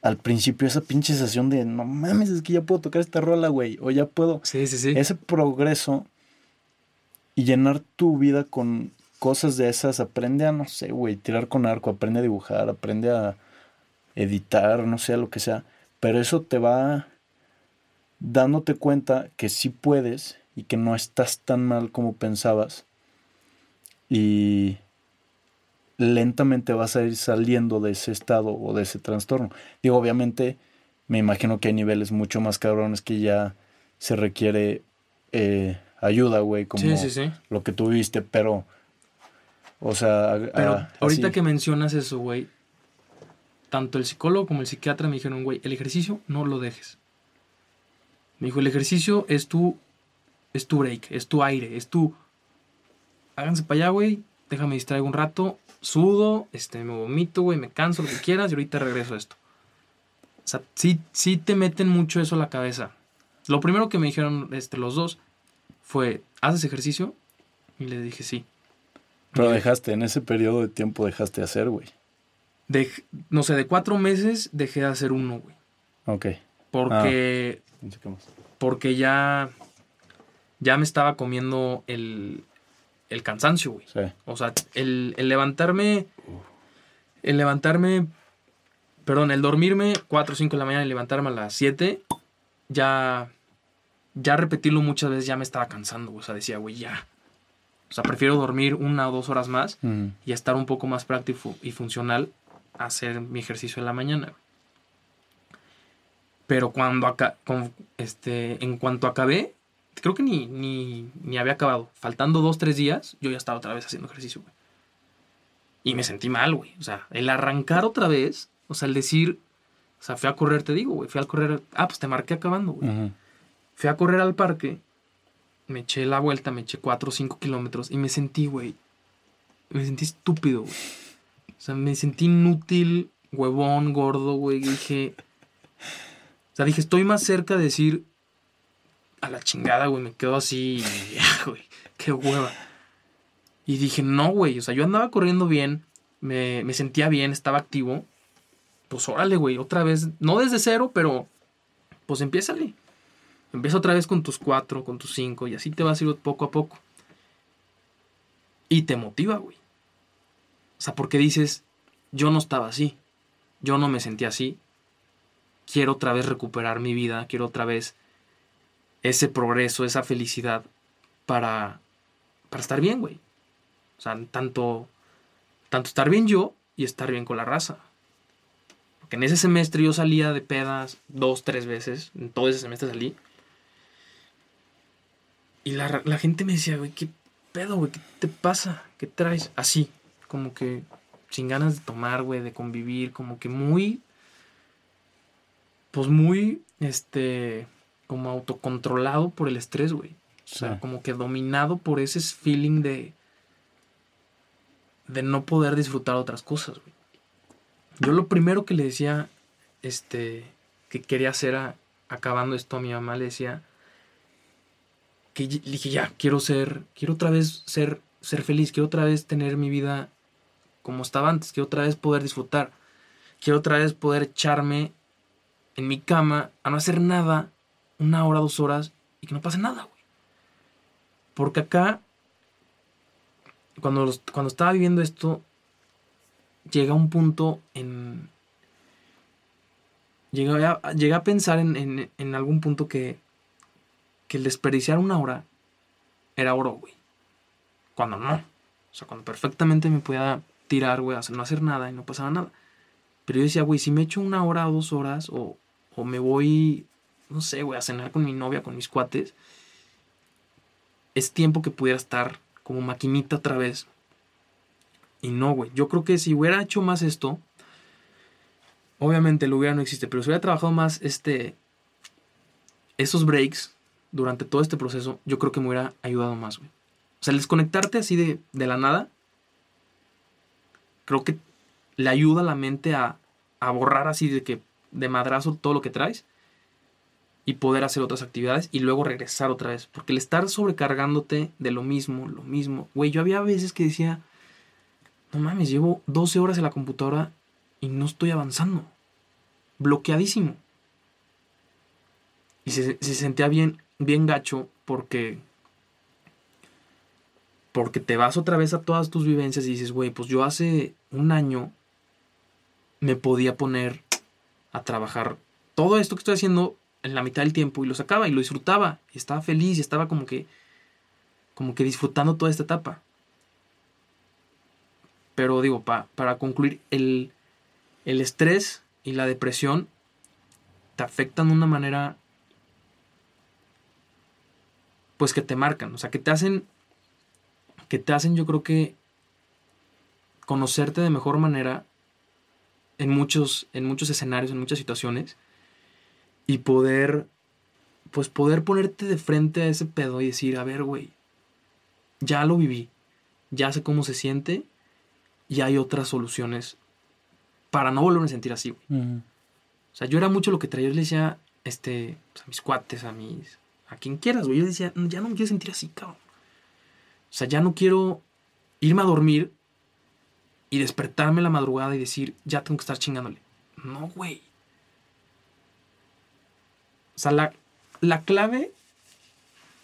al principio esa pinche sensación de, no mames, es que ya puedo tocar esta rola, güey, o ya puedo. Sí, sí, sí. Ese progreso y llenar tu vida con cosas de esas, aprende a, no sé, güey, tirar con arco, aprende a dibujar, aprende a editar, no sé, lo que sea. Pero eso te va dándote cuenta que sí puedes y que no estás tan mal como pensabas. Y lentamente vas a ir saliendo de ese estado o de ese trastorno. Digo, obviamente, me imagino que hay niveles mucho más cabrones que ya se requiere eh, ayuda, güey, como lo que tuviste, pero, o sea... Pero ahorita que mencionas eso, güey, tanto el psicólogo como el psiquiatra me dijeron, güey, el ejercicio no lo dejes. Me dijo, el ejercicio es tu, es tu break, es tu aire, es tu... Háganse para allá, güey, déjame distraer un rato, sudo, este, me vomito, güey, me canso, lo que quieras, y ahorita regreso a esto. O sea, sí, sí te meten mucho eso a la cabeza. Lo primero que me dijeron este, los dos fue, ¿haces ejercicio? Y le dije, sí. Pero dejaste, en ese periodo de tiempo dejaste de hacer, güey. De, no sé, de cuatro meses dejé de hacer uno, güey. Ok. Porque. Ah, porque ya. Ya me estaba comiendo el, el cansancio, güey. Sí. O sea, el, el levantarme. El levantarme. Perdón, el dormirme 4 o 5 de la mañana y levantarme a las 7. Ya ya repetirlo muchas veces ya me estaba cansando, o sea, decía, güey, ya. O sea, prefiero dormir una o dos horas más y estar un poco más práctico y funcional a hacer mi ejercicio en la mañana. Pero cuando acá, este, en cuanto acabé, creo que ni, ni, ni había acabado. Faltando dos, tres días, yo ya estaba otra vez haciendo ejercicio, güey. Y me sentí mal, güey. O sea, el arrancar otra vez, o sea, el decir, o sea, fui a correr, te digo, güey, fui a correr, ah, pues te marqué acabando, güey. Fui a correr al parque, me eché la vuelta, me eché 4 o 5 kilómetros y me sentí, güey. Me sentí estúpido, güey. O sea, me sentí inútil, huevón, gordo, güey. Dije. O sea, dije, estoy más cerca de decir. A la chingada, güey. Me quedo así. güey. Qué hueva. Y dije, no, güey. O sea, yo andaba corriendo bien. Me, me sentía bien, estaba activo. Pues órale, güey. Otra vez. No desde cero, pero. Pues empiézale. Empieza otra vez con tus cuatro, con tus cinco, y así te vas a ir poco a poco. Y te motiva, güey. O sea, porque dices, yo no estaba así, yo no me sentía así, quiero otra vez recuperar mi vida, quiero otra vez ese progreso, esa felicidad para, para estar bien, güey. O sea, tanto, tanto estar bien yo y estar bien con la raza. Porque en ese semestre yo salía de pedas dos, tres veces, en todo ese semestre salí. Y la, la gente me decía, güey, ¿qué pedo, güey? ¿Qué te pasa? ¿Qué traes? Así, como que sin ganas de tomar, güey, de convivir, como que muy, pues muy, este, como autocontrolado por el estrés, güey. O sea, como que dominado por ese feeling de, de no poder disfrutar otras cosas, güey. Yo lo primero que le decía, este, que quería hacer acabando esto a mi mamá, le decía, que dije, ya, quiero ser, quiero otra vez ser, ser feliz, quiero otra vez tener mi vida como estaba antes, quiero otra vez poder disfrutar, quiero otra vez poder echarme en mi cama a no hacer nada una hora, dos horas y que no pase nada, güey. Porque acá, cuando, cuando estaba viviendo esto, llega un punto en... Llegué a, a pensar en, en algún punto que que el desperdiciar una hora era oro, güey. Cuando no. O sea, cuando perfectamente me podía tirar, güey, no hacer nada y no pasaba nada. Pero yo decía, güey, si me echo una hora o dos horas o, o me voy, no sé, güey, a cenar con mi novia, con mis cuates, es tiempo que pudiera estar como maquinita otra vez. Y no, güey. Yo creo que si hubiera hecho más esto, obviamente lo hubiera no existe, pero si hubiera trabajado más este, esos breaks, durante todo este proceso, yo creo que me hubiera ayudado más, güey. O sea, el desconectarte así de, de la nada, creo que le ayuda a la mente a, a borrar así de que de madrazo todo lo que traes y poder hacer otras actividades y luego regresar otra vez. Porque el estar sobrecargándote de lo mismo, lo mismo. Güey, yo había veces que decía, no mames, llevo 12 horas en la computadora y no estoy avanzando. Bloqueadísimo. Y se, se sentía bien bien gacho porque porque te vas otra vez a todas tus vivencias y dices, güey, pues yo hace un año me podía poner a trabajar todo esto que estoy haciendo en la mitad del tiempo y lo sacaba y lo disfrutaba y estaba feliz y estaba como que como que disfrutando toda esta etapa. Pero digo, para concluir, el, el estrés y la depresión te afectan de una manera pues que te marcan, o sea, que te hacen, que te hacen yo creo que conocerte de mejor manera en muchos, en muchos escenarios, en muchas situaciones, y poder, pues poder ponerte de frente a ese pedo y decir, a ver, güey, ya lo viví, ya sé cómo se siente, y hay otras soluciones para no volverme a sentir así, güey. O sea, yo era mucho lo que traía, yo le decía, este, pues, a mis cuates, a mis, a quien quieras, güey. Yo decía, ya no me quiero sentir así, cabrón. O sea, ya no quiero irme a dormir y despertarme la madrugada y decir, ya tengo que estar chingándole. No, güey. O sea, la, la clave,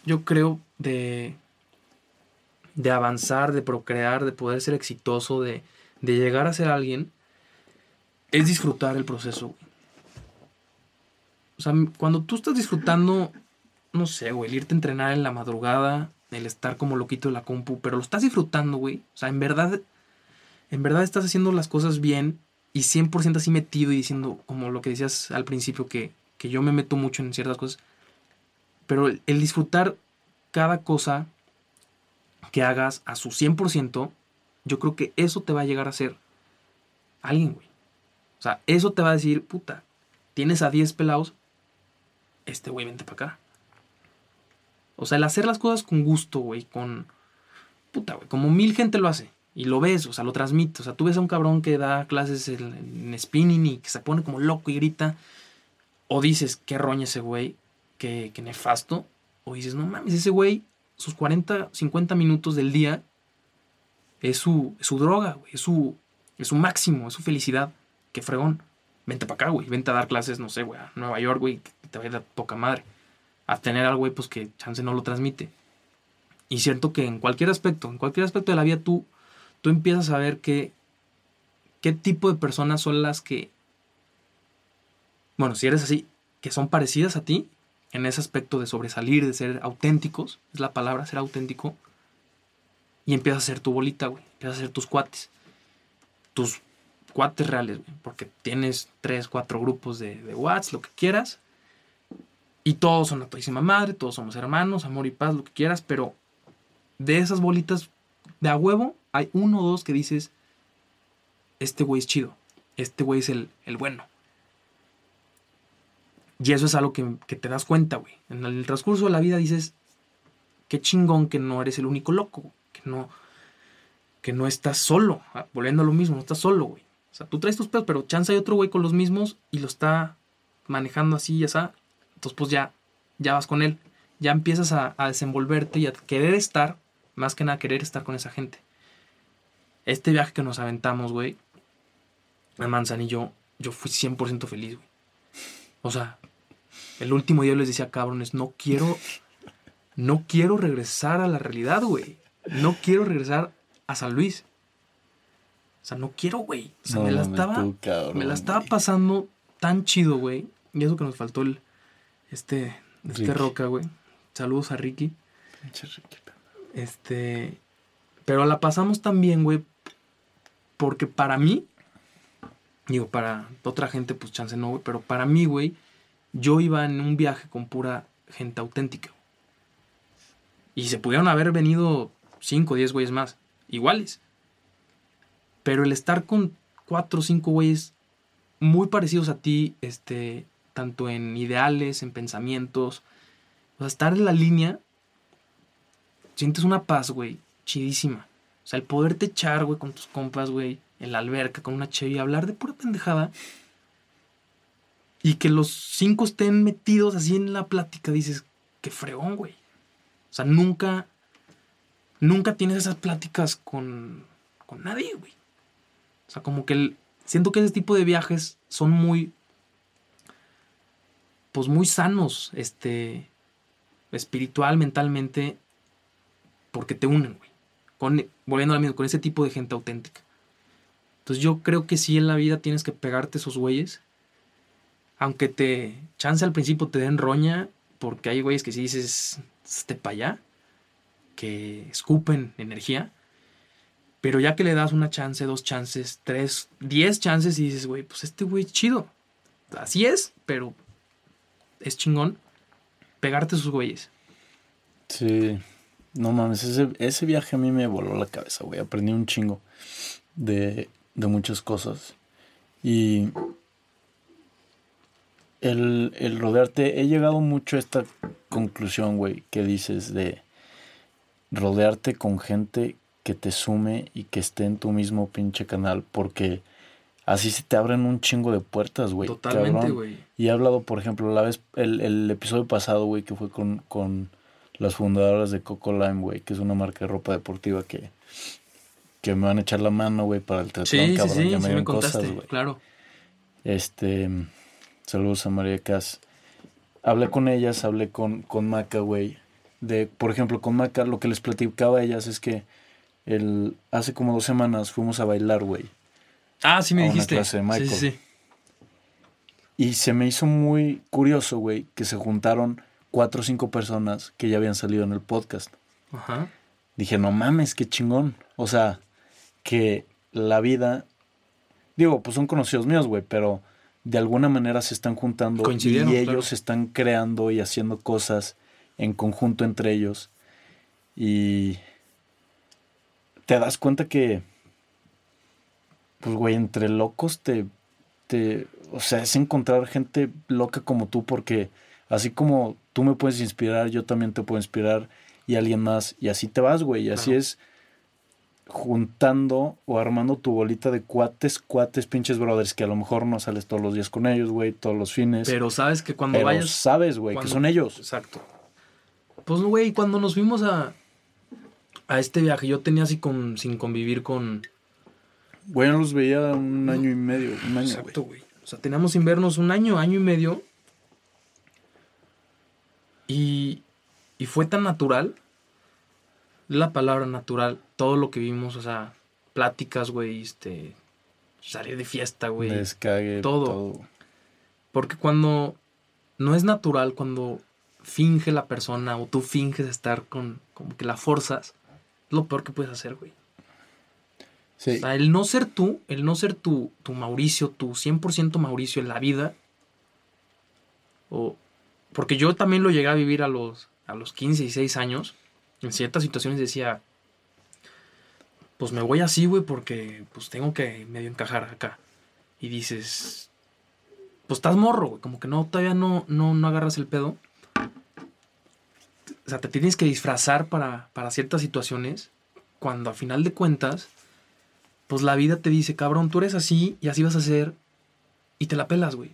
yo creo, de, de avanzar, de procrear, de poder ser exitoso, de, de llegar a ser alguien, es disfrutar el proceso. O sea, cuando tú estás disfrutando no sé, güey, el irte a entrenar en la madrugada, el estar como loquito en la compu, pero lo estás disfrutando, güey. O sea, en verdad, en verdad estás haciendo las cosas bien y 100% así metido y diciendo, como lo que decías al principio, que, que yo me meto mucho en ciertas cosas. Pero el, el disfrutar cada cosa que hagas a su 100%, yo creo que eso te va a llegar a ser alguien, güey. O sea, eso te va a decir, puta, tienes a 10 pelados, este güey vente para acá. O sea, el hacer las cosas con gusto, güey, con... Puta, güey, como mil gente lo hace. Y lo ves, o sea, lo transmite. O sea, tú ves a un cabrón que da clases en, spinning y que se pone como loco y grita. O dices, qué roña ese güey, qué, nefasto. O dices, no mames, ese güey, sus 40, 50 minutos del día es su, su droga, güey. Es su, es máximo, es su felicidad. Qué fregón. Vente para acá, güey. Vente a dar clases, no sé, güey, a Nueva York, güey. Que te vaya a poca madre a tener al güey pues que chance no lo transmite. Y cierto que en cualquier aspecto, en cualquier aspecto de la vida tú, tú empiezas a ver que, qué tipo de personas son las que, bueno, si eres así, que son parecidas a ti, en ese aspecto de sobresalir, de ser auténticos, es la palabra, ser auténtico, y empiezas a ser tu bolita, güey, empiezas a ser tus cuates, tus cuates reales, porque tienes tres, cuatro grupos de, de lo que quieras, y todos son la todísima madre, todos somos hermanos, amor y paz, lo que quieras, pero de esas bolitas de a huevo, hay uno o dos que dices, este güey es chido, este güey es el, bueno. Y eso es algo que, que te das cuenta, güey. En el transcurso de la vida dices, qué chingón que no eres el único loco, que no, que no estás solo, ah, volviendo a lo mismo, no estás solo, güey. O sea, tú traes tus pedos, pero chance hay otro güey con los mismos y lo está manejando así, ya está, entonces pues ya, ya vas con él. ya empiezas a, a desenvolverte y a querer estar, más que nada querer estar con esa gente. Este viaje que nos aventamos, güey, a Manzanillo, yo fui 100% feliz, güey. O sea, el último día yo les decía, cabrones, no quiero, no quiero regresar a la realidad, güey. No quiero regresar a San Luis. O sea, no quiero, güey. O sea, No me la estaba, tú, cabrón, me la estaba pasando tan chido, güey. Y eso que nos faltó el, este, este Ricky. Roca, güey. Saludos a Ricky. Pinche Ricky, pero- Este. Pero la pasamos tan bien, güey. Porque para mí. Digo, para otra gente, pues chance no, güey. Pero para mí, güey. Yo iba en un viaje con pura gente auténtica. Y se pudieron haber venido 5 o 10 güeyes más. Iguales. Pero el estar con 4 o 5 güeyes muy parecidos a ti, este. Tanto en ideales, en pensamientos. O sea, estar en la línea sientes una paz, güey, chidísima. O sea, el poderte echar, güey, con tus compas, güey, en la alberca con una cheve y hablar de pura pendejada. Y que los cinco estén metidos así en la plática, dices, qué fregón, güey. O sea, nunca, nunca tienes esas pláticas con, con nadie, güey. O sea, como que el, siento que ese tipo de viajes son muy, pues muy sanos, este, espiritual, mentalmente, porque te unen, güey. Con, volviendo a la con ese tipo de gente auténtica. Entonces yo creo que sí en la vida tienes que pegarte esos güeyes. Aunque te chance al principio te den roña, porque hay güeyes que si dices, este para allá, que escupen energía. Pero ya que le das una chance, dos chances, tres, diez chances y dices, güey, pues este güey es chido. Así es, pero es chingón pegarte esos güeyes. Sí. No mames, ese, ese viaje a mí me voló la cabeza, güey. Aprendí un chingo de, de muchas cosas. Y el, el rodearte, he llegado mucho a esta conclusión, güey, que dices de rodearte con gente que te sume y que esté en tu mismo pinche canal, porque así se te abren un chingo de puertas, güey. Totalmente, güey. Y he hablado, por ejemplo, la vez, el, el episodio pasado, güey, que fue con, con las fundadoras de Coco Lime, güey, que es una marca de ropa deportiva que, que me van a echar la mano, güey, para el triatlón, Sí, sí, cabrón. sí, ya sí me me contaste, cosas, güey. claro. Este, saludos a María Cas. Hablé con ellas, hablé con, con Maca, güey. De, por ejemplo, con Maca, lo que les platicaba a ellas es que el, hace como dos semanas fuimos a bailar, güey. Ah, sí me a una dijiste. clase de Michael. sí, sí. Y se me hizo muy curioso, güey, que se juntaron cuatro o cinco personas que ya habían salido en el podcast. Ajá. Dije, no mames, qué chingón. O sea, que la vida. Digo, pues son conocidos míos, güey, pero de alguna manera se están juntando y ellos claro. están creando y haciendo cosas en conjunto entre ellos. Y te das cuenta que, pues, güey, entre locos te, te, o sea, es encontrar gente loca como tú porque así como tú me puedes inspirar, yo también te puedo inspirar y alguien más y así te vas, güey, y así Claro. es juntando o armando tu bolita de cuates, cuates, pinches brothers, que a lo mejor no sales todos los días con ellos, güey, todos los fines. Pero sabes que cuando pero vayas. sabes, güey, que son ellos. Exacto. Pues, güey, cuando nos fuimos a, a este viaje, yo tenía así con, sin convivir con. Güey, no los veía un año y medio, un año, Exacto, güey. O sea, teníamos sin vernos un año, año y medio. Y, y fue tan natural. La palabra natural. Todo lo que vimos, o sea, pláticas, güey, este. Salir de fiesta, güey. Descague, todo. todo. Porque cuando no es natural, cuando finge la persona o tú finges estar con, como que la forzas, es lo peor que puedes hacer, güey. O sea, el no ser tú, el no ser tu, tu Mauricio, tu 100% Mauricio en la vida, o, porque yo también lo llegué a vivir a los, a los 15 y 16 años, en ciertas situaciones decía, pues me voy así, güey, porque pues tengo que medio encajar acá. Y dices, pues estás morro, güey, como que no, todavía no, no, no agarras el pedo. O sea, te tienes que disfrazar para, para ciertas situaciones, cuando a final de cuentas, pues la vida te dice, cabrón, tú eres así y así vas a ser, y te la pelas, güey.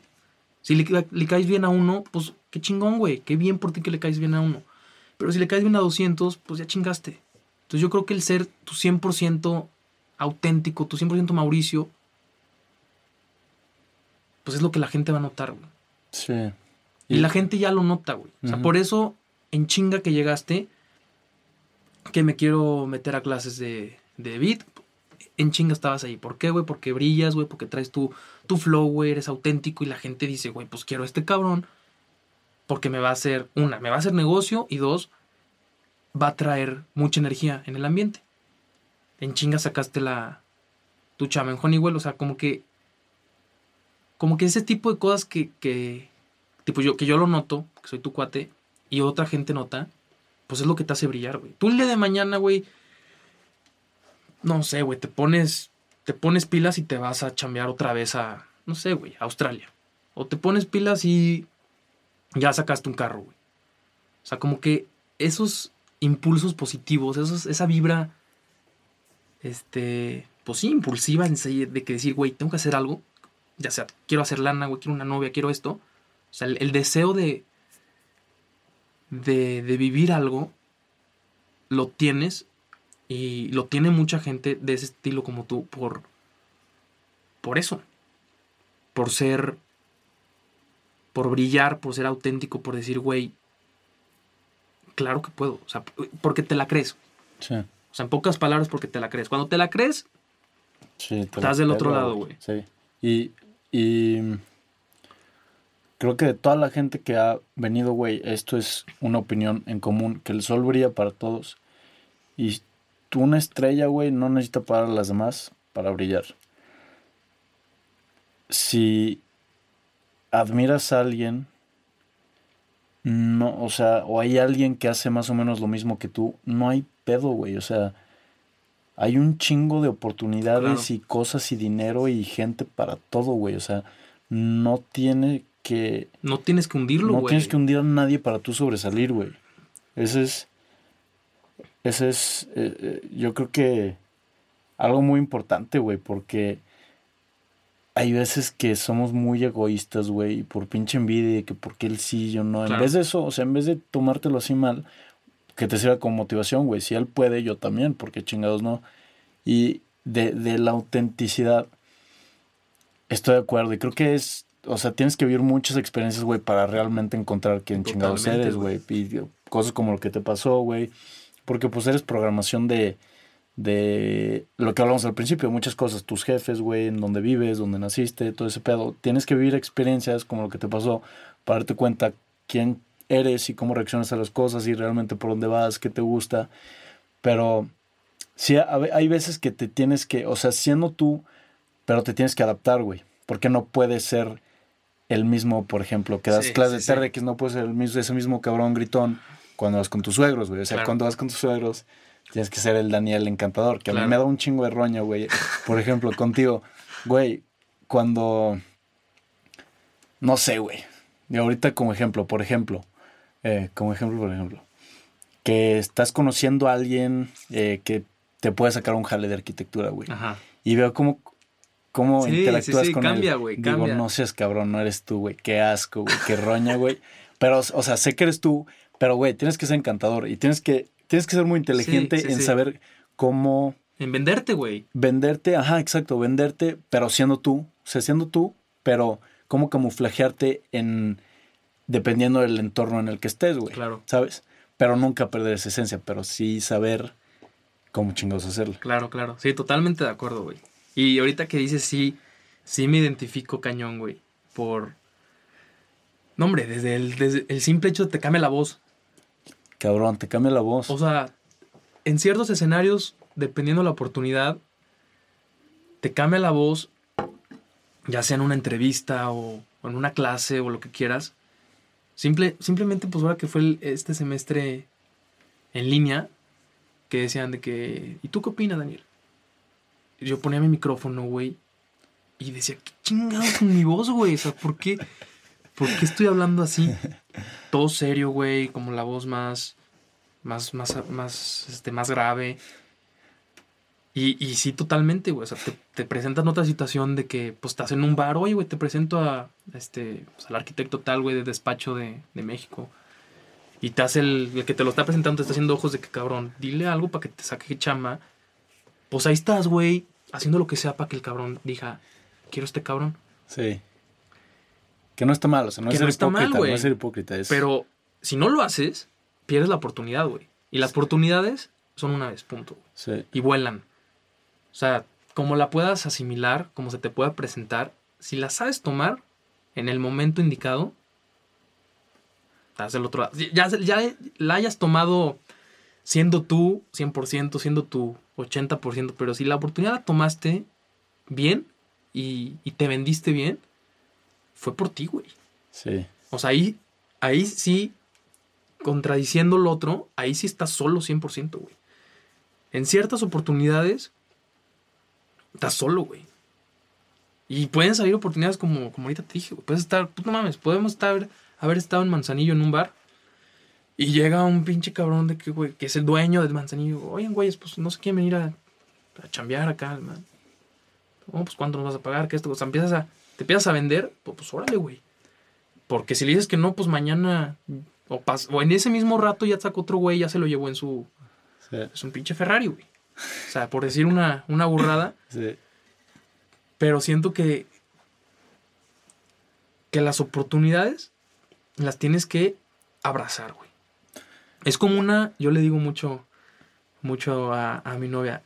Si le, le caes bien a uno, pues qué chingón, güey, qué bien por ti que le caes bien a uno. Pero si le caes bien a 200, pues ya chingaste. Entonces yo creo que el ser tu 100% auténtico, tu 100% Mauricio, pues es lo que la gente va a notar, güey. Sí. Y, la gente ya lo nota, güey. O sea, por eso, en chinga que llegaste, que me quiero meter a clases de, de beat, en chinga estabas ahí. ¿Por qué, güey? Porque brillas, güey, porque traes tu, tu flow, güey, eres auténtico y la gente dice, güey, pues quiero a este cabrón porque me va a hacer, una, me va a hacer negocio y dos, va a traer mucha energía en el ambiente. En chinga sacaste la, tu chama en Honeywell, o sea, como que, como que ese tipo de cosas que, que, tipo yo, que yo lo noto, que soy tu cuate, y otra gente nota, pues es lo que te hace brillar, güey. Tú el día de mañana, güey, no sé, güey, te pones, te pones pilas y te vas a chambear otra vez a, no sé, güey, a Australia. O te pones pilas y ya sacaste un carro, güey. O sea, como que esos impulsos positivos, esos, esa vibra, este, pues sí, impulsiva de que decir, güey, tengo que hacer algo. Ya sea, quiero hacer lana, güey, quiero una novia, quiero esto. O sea, el, deseo de, de, de vivir algo, lo tienes y lo tiene mucha gente de ese estilo como tú por, por eso. Por ser, por brillar, por ser auténtico, por decir, güey, claro que puedo. O sea, porque te la crees. Sí. O sea, en pocas palabras, porque te la crees. Cuando te la crees, estás del otro lado, güey. Sí. Y, y creo que de toda la gente que ha venido, güey, esto es una opinión en común, que el sol brilla para todos. Y tú, una estrella, güey, no necesita para las demás para brillar. Si admiras a alguien no, o sea, o hay alguien que hace más o menos lo mismo que tú, no hay pedo, güey, o sea, hay un chingo de oportunidades y cosas y dinero y gente para todo, güey, o sea, no tiene que... No tienes que hundirlo, güey. No tienes que hundir a nadie para tú sobresalir, güey. Ese es... Ese es, eh, eh, yo creo que algo muy importante, güey, porque hay veces que somos muy egoístas, güey, por pinche envidia, que porque él sí, yo no. En vez de eso, o sea, en vez de tomártelo así mal, que te sirva como motivación, güey. Si él puede, yo también, porque chingados no. Y de, de la autenticidad, estoy de acuerdo. Y creo que es, o sea, tienes que vivir muchas experiencias, güey, para realmente encontrar quién chingados eres, güey. Y cosas como lo que te pasó, güey. Porque pues eres programación de de lo que hablamos al principio, muchas cosas, tus jefes, güey, en donde vives, donde naciste, todo ese pedo. Tienes que vivir experiencias como lo que te pasó para darte cuenta quién eres y cómo reaccionas a las cosas y realmente por dónde vas, qué te gusta. Pero sí, hay veces que te tienes que, o sea, siendo tú, pero te tienes que adaptar, güey. Porque no puedes ser el mismo, por ejemplo, que das clases de TRX, no puedes ser el mismo, ese mismo cabrón gritón cuando vas con tus suegros, güey. O sea, cuando vas con tus suegros Tienes que ser el Daniel encantador, que a mí me da un chingo de roña, güey. Por ejemplo, contigo, güey, cuando... No sé, güey. Y ahorita como ejemplo, por ejemplo, eh, como ejemplo, por ejemplo, que estás conociendo a alguien eh, que te puede sacar un jale de arquitectura, güey. Ajá. Y veo cómo, cómo interactúas sí, sí, con cambia, güey, Digo, no seas cabrón, no eres tú, güey. Qué asco, güey. Qué roña, güey. Pero, o sea, sé que eres tú, pero, güey, tienes que ser encantador y tienes que tienes que ser muy inteligente en saber cómo... En venderte, güey. Venderte, ajá, exacto, venderte, pero siendo tú, o sea, siendo tú, pero cómo camuflajearte en... dependiendo del entorno en el que estés, güey. Claro. ¿Sabes? Pero nunca perder esa esencia, pero sí saber cómo chingados hacerlo. Claro, claro. Sí, totalmente de acuerdo, güey. Y ahorita que dices sí, sí me identifico cañón, güey. Por... No, hombre, desde el, desde el simple hecho de te cambia la voz. Cabrón, te cambia la voz. O sea, en ciertos escenarios, dependiendo de la oportunidad, te cambia la voz, ya sea en una entrevista o, en una clase o lo que quieras. Simple, simplemente, pues ahora que fue este semestre en línea, que decían de que, ¿y tú qué opinas, Daniel? Yo ponía mi micrófono, güey, y decía, ¿qué chingado con mi voz, güey? O sea, ¿por qué? ¿Por qué estoy hablando así? (laughs) Todo serio, güey, como la voz más, más, más, más, este, más grave. Y, y sí, totalmente, güey. O sea, te, te presentan otra situación de que, pues, estás en un bar, oye, güey, te presento a, este, pues, al arquitecto tal, güey, de despacho de, de México. y te hace el, el que te lo está presentando, te está haciendo ojos de que cabrón, dile algo para que te saque chamba. Pues ahí estás, güey, haciendo lo que sea para que el cabrón diga, quiero este cabrón. Sí. Que no está mal, o sea, no Que es no ser está mal, hipócrita, güey. no es ser hipócrita. Es, Pero si no lo haces, pierdes la oportunidad, güey. Y las oportunidades son una vez, punto. Sí, Y vuelan. O sea, como la puedas asimilar, como se te pueda presentar, si la sabes tomar en el momento indicado, estás del otro lado. Ya, ya la hayas tomado siendo tú 100%, siendo tu 80%, pero si la oportunidad la tomaste bien y, y te vendiste bien, fue por ti, güey. sí. O sea, ahí, ahí sí, contradiciendo lo otro, ahí sí estás solo 100%, güey. En ciertas oportunidades, estás solo, güey. Y pueden salir oportunidades como, como ahorita te dije, güey. Puedes estar, puto mames, podemos estar, haber estado en Manzanillo en un bar y llega un pinche cabrón de que, güey, que es el dueño del Manzanillo. Oigan, güeyes, pues no se quieren venir a, a chambear acá, man. Oh, pues cuánto nos vas a pagar, que esto, o sea, empiezas a, te empiezas a vender, pues, pues órale, güey. Porque si le dices que no, pues mañana o, pas- o en ese mismo rato ya sacó otro güey, ya se lo llevó en su Sí, es un pinche Ferrari, güey. O sea, por decir una, una burrada, (laughs) sí. pero siento que que las oportunidades las tienes que abrazar, güey. Es como una, yo le digo mucho mucho a, a mi novia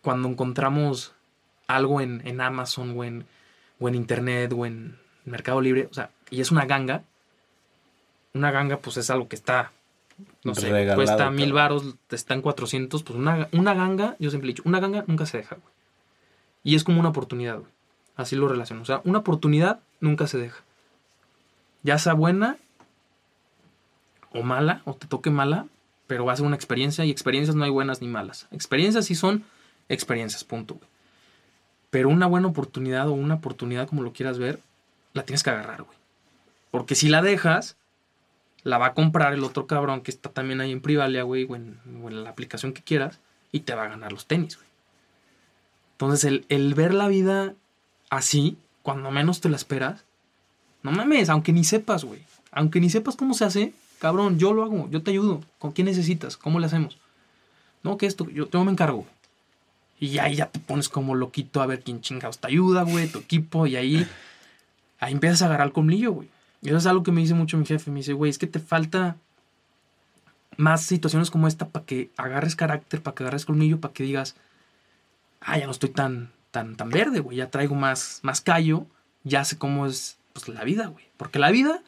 cuando encontramos algo en, en Amazon o en, o en internet o en Mercado Libre, o sea, y es una ganga, una ganga pues es algo que está, no sé, Regalado, cuesta mil cabrón. varos, está en 400, pues una, una ganga, yo siempre he dicho, una ganga nunca se deja, güey. Y es como una oportunidad, güey. Así lo relaciono. O sea, una oportunidad nunca se deja. Ya sea buena o mala, o te toque mala, pero va a ser una experiencia y experiencias no hay buenas ni malas. Experiencias sí son experiencias, punto. güey. Pero una buena oportunidad o una oportunidad como lo quieras ver, la tienes que agarrar, güey. Porque si la dejas, la va a comprar el otro cabrón que está también ahí en Privalia, güey, o en, la aplicación que quieras, y te va a ganar los tenis, güey. Entonces, el, el ver la vida así, cuando menos te la esperas, no mames, aunque ni sepas, güey. Aunque ni sepas cómo se hace, cabrón, yo lo hago, yo te ayudo. ¿Con quién necesitas? ¿Cómo le hacemos? No, que esto, yo, yo me encargo. Y ahí ya te pones como loquito a ver quién chingados te ayuda, güey, tu equipo, y ahí, ahí empiezas a agarrar el colmillo, güey. Y eso es algo que me dice mucho mi jefe. Me dice, güey, es que te falta más situaciones como esta para que agarres carácter, para que agarres colmillo, para que digas, ah, ya no estoy tan, tan, tan verde, güey, ya traigo más, más callo, ya sé cómo es pues, la vida, güey. Porque la vida,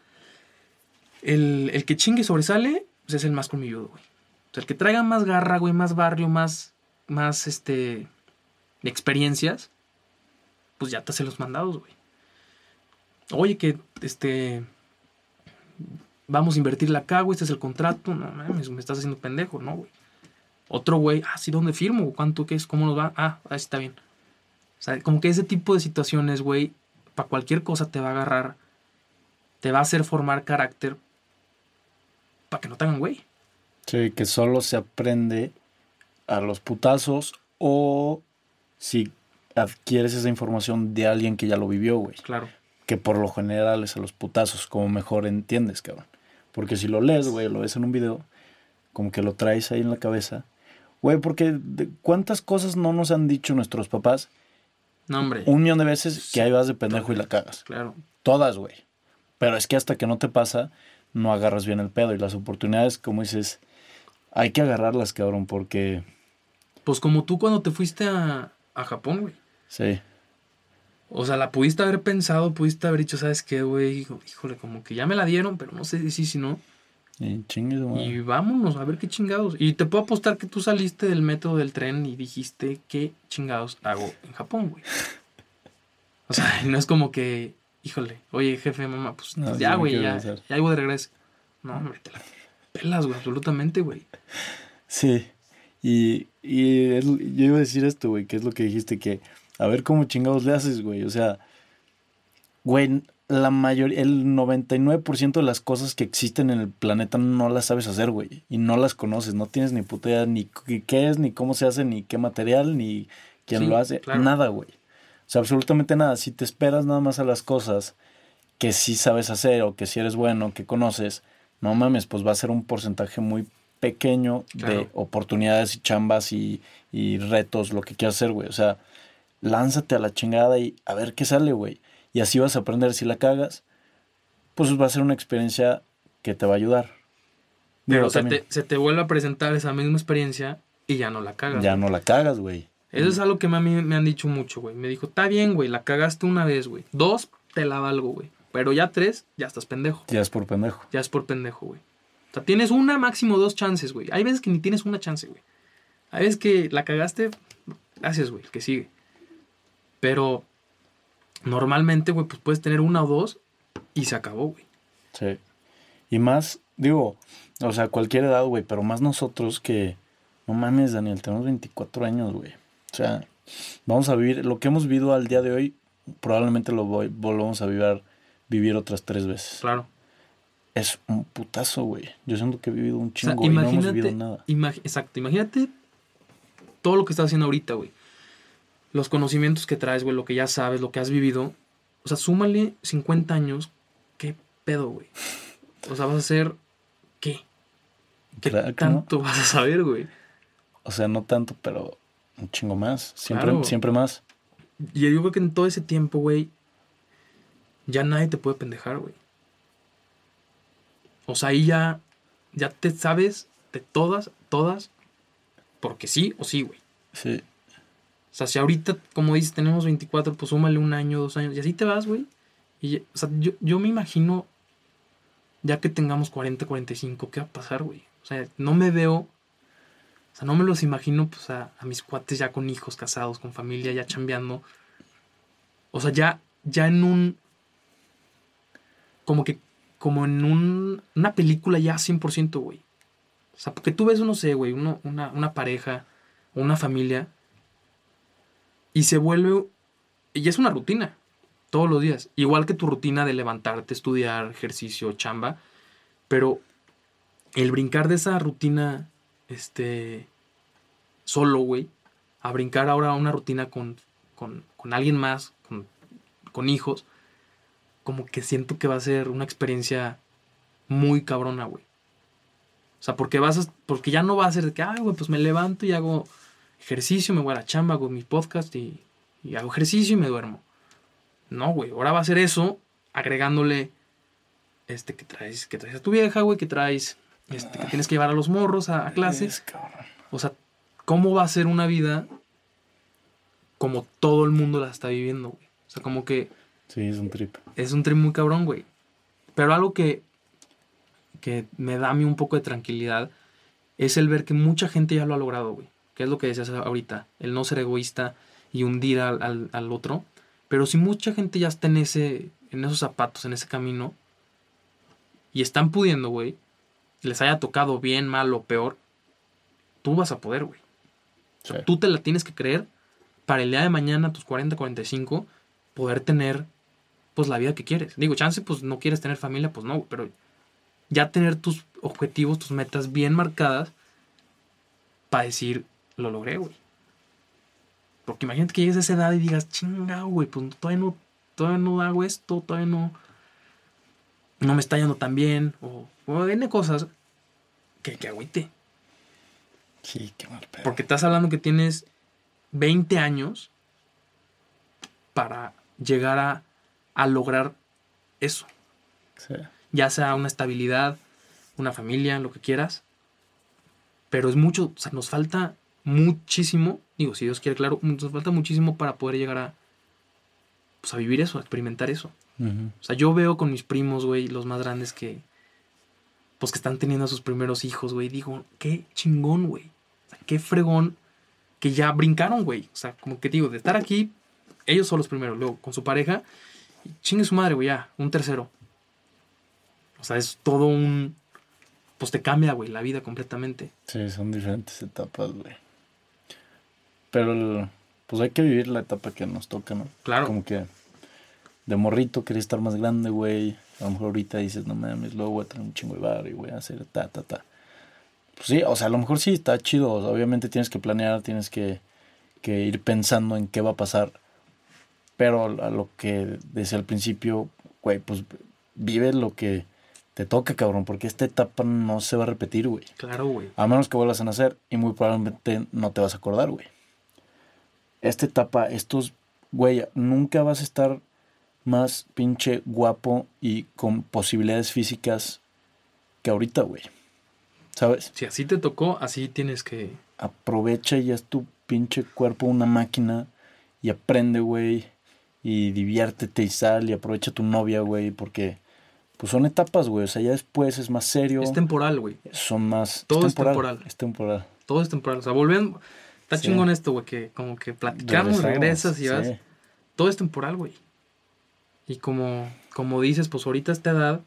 el, el que chingue y sobresale, pues es el más colmilludo, güey. O sea, el que traiga más garra, güey, más barrio, más, más, este, experiencias, pues ya te hace los mandados, güey. Oye, que, este, vamos a invertirla acá, güey, este es el contrato, no mames, me estás haciendo pendejo, ¿no, güey? Otro güey, ah, sí, ¿dónde firmo? ¿Cuánto qué es? ¿Cómo nos va? Ah, ahí está bien. O sea, como que ese tipo de situaciones, güey, para cualquier cosa te va a agarrar, te va a hacer formar carácter para que no te hagan güey. Sí, que solo se aprende a los putazos o si adquieres esa información de alguien que ya lo vivió, güey. Claro. Que por lo general es a los putazos, como mejor entiendes, cabrón. Porque si lo lees, güey, lo ves en un video, como que lo traes ahí en la cabeza. Güey, porque de- ¿cuántas cosas no nos han dicho nuestros papás? No, hombre. Un millón de veces que ahí vas de pendejo y la cagas. Claro. Todas, güey. Pero es que hasta que no te pasa, no agarras bien el pedo. Y las oportunidades, como dices, hay que agarrarlas, cabrón, porque Pues como tú cuando te fuiste a, a Japón, güey. sí. O sea, la pudiste haber pensado, pudiste haber dicho, ¿sabes qué, güey? Híjole, como que ya me la dieron, pero no sé si sí, si no. Y chingue su madre. Y vámonos a ver qué chingados. Y te puedo apostar que tú saliste del método del tren y dijiste qué chingados hago en Japón, güey. (laughs) O sea, no es como que, híjole, oye, jefe, mamá, pues No, ya, güey, ya, ya voy de regreso. No, hombre, te la pelas, güey, absolutamente, güey. Sí. Y, y es- yo iba a decir esto, güey, que es lo que dijiste, que a ver cómo chingados le haces, güey. O sea, güey, la mayoría, el 99% de las cosas que existen en el planeta no las sabes hacer, güey. Y no las conoces, no tienes ni puta idea ni qué es, ni cómo se hace, ni qué material, ni quién Sí, lo hace. claro. Nada, güey. O sea, absolutamente nada. Si te esperas nada más a las cosas que sí sabes hacer o que si eres bueno, que conoces, no mames, pues va a ser un porcentaje muy pequeño de oportunidades y chambas y, y retos, lo que quieras hacer, güey. O sea, lánzate a la chingada y a ver qué sale, güey. Y así vas a aprender. Si la cagas, pues va a ser una experiencia que te va a ayudar. Pero se te, se te vuelve a presentar esa misma experiencia y ya no la cagas. ya güey. no la cagas, güey. Eso es algo que a mí me han dicho mucho, güey. Me dijo, está bien, güey, la cagaste una vez, güey. Dos, te la valgo, güey. Pero ya tres, ya estás pendejo. Ya es por pendejo. Ya es por pendejo, güey. O sea, tienes una, máximo dos chances, güey. Hay veces que ni tienes una chance, güey. Hay veces que la cagaste, gracias, güey, que sigue. Pero normalmente, güey, pues puedes tener una o dos y se acabó, güey. Sí. Y más, digo, o sea, cualquier edad, güey, pero más nosotros que, no mames, Daniel, tenemos 24 años, güey. O sea, vamos a vivir, lo que hemos vivido al día de hoy, probablemente lo voy, volvamos a vivir, vivir otras tres veces. Claro. Es un putazo, güey. Yo siento que he vivido un O sea, chingo y no hemos vivido nada. imag- exacto, imagínate todo lo que estás haciendo ahorita, güey. Los conocimientos que traes, güey, lo que ya sabes, lo que has vivido. O sea, súmale 50 años. ¿Qué pedo, güey? O sea, vas a hacer ¿qué? ¿Qué Claro que no. tanto vas a saber, güey? O sea, no tanto, pero un chingo más. Siempre, Claro. siempre más. Y yo creo que en todo ese tiempo, güey, ya nadie te puede pendejar, güey. O sea, ahí ya, ya te sabes de todas, todas, porque sí o sí, güey. Sí. O sea, si ahorita, como dices, tenemos 24, pues súmale un año, dos años, y así te vas, güey. Y, o sea, yo, yo me imagino, ya que tengamos 40, 45, ¿qué va a pasar, güey? O sea, no me veo, o sea, no me los imagino, pues, a, a mis cuates ya con hijos, casados, con familia, ya chambeando. O sea, ya, ya en un, como que, como en un, una película ya 100%, güey. O sea, porque tú ves, no sé, güey, una, una pareja, una familia, y se vuelve. Y es una rutina. Todos los días. Igual que tu rutina de levantarte, estudiar, ejercicio, chamba. Pero el brincar de esa rutina, este. Solo, güey. A brincar ahora a una rutina con, con, con alguien más, con, con hijos. Como que siento que va a ser una experiencia muy cabrona, güey. O sea, porque vas a- porque ya no va a ser de que, ay, güey, pues me levanto y hago ejercicio, me voy a la chamba, hago mi podcast y, y hago ejercicio y me duermo. No, güey, ahora va a ser eso, agregándole este que traes, que traes a tu vieja, güey, que traes, este, que tienes que llevar a los morros a, a clase. Es cabrón. O sea, ¿cómo va a ser una vida como todo el mundo la está viviendo, güey? O sea, como que Sí, es un trip. es un tren muy cabrón, güey. Pero algo que, que me da a mí un poco de tranquilidad es el ver que mucha gente ya lo ha logrado, güey. Que es lo que decías ahorita, el no ser egoísta y hundir al, al- al otro. Pero si mucha gente ya está en ese, en esos zapatos, en ese camino, y están pudiendo, güey, les haya tocado bien, mal o peor, tú vas a poder, güey. Sí. Tú te la tienes que creer para el día de mañana, tus 40, 45, poder tener pues la vida que quieres. Digo, chance, pues no quieres tener familia, pues no, pero ya tener tus objetivos, tus metas bien marcadas para decir, lo logré, güey. Porque imagínate que llegues a esa edad y digas, chinga, güey, pues todavía no, todavía no hago esto, todavía no, no me está yendo tan bien, o, o N cosas que, que agüite. Sí, qué mal pedo. Porque estás hablando que tienes 20 años para llegar a, a lograr eso. Sí. Ya sea una estabilidad, una familia, lo que quieras. Pero es mucho, o sea, nos falta muchísimo, digo, si Dios quiere, claro, nos falta muchísimo para poder llegar a, pues, a vivir eso, a experimentar eso. O sea, yo veo con mis primos, güey, los más grandes que, pues que están teniendo a sus primeros hijos, güey. Digo, qué chingón, güey. O sea, qué fregón que ya brincaron, güey. O sea, como que digo, de estar aquí, ellos son los primeros, luego con su pareja, y chingue su madre, güey, ya, un tercero. O sea, es todo un, pues te cambia, güey, la vida completamente. Sí, son diferentes etapas, güey. Pero, pues hay que vivir la etapa que nos toca, ¿no? Claro. Como que de morrito quería estar más grande, güey. A lo mejor ahorita dices, no mames, luego voy a tener un chingo de bar y voy a hacer ta, ta, ta. Pues sí, o sea, a lo mejor sí está chido. o sea, obviamente tienes que planear, tienes que, que ir pensando en qué va a pasar. Pero a lo que decía al principio, güey, pues vive lo que te toca, cabrón, porque esta etapa no se va a repetir, güey. Claro, güey. A menos que vuelvas a nacer y muy probablemente no te vas a acordar, güey. Esta etapa, estos, güey, nunca vas a estar más pinche guapo y con posibilidades físicas que ahorita, güey. ¿Sabes? Si así te tocó, así tienes que... Aprovecha y haz tu pinche cuerpo una máquina y aprende, güey. Y diviértete y sal y aprovecha tu novia, güey, porque pues son etapas, güey. O sea, ya después es más serio. Es temporal, güey. Son más... Todo es temporal. Es temporal. Todo es temporal. O sea, volviendo... Está chingón esto, güey, que como que platicamos, regresas y vas... Todo es temporal, güey. Y como, como dices, pues ahorita a esta edad,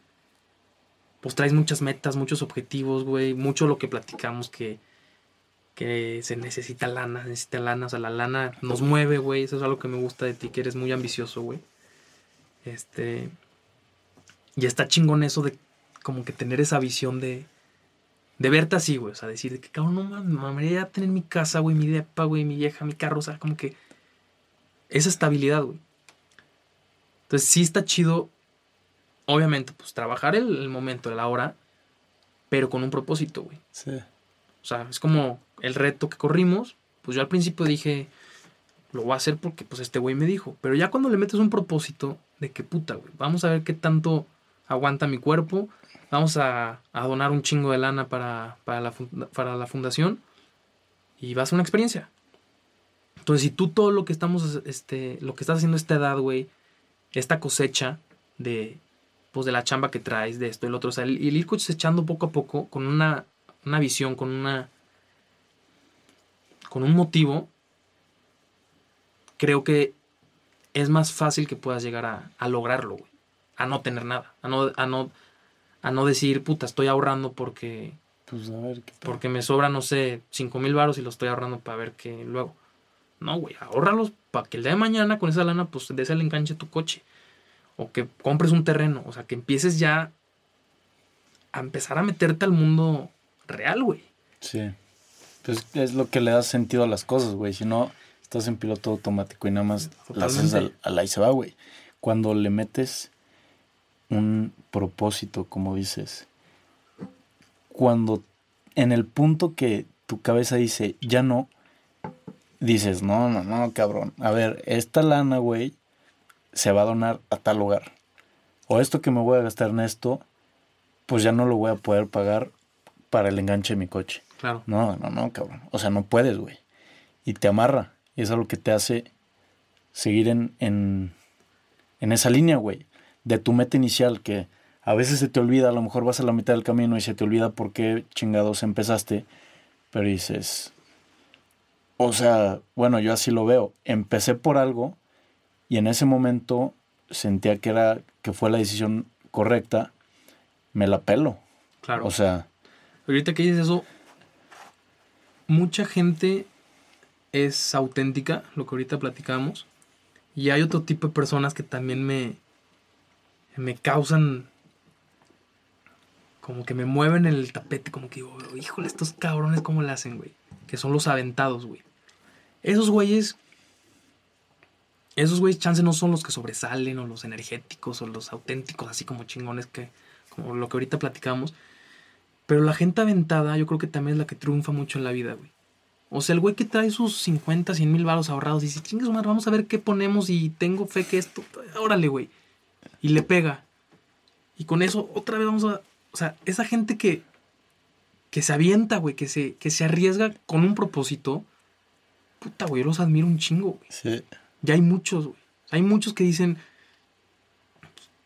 pues traes muchas metas, muchos objetivos, güey. Mucho lo que platicamos que que se necesita lana, necesita lana, o sea, la lana nos mueve, güey, eso es algo que me gusta de ti, que eres muy ambicioso, güey. Este, y está chingón eso de como que tener esa visión de, de verte así, güey, o sea, decir que, cabrón, no mames, me mamaría tener mi casa, güey, mi depa, güey, mi vieja, mi carro, o sea, como que esa estabilidad, güey. Entonces sí está chido, obviamente, pues trabajar el, el momento, la hora, pero con un propósito, güey. Sí. O sea, es como el reto que corrimos. Pues yo al principio dije, lo voy a hacer porque pues este güey me dijo. Pero ya cuando le metes un propósito de que puta, güey, vamos a ver qué tanto aguanta mi cuerpo. Vamos a, donar un chingo de lana para, para, la, para la fundación. Y va a ser una experiencia. Entonces, si tú todo lo que estamos, este, lo que estás haciendo a esta edad, güey, esta cosecha de, pues de la chamba que traes, de esto lo otro, o sea, el, el ir cosechando poco a poco con una una visión, con una. Con un motivo, creo que es más fácil que puedas llegar a, lograrlo, güey. A no tener nada. A no, a no, a no decir, puta, estoy ahorrando porque. Pues a ver qué Porque me sobra, no sé, cinco mil baros y lo estoy ahorrando para ver qué luego. No, güey, ahorralos para que el día de mañana con esa lana, pues des el enganche a tu coche. O que compres un terreno. O sea, que empieces ya a empezar a meterte al mundo real, güey. Sí. Pues es lo que le da sentido a las cosas, güey. Si no, estás en piloto automático y nada más las haces al, al ahí se va, güey. Cuando le metes un propósito, como dices, cuando en el punto que tu cabeza dice, ya no, dices, no, no, no, cabrón. A ver, esta lana, güey, se va a donar a tal lugar. O esto que me voy a gastar en esto, pues ya no lo voy a poder pagar para el enganche de mi coche. Claro. No, no, no, cabrón. O sea, no puedes, güey. Y te amarra. Y eso es lo que te hace seguir en, en, en esa línea, güey. De tu meta inicial, que a veces se te olvida, a lo mejor vas a la mitad del camino y se te olvida por qué chingados empezaste. Pero dices, o sea, bueno, yo así lo veo. Empecé por algo y en ese momento sentía que era que fue la decisión correcta. Me la pelo. Claro. O sea, Ahorita que dices eso, mucha gente es auténtica, lo que ahorita platicamos. Y hay otro tipo de personas que también me, me causan, como que me mueven el tapete, como que digo, híjole, estos cabrones, ¿cómo le hacen, güey? Que son los aventados, güey. Esos güeyes, esos güeyes, chance no son los que sobresalen, o los energéticos, o los auténticos, así como chingones que, como lo que ahorita platicamos pero la gente aventada, yo creo que también es la que triunfa mucho en la vida, güey. O sea, el güey que trae sus 50, 100 mil baros ahorrados y dice, chingues, madre, vamos a ver qué ponemos y tengo fe que esto, órale, güey. Y le pega. Y con eso, otra vez vamos a. O sea, esa gente que. que se avienta, güey, que se, que se arriesga con un propósito. Puta, güey, yo los admiro un chingo, güey. Sí. Ya hay muchos, güey. Hay muchos que dicen.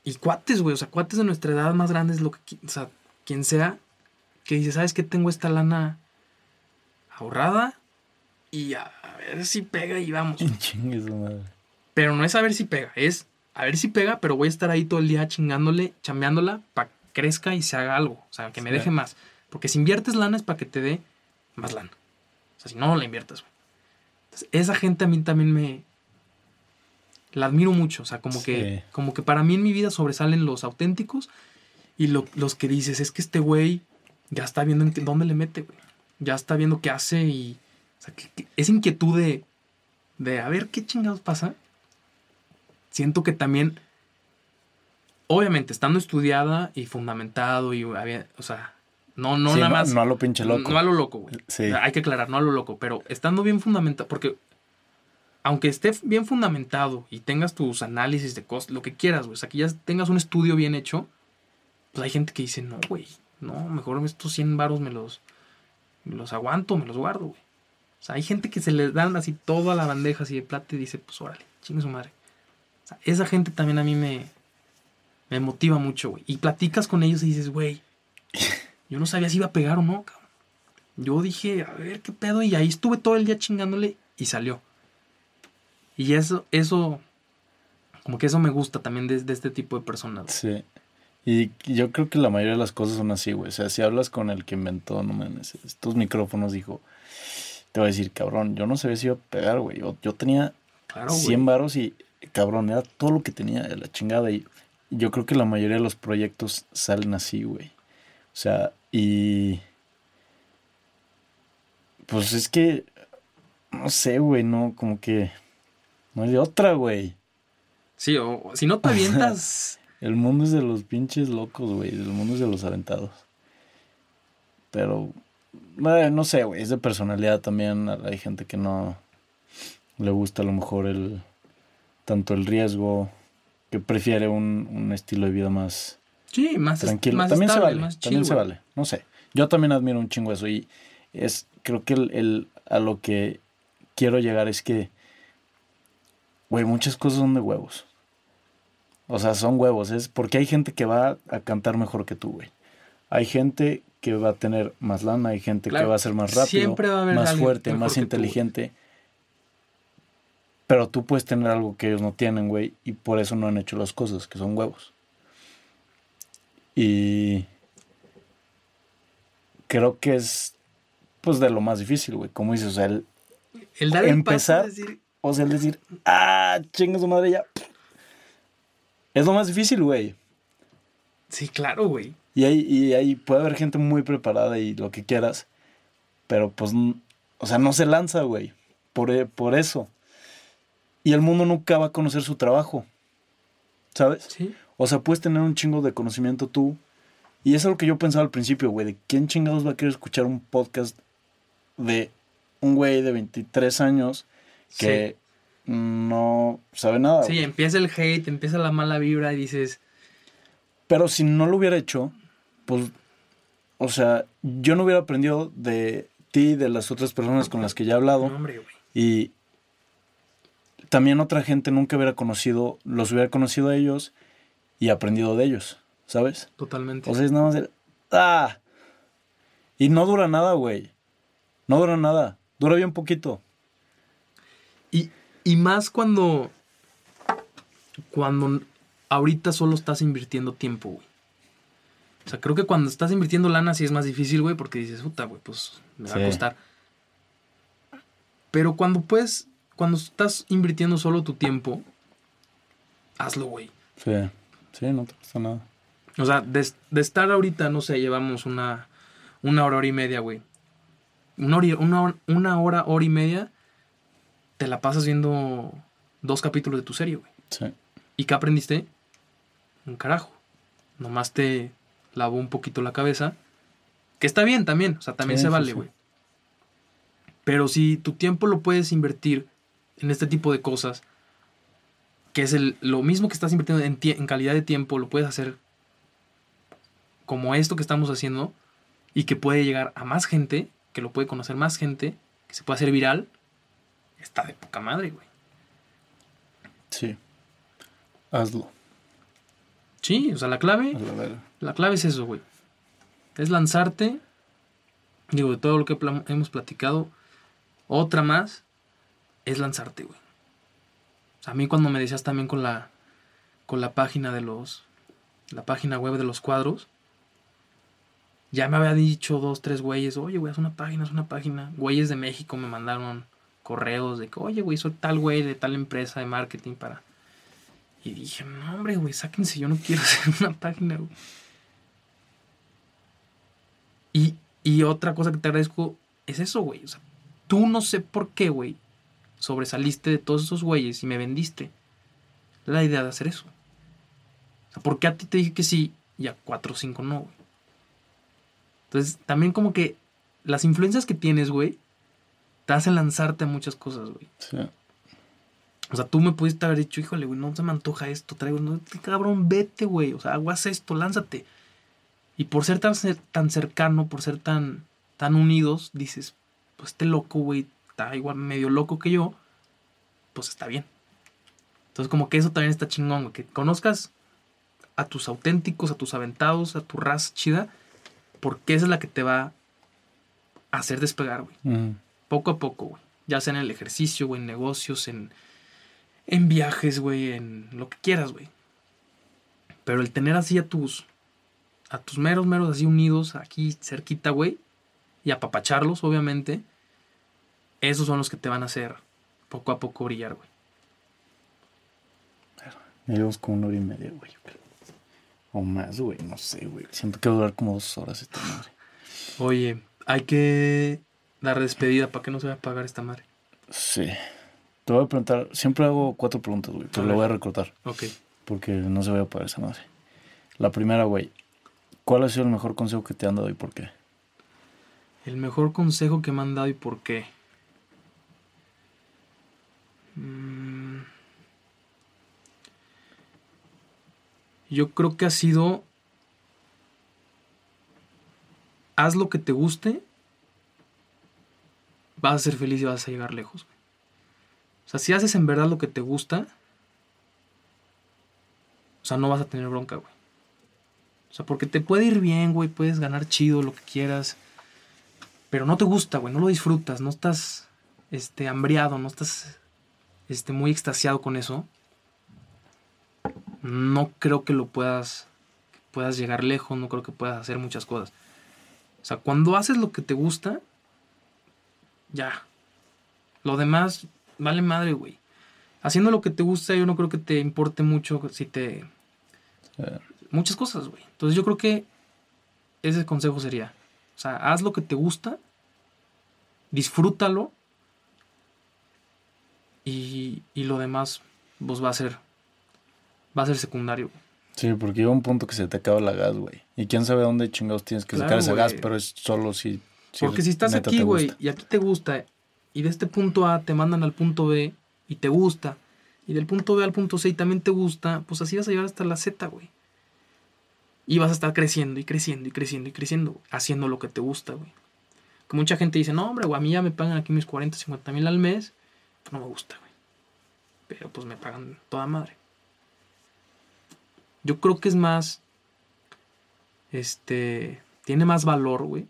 Y cuates, güey. O sea, cuates de nuestra edad más grandes, lo que. O sea, quien sea que dice, ¿sabes qué? Tengo esta lana ahorrada y a, ver si pega y vamos. (laughs) Pero no es a ver si pega, es a ver si pega, pero voy a estar ahí todo el día chingándole, chambeándola para que crezca y se haga algo. O sea, que me deje más. Porque si inviertes lana es para que te dé más lana. O sea, si no, no la inviertas, güey. Entonces, esa gente a mí también me. La admiro mucho. O sea, como que. Como que para mí en mi vida sobresalen los auténticos. Y los que dices, es que este güey ya está viendo en dónde le mete, güey. Ya está viendo qué hace y. O sea, que, esa inquietud de. De a ver qué chingados pasa. Siento que también. obviamente, estando estudiada y fundamentado y había, o sea, no, no Sí, nada no- más. no a lo pinche loco. No a lo loco, güey. Sí. O sea, Hay que aclarar, no a lo loco, pero estando bien fundamentado, porque aunque esté bien fundamentado y tengas tus análisis de cosas, lo que quieras, güey, o sea, que ya tengas un estudio bien hecho, pues hay gente que dice, no, güey, no, mejor estos 100 varos me los, me los aguanto, me los guardo, güey. O sea, hay gente que se les dan así toda la bandeja así de plata y dice, pues órale, chingue su madre. O sea, esa gente también a mí me, me motiva mucho, güey. Y platicas con ellos y dices, güey, yo no sabía si iba a pegar o no, cabrón. Yo dije, a ver qué pedo, y ahí estuve todo el día chingándole y salió. Y eso, eso, como que eso me gusta también de, de este tipo de personas. Sí. Y yo creo que la mayoría de las cosas son así, güey. O sea, si hablas con el que inventó, no mames, estos micrófonos, dijo, te voy a decir, cabrón, yo no sabía si iba a pegar, güey. Yo, yo tenía Claro, güey. 100 varos y, cabrón, era todo lo que tenía de la chingada. Y yo creo que la mayoría de los proyectos salen así, güey. O sea, y... Pues es que, no sé, güey, no, como que... No hay de otra, güey. Sí, o si no te avientas. (laughs) El mundo es de los pinches locos, güey. El mundo es de los aventados. Pero, eh, no sé, güey. Es de personalidad también. Hay gente que no le gusta a lo mejor el tanto el riesgo, que prefiere un, un estilo de vida más Sí, más, es- tranquilo. más también se vale. más También chill, se vale. No sé. Yo también admiro un chingo eso. Y es, creo que el, el- a lo que quiero llegar es que, güey, muchas cosas son de huevos. O sea, son huevos. Es porque hay gente que va a cantar mejor que tú, güey. Hay gente que va a tener más lana, hay gente que va a ser más rápido, siempre va a haber más fuerte, más tú, inteligente. Pero tú puedes tener algo que ellos no tienen, güey, y por eso no han hecho las cosas, que son huevos. Y creo que es, pues, de lo más difícil, güey. Como dices, o sea, el, El dar el Empezar- paso decir, o sea, el decir, ah, chinga su madre ya. Es lo más difícil, güey. sí, claro, güey. Y ahí, y ahí puede haber gente muy preparada y lo que quieras. Pero pues, o sea, no se lanza, güey. Por, e- por eso. Y el mundo nunca va a conocer su trabajo. ¿Sabes? Sí. O sea, puedes tener un chingo de conocimiento tú. Y eso es lo que yo pensaba al principio, güey. ¿De quién chingados va a querer escuchar un podcast de un güey de 23 años que no sabe nada? Sí, güey? empieza el hate, empieza la mala vibra y dices, Pero si no lo hubiera hecho, pues, o sea, yo no hubiera aprendido de ti y de las otras personas con las que ya he hablado. no, hombre, güey. Y también otra gente nunca hubiera conocido, los hubiera conocido a ellos y aprendido de ellos, ¿sabes? Totalmente. O sea, es nada más el, ¡ah! Y no dura nada, güey. No dura nada. Dura bien poquito. Y, y más cuando. Cuando ahorita solo estás invirtiendo tiempo, güey. O sea, creo que cuando estás invirtiendo lana sí es más difícil, güey, porque dices, puta, güey, pues me va Sí. a costar. Pero cuando puedes. Cuando estás invirtiendo solo tu tiempo, hazlo, güey. Sí. Sí, no te cuesta nada. O sea, de, de estar ahorita, no sé, llevamos una, una hora, hora y media, güey. Una hora, y- una, hora- una hora, hora y media, te la pasas viendo dos capítulos de tu serie, güey. Sí. ¿Y qué aprendiste? Un carajo. Nomás te lavó un poquito la cabeza. Que está bien también, o sea, también Sí, se vale, sí. güey. Pero si tu tiempo lo puedes invertir en este tipo de cosas, que es el, lo mismo que estás invirtiendo en, en calidad de tiempo, lo puedes hacer como esto que estamos haciendo y que puede llegar a más gente, que lo puede conocer más gente, que se puede hacer viral, está de poca madre, güey. Sí. Hazlo. Sí, o sea, la clave... La clave es eso, güey. Es lanzarte. Digo, de todo lo que hemos platicado. Otra más es lanzarte, güey. O sea, a mí cuando me decías también con la con la página de los la página web de los cuadros, ya me había dicho dos, tres güeyes, oye, güey, es una página, es una página. Güeyes de México me mandaron correos de que, oye, güey, soy tal güey de tal empresa de marketing para. Y dije, no, hombre, güey, sáquense, yo no quiero (laughs) hacer una página, güey. Y, y otra cosa que te agradezco es eso, güey. O sea, tú no sé por qué, güey, sobresaliste de todos esos güeyes y me vendiste la idea de hacer eso. O sea, ¿por qué a ti te dije que sí y a cuatro o cinco no, güey? Entonces, también como que las influencias que tienes, güey, te hacen lanzarte a muchas cosas, güey. Sí. O sea, tú me pudiste haber dicho, híjole, güey, no se me antoja esto, traigo, no, cabrón, vete, güey, o sea, aguas esto, lánzate. Y por ser tan, tan cercano, por ser tan, tan unidos, dices, pues este loco, güey, está igual medio loco que yo, pues está bien. Entonces, como que eso también está chingón, güey, que conozcas a tus auténticos, a tus aventados, a tu raza chida, porque esa es la que te va a hacer despegar, güey Ujú. Poco a poco, güey. Ya sea en el ejercicio, güey, en negocios, en, en viajes, güey, en lo que quieras, güey. Pero el tener así a tus, a tus meros, meros así unidos, aquí cerquita, güey, y apapacharlos, obviamente, esos son los que te van a hacer poco a poco brillar, güey. Ya llevamos como una hora y media, güey. O más, güey, no sé, güey. Siento que va a durar como dos horas esta madre. Oye, hay que dar despedida para que no se vaya a pagar esta madre. Sí. Te voy a preguntar, siempre hago cuatro preguntas, güey, pero lo voy a recortar Ok. porque no se vaya a pagar esa madre. La primera, güey. ¿Cuál ha sido el mejor consejo que te han dado y por qué? El mejor consejo que me han dado y por qué. Mm. Yo creo que ha sido. Haz lo que te guste. Vas a ser feliz y vas a llegar lejos. O sea, si haces en verdad lo que te gusta. O sea, no vas a tener bronca, güey. O sea, porque te puede ir bien, güey. Puedes ganar chido, lo que quieras pero no te gusta, güey, no lo disfrutas, no estás este hambriado, no estás este muy extasiado con eso. No creo que lo puedas que puedas llegar lejos, no creo que puedas hacer muchas cosas. O sea, cuando haces lo que te gusta, ya. Lo demás vale madre, güey. Haciendo lo que te gusta, yo no creo que te importe mucho si te Eh, muchas cosas, güey. Entonces yo creo que ese consejo sería, o sea, haz lo que te gusta, disfrútalo y, y lo demás pues va a ser va a ser secundario. sí, porque llega un punto que se te acaba la gas, güey. Y quién sabe dónde chingados tienes que Claro, sacar ese gas, pero es solo si. Porque si estás aquí, güey, y aquí te gusta y de este punto A te mandan al punto B y te gusta y del punto B al punto C y también te gusta, pues así vas a llegar hasta la Z, güey. Y vas a estar creciendo y creciendo y creciendo y creciendo, haciendo lo que te gusta, güey. Que mucha gente dice, no, hombre, güey, a mí ya me pagan aquí mis 40, 50 mil al mes. Pues no me gusta, güey. Pero pues me pagan toda madre. Yo creo que es más. Este. Tiene más valor, güey.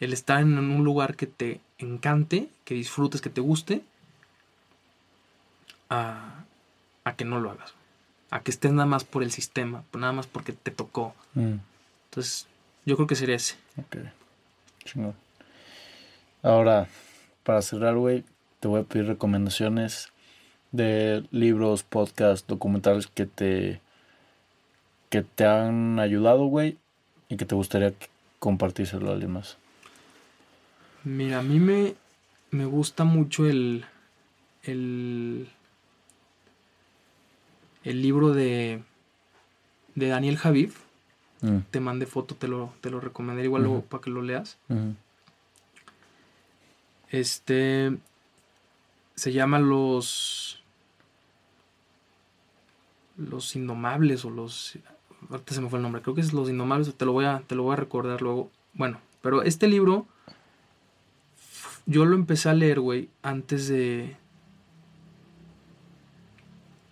El estar en un lugar que te encante, que disfrutes, que te guste. A, a que no lo hagas. A que estés nada más por el sistema, nada más porque te tocó. Mm, Entonces, yo creo que sería ese. ok. Chingón. Ahora, para cerrar, güey, te voy a pedir recomendaciones de libros, podcasts, documentales que te que te han ayudado, güey, y que te gustaría compartírselo a alguien más. Mira, a mí me, me gusta mucho el, el, el libro de, de Daniel Javid. Mm, Te mandé foto, te lo, te lo recomendaré igual luego para que lo leas. Este se llama los los indomables o los ahorita se me fue el nombre, creo que es los indomables, te lo voy a te lo voy a recordar luego. Bueno, pero este libro yo lo empecé a leer, güey, antes de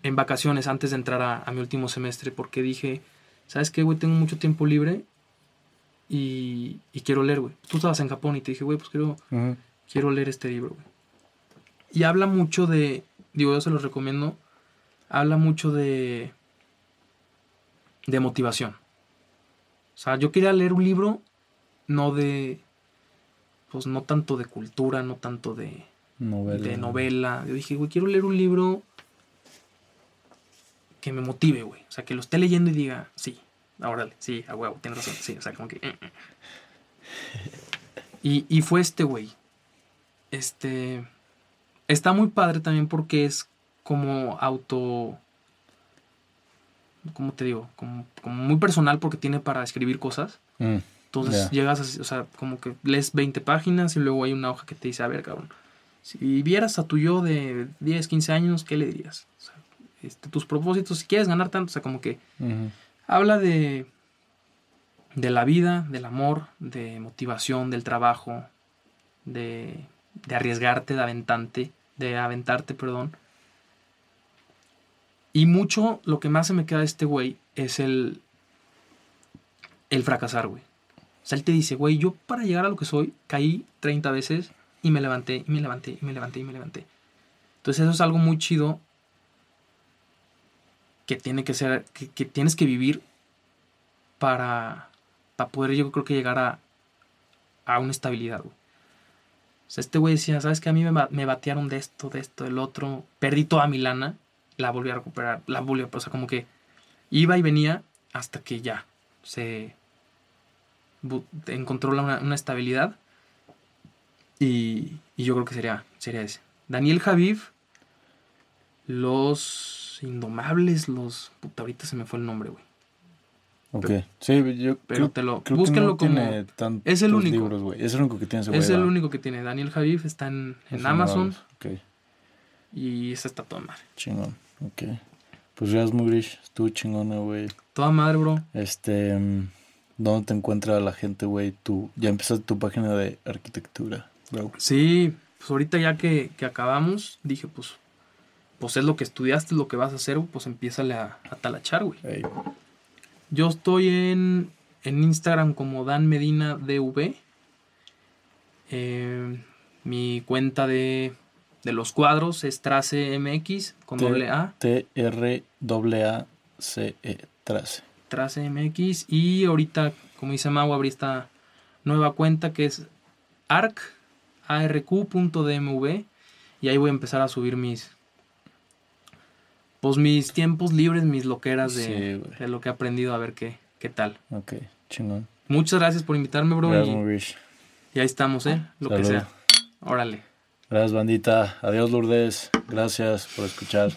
en vacaciones, antes de entrar a, a mi último semestre, porque dije, ¿sabes qué, güey? Tengo mucho tiempo libre y, y quiero leer, güey. Tú estabas en Japón y te dije, güey, pues quiero, quiero leer este libro, güey. Y habla mucho de, digo, yo se los recomiendo, habla mucho de, de motivación. O sea, yo quería leer un libro, no de, pues no tanto de cultura, no tanto de, Novela. de novela. Yo dije, güey, quiero leer un libro que me motive, güey. O sea, que lo esté leyendo y diga, sí, órale, sí, a huevo, tienes razón, sí, o sea, como que... mm, mm. Y, y fue este, güey. Este... Está muy padre también porque es como auto... ¿cómo te digo? Como, como muy personal porque tiene para escribir cosas. Mm, Entonces Ya. llegas, a, o sea, como que lees 20 páginas y luego hay una hoja que te dice, a ver, cabrón, si vieras a tu yo de 10, 15 años, ¿qué le dirías? O sea, este, tus propósitos, si quieres ganar tanto, o sea, como que habla de, de la vida, del amor, de motivación, del trabajo, de, de arriesgarte, de aventante, de aventarte, perdón. Y mucho lo que más se me queda de este güey es el, el fracasar, güey. O sea, él te dice, güey, yo para llegar a lo que soy caí 30 veces y me levanté, y me levanté, y me levanté, y me levanté. Entonces eso es algo muy chido que tiene que ser, que, tienes que vivir para, para poder yo creo que llegar a, a una estabilidad, güey. O sea, este güey decía, ¿sabes qué? A mí me, me batearon de esto, de esto, del otro. Perdí toda mi lana, la volví a recuperar, la volví a... O sea, como que iba y venía hasta que ya se encontró una, una estabilidad. Y, y yo creo que sería, sería ese. Daniel Javiv, Los Indomables, los... Puta, ahorita se me fue el nombre, güey. Ok. Sí, yo Pero creo, te lo... creo Búsquenlo que no como... tiene es el único. libros, güey. Es el único que tiene ese güey. Es el único que tiene. Daniel Javiv está en, en Es Amazon. Ok, Y esa está toda madre. chingón. Ok. Pues Reas Mugrish, estuvo chingona, güey. Toda madre, bro. Este, mm, ¿dónde te encuentra la gente, güey? Tú ya empezaste tu página de arquitectura, bro. Sí, pues ahorita ya que, que acabamos, dije, pues, pues es lo que estudiaste, es lo que vas a hacer, pues empiézale a, a talachar, güey. Ey, Yo estoy en, en Instagram como Dan Medina DV. Eh, mi cuenta de, de los cuadros es Trace MX con doble A. T-R-A-C-E, Trace. Trace MX. Y ahorita, como dice Mau, abrí esta nueva cuenta que es arc, arq.dmv. Y ahí voy a empezar a subir mis. Pues mis tiempos libres, mis loqueras de, Sí, güey. de lo que he aprendido, a ver qué, qué tal. Ok, chingón. Muchas gracias por invitarme, bro. Y, y ahí estamos, ¿eh? Lo que sea. Órale. Gracias, bandita. Adiós, Lourdes. Gracias por escuchar.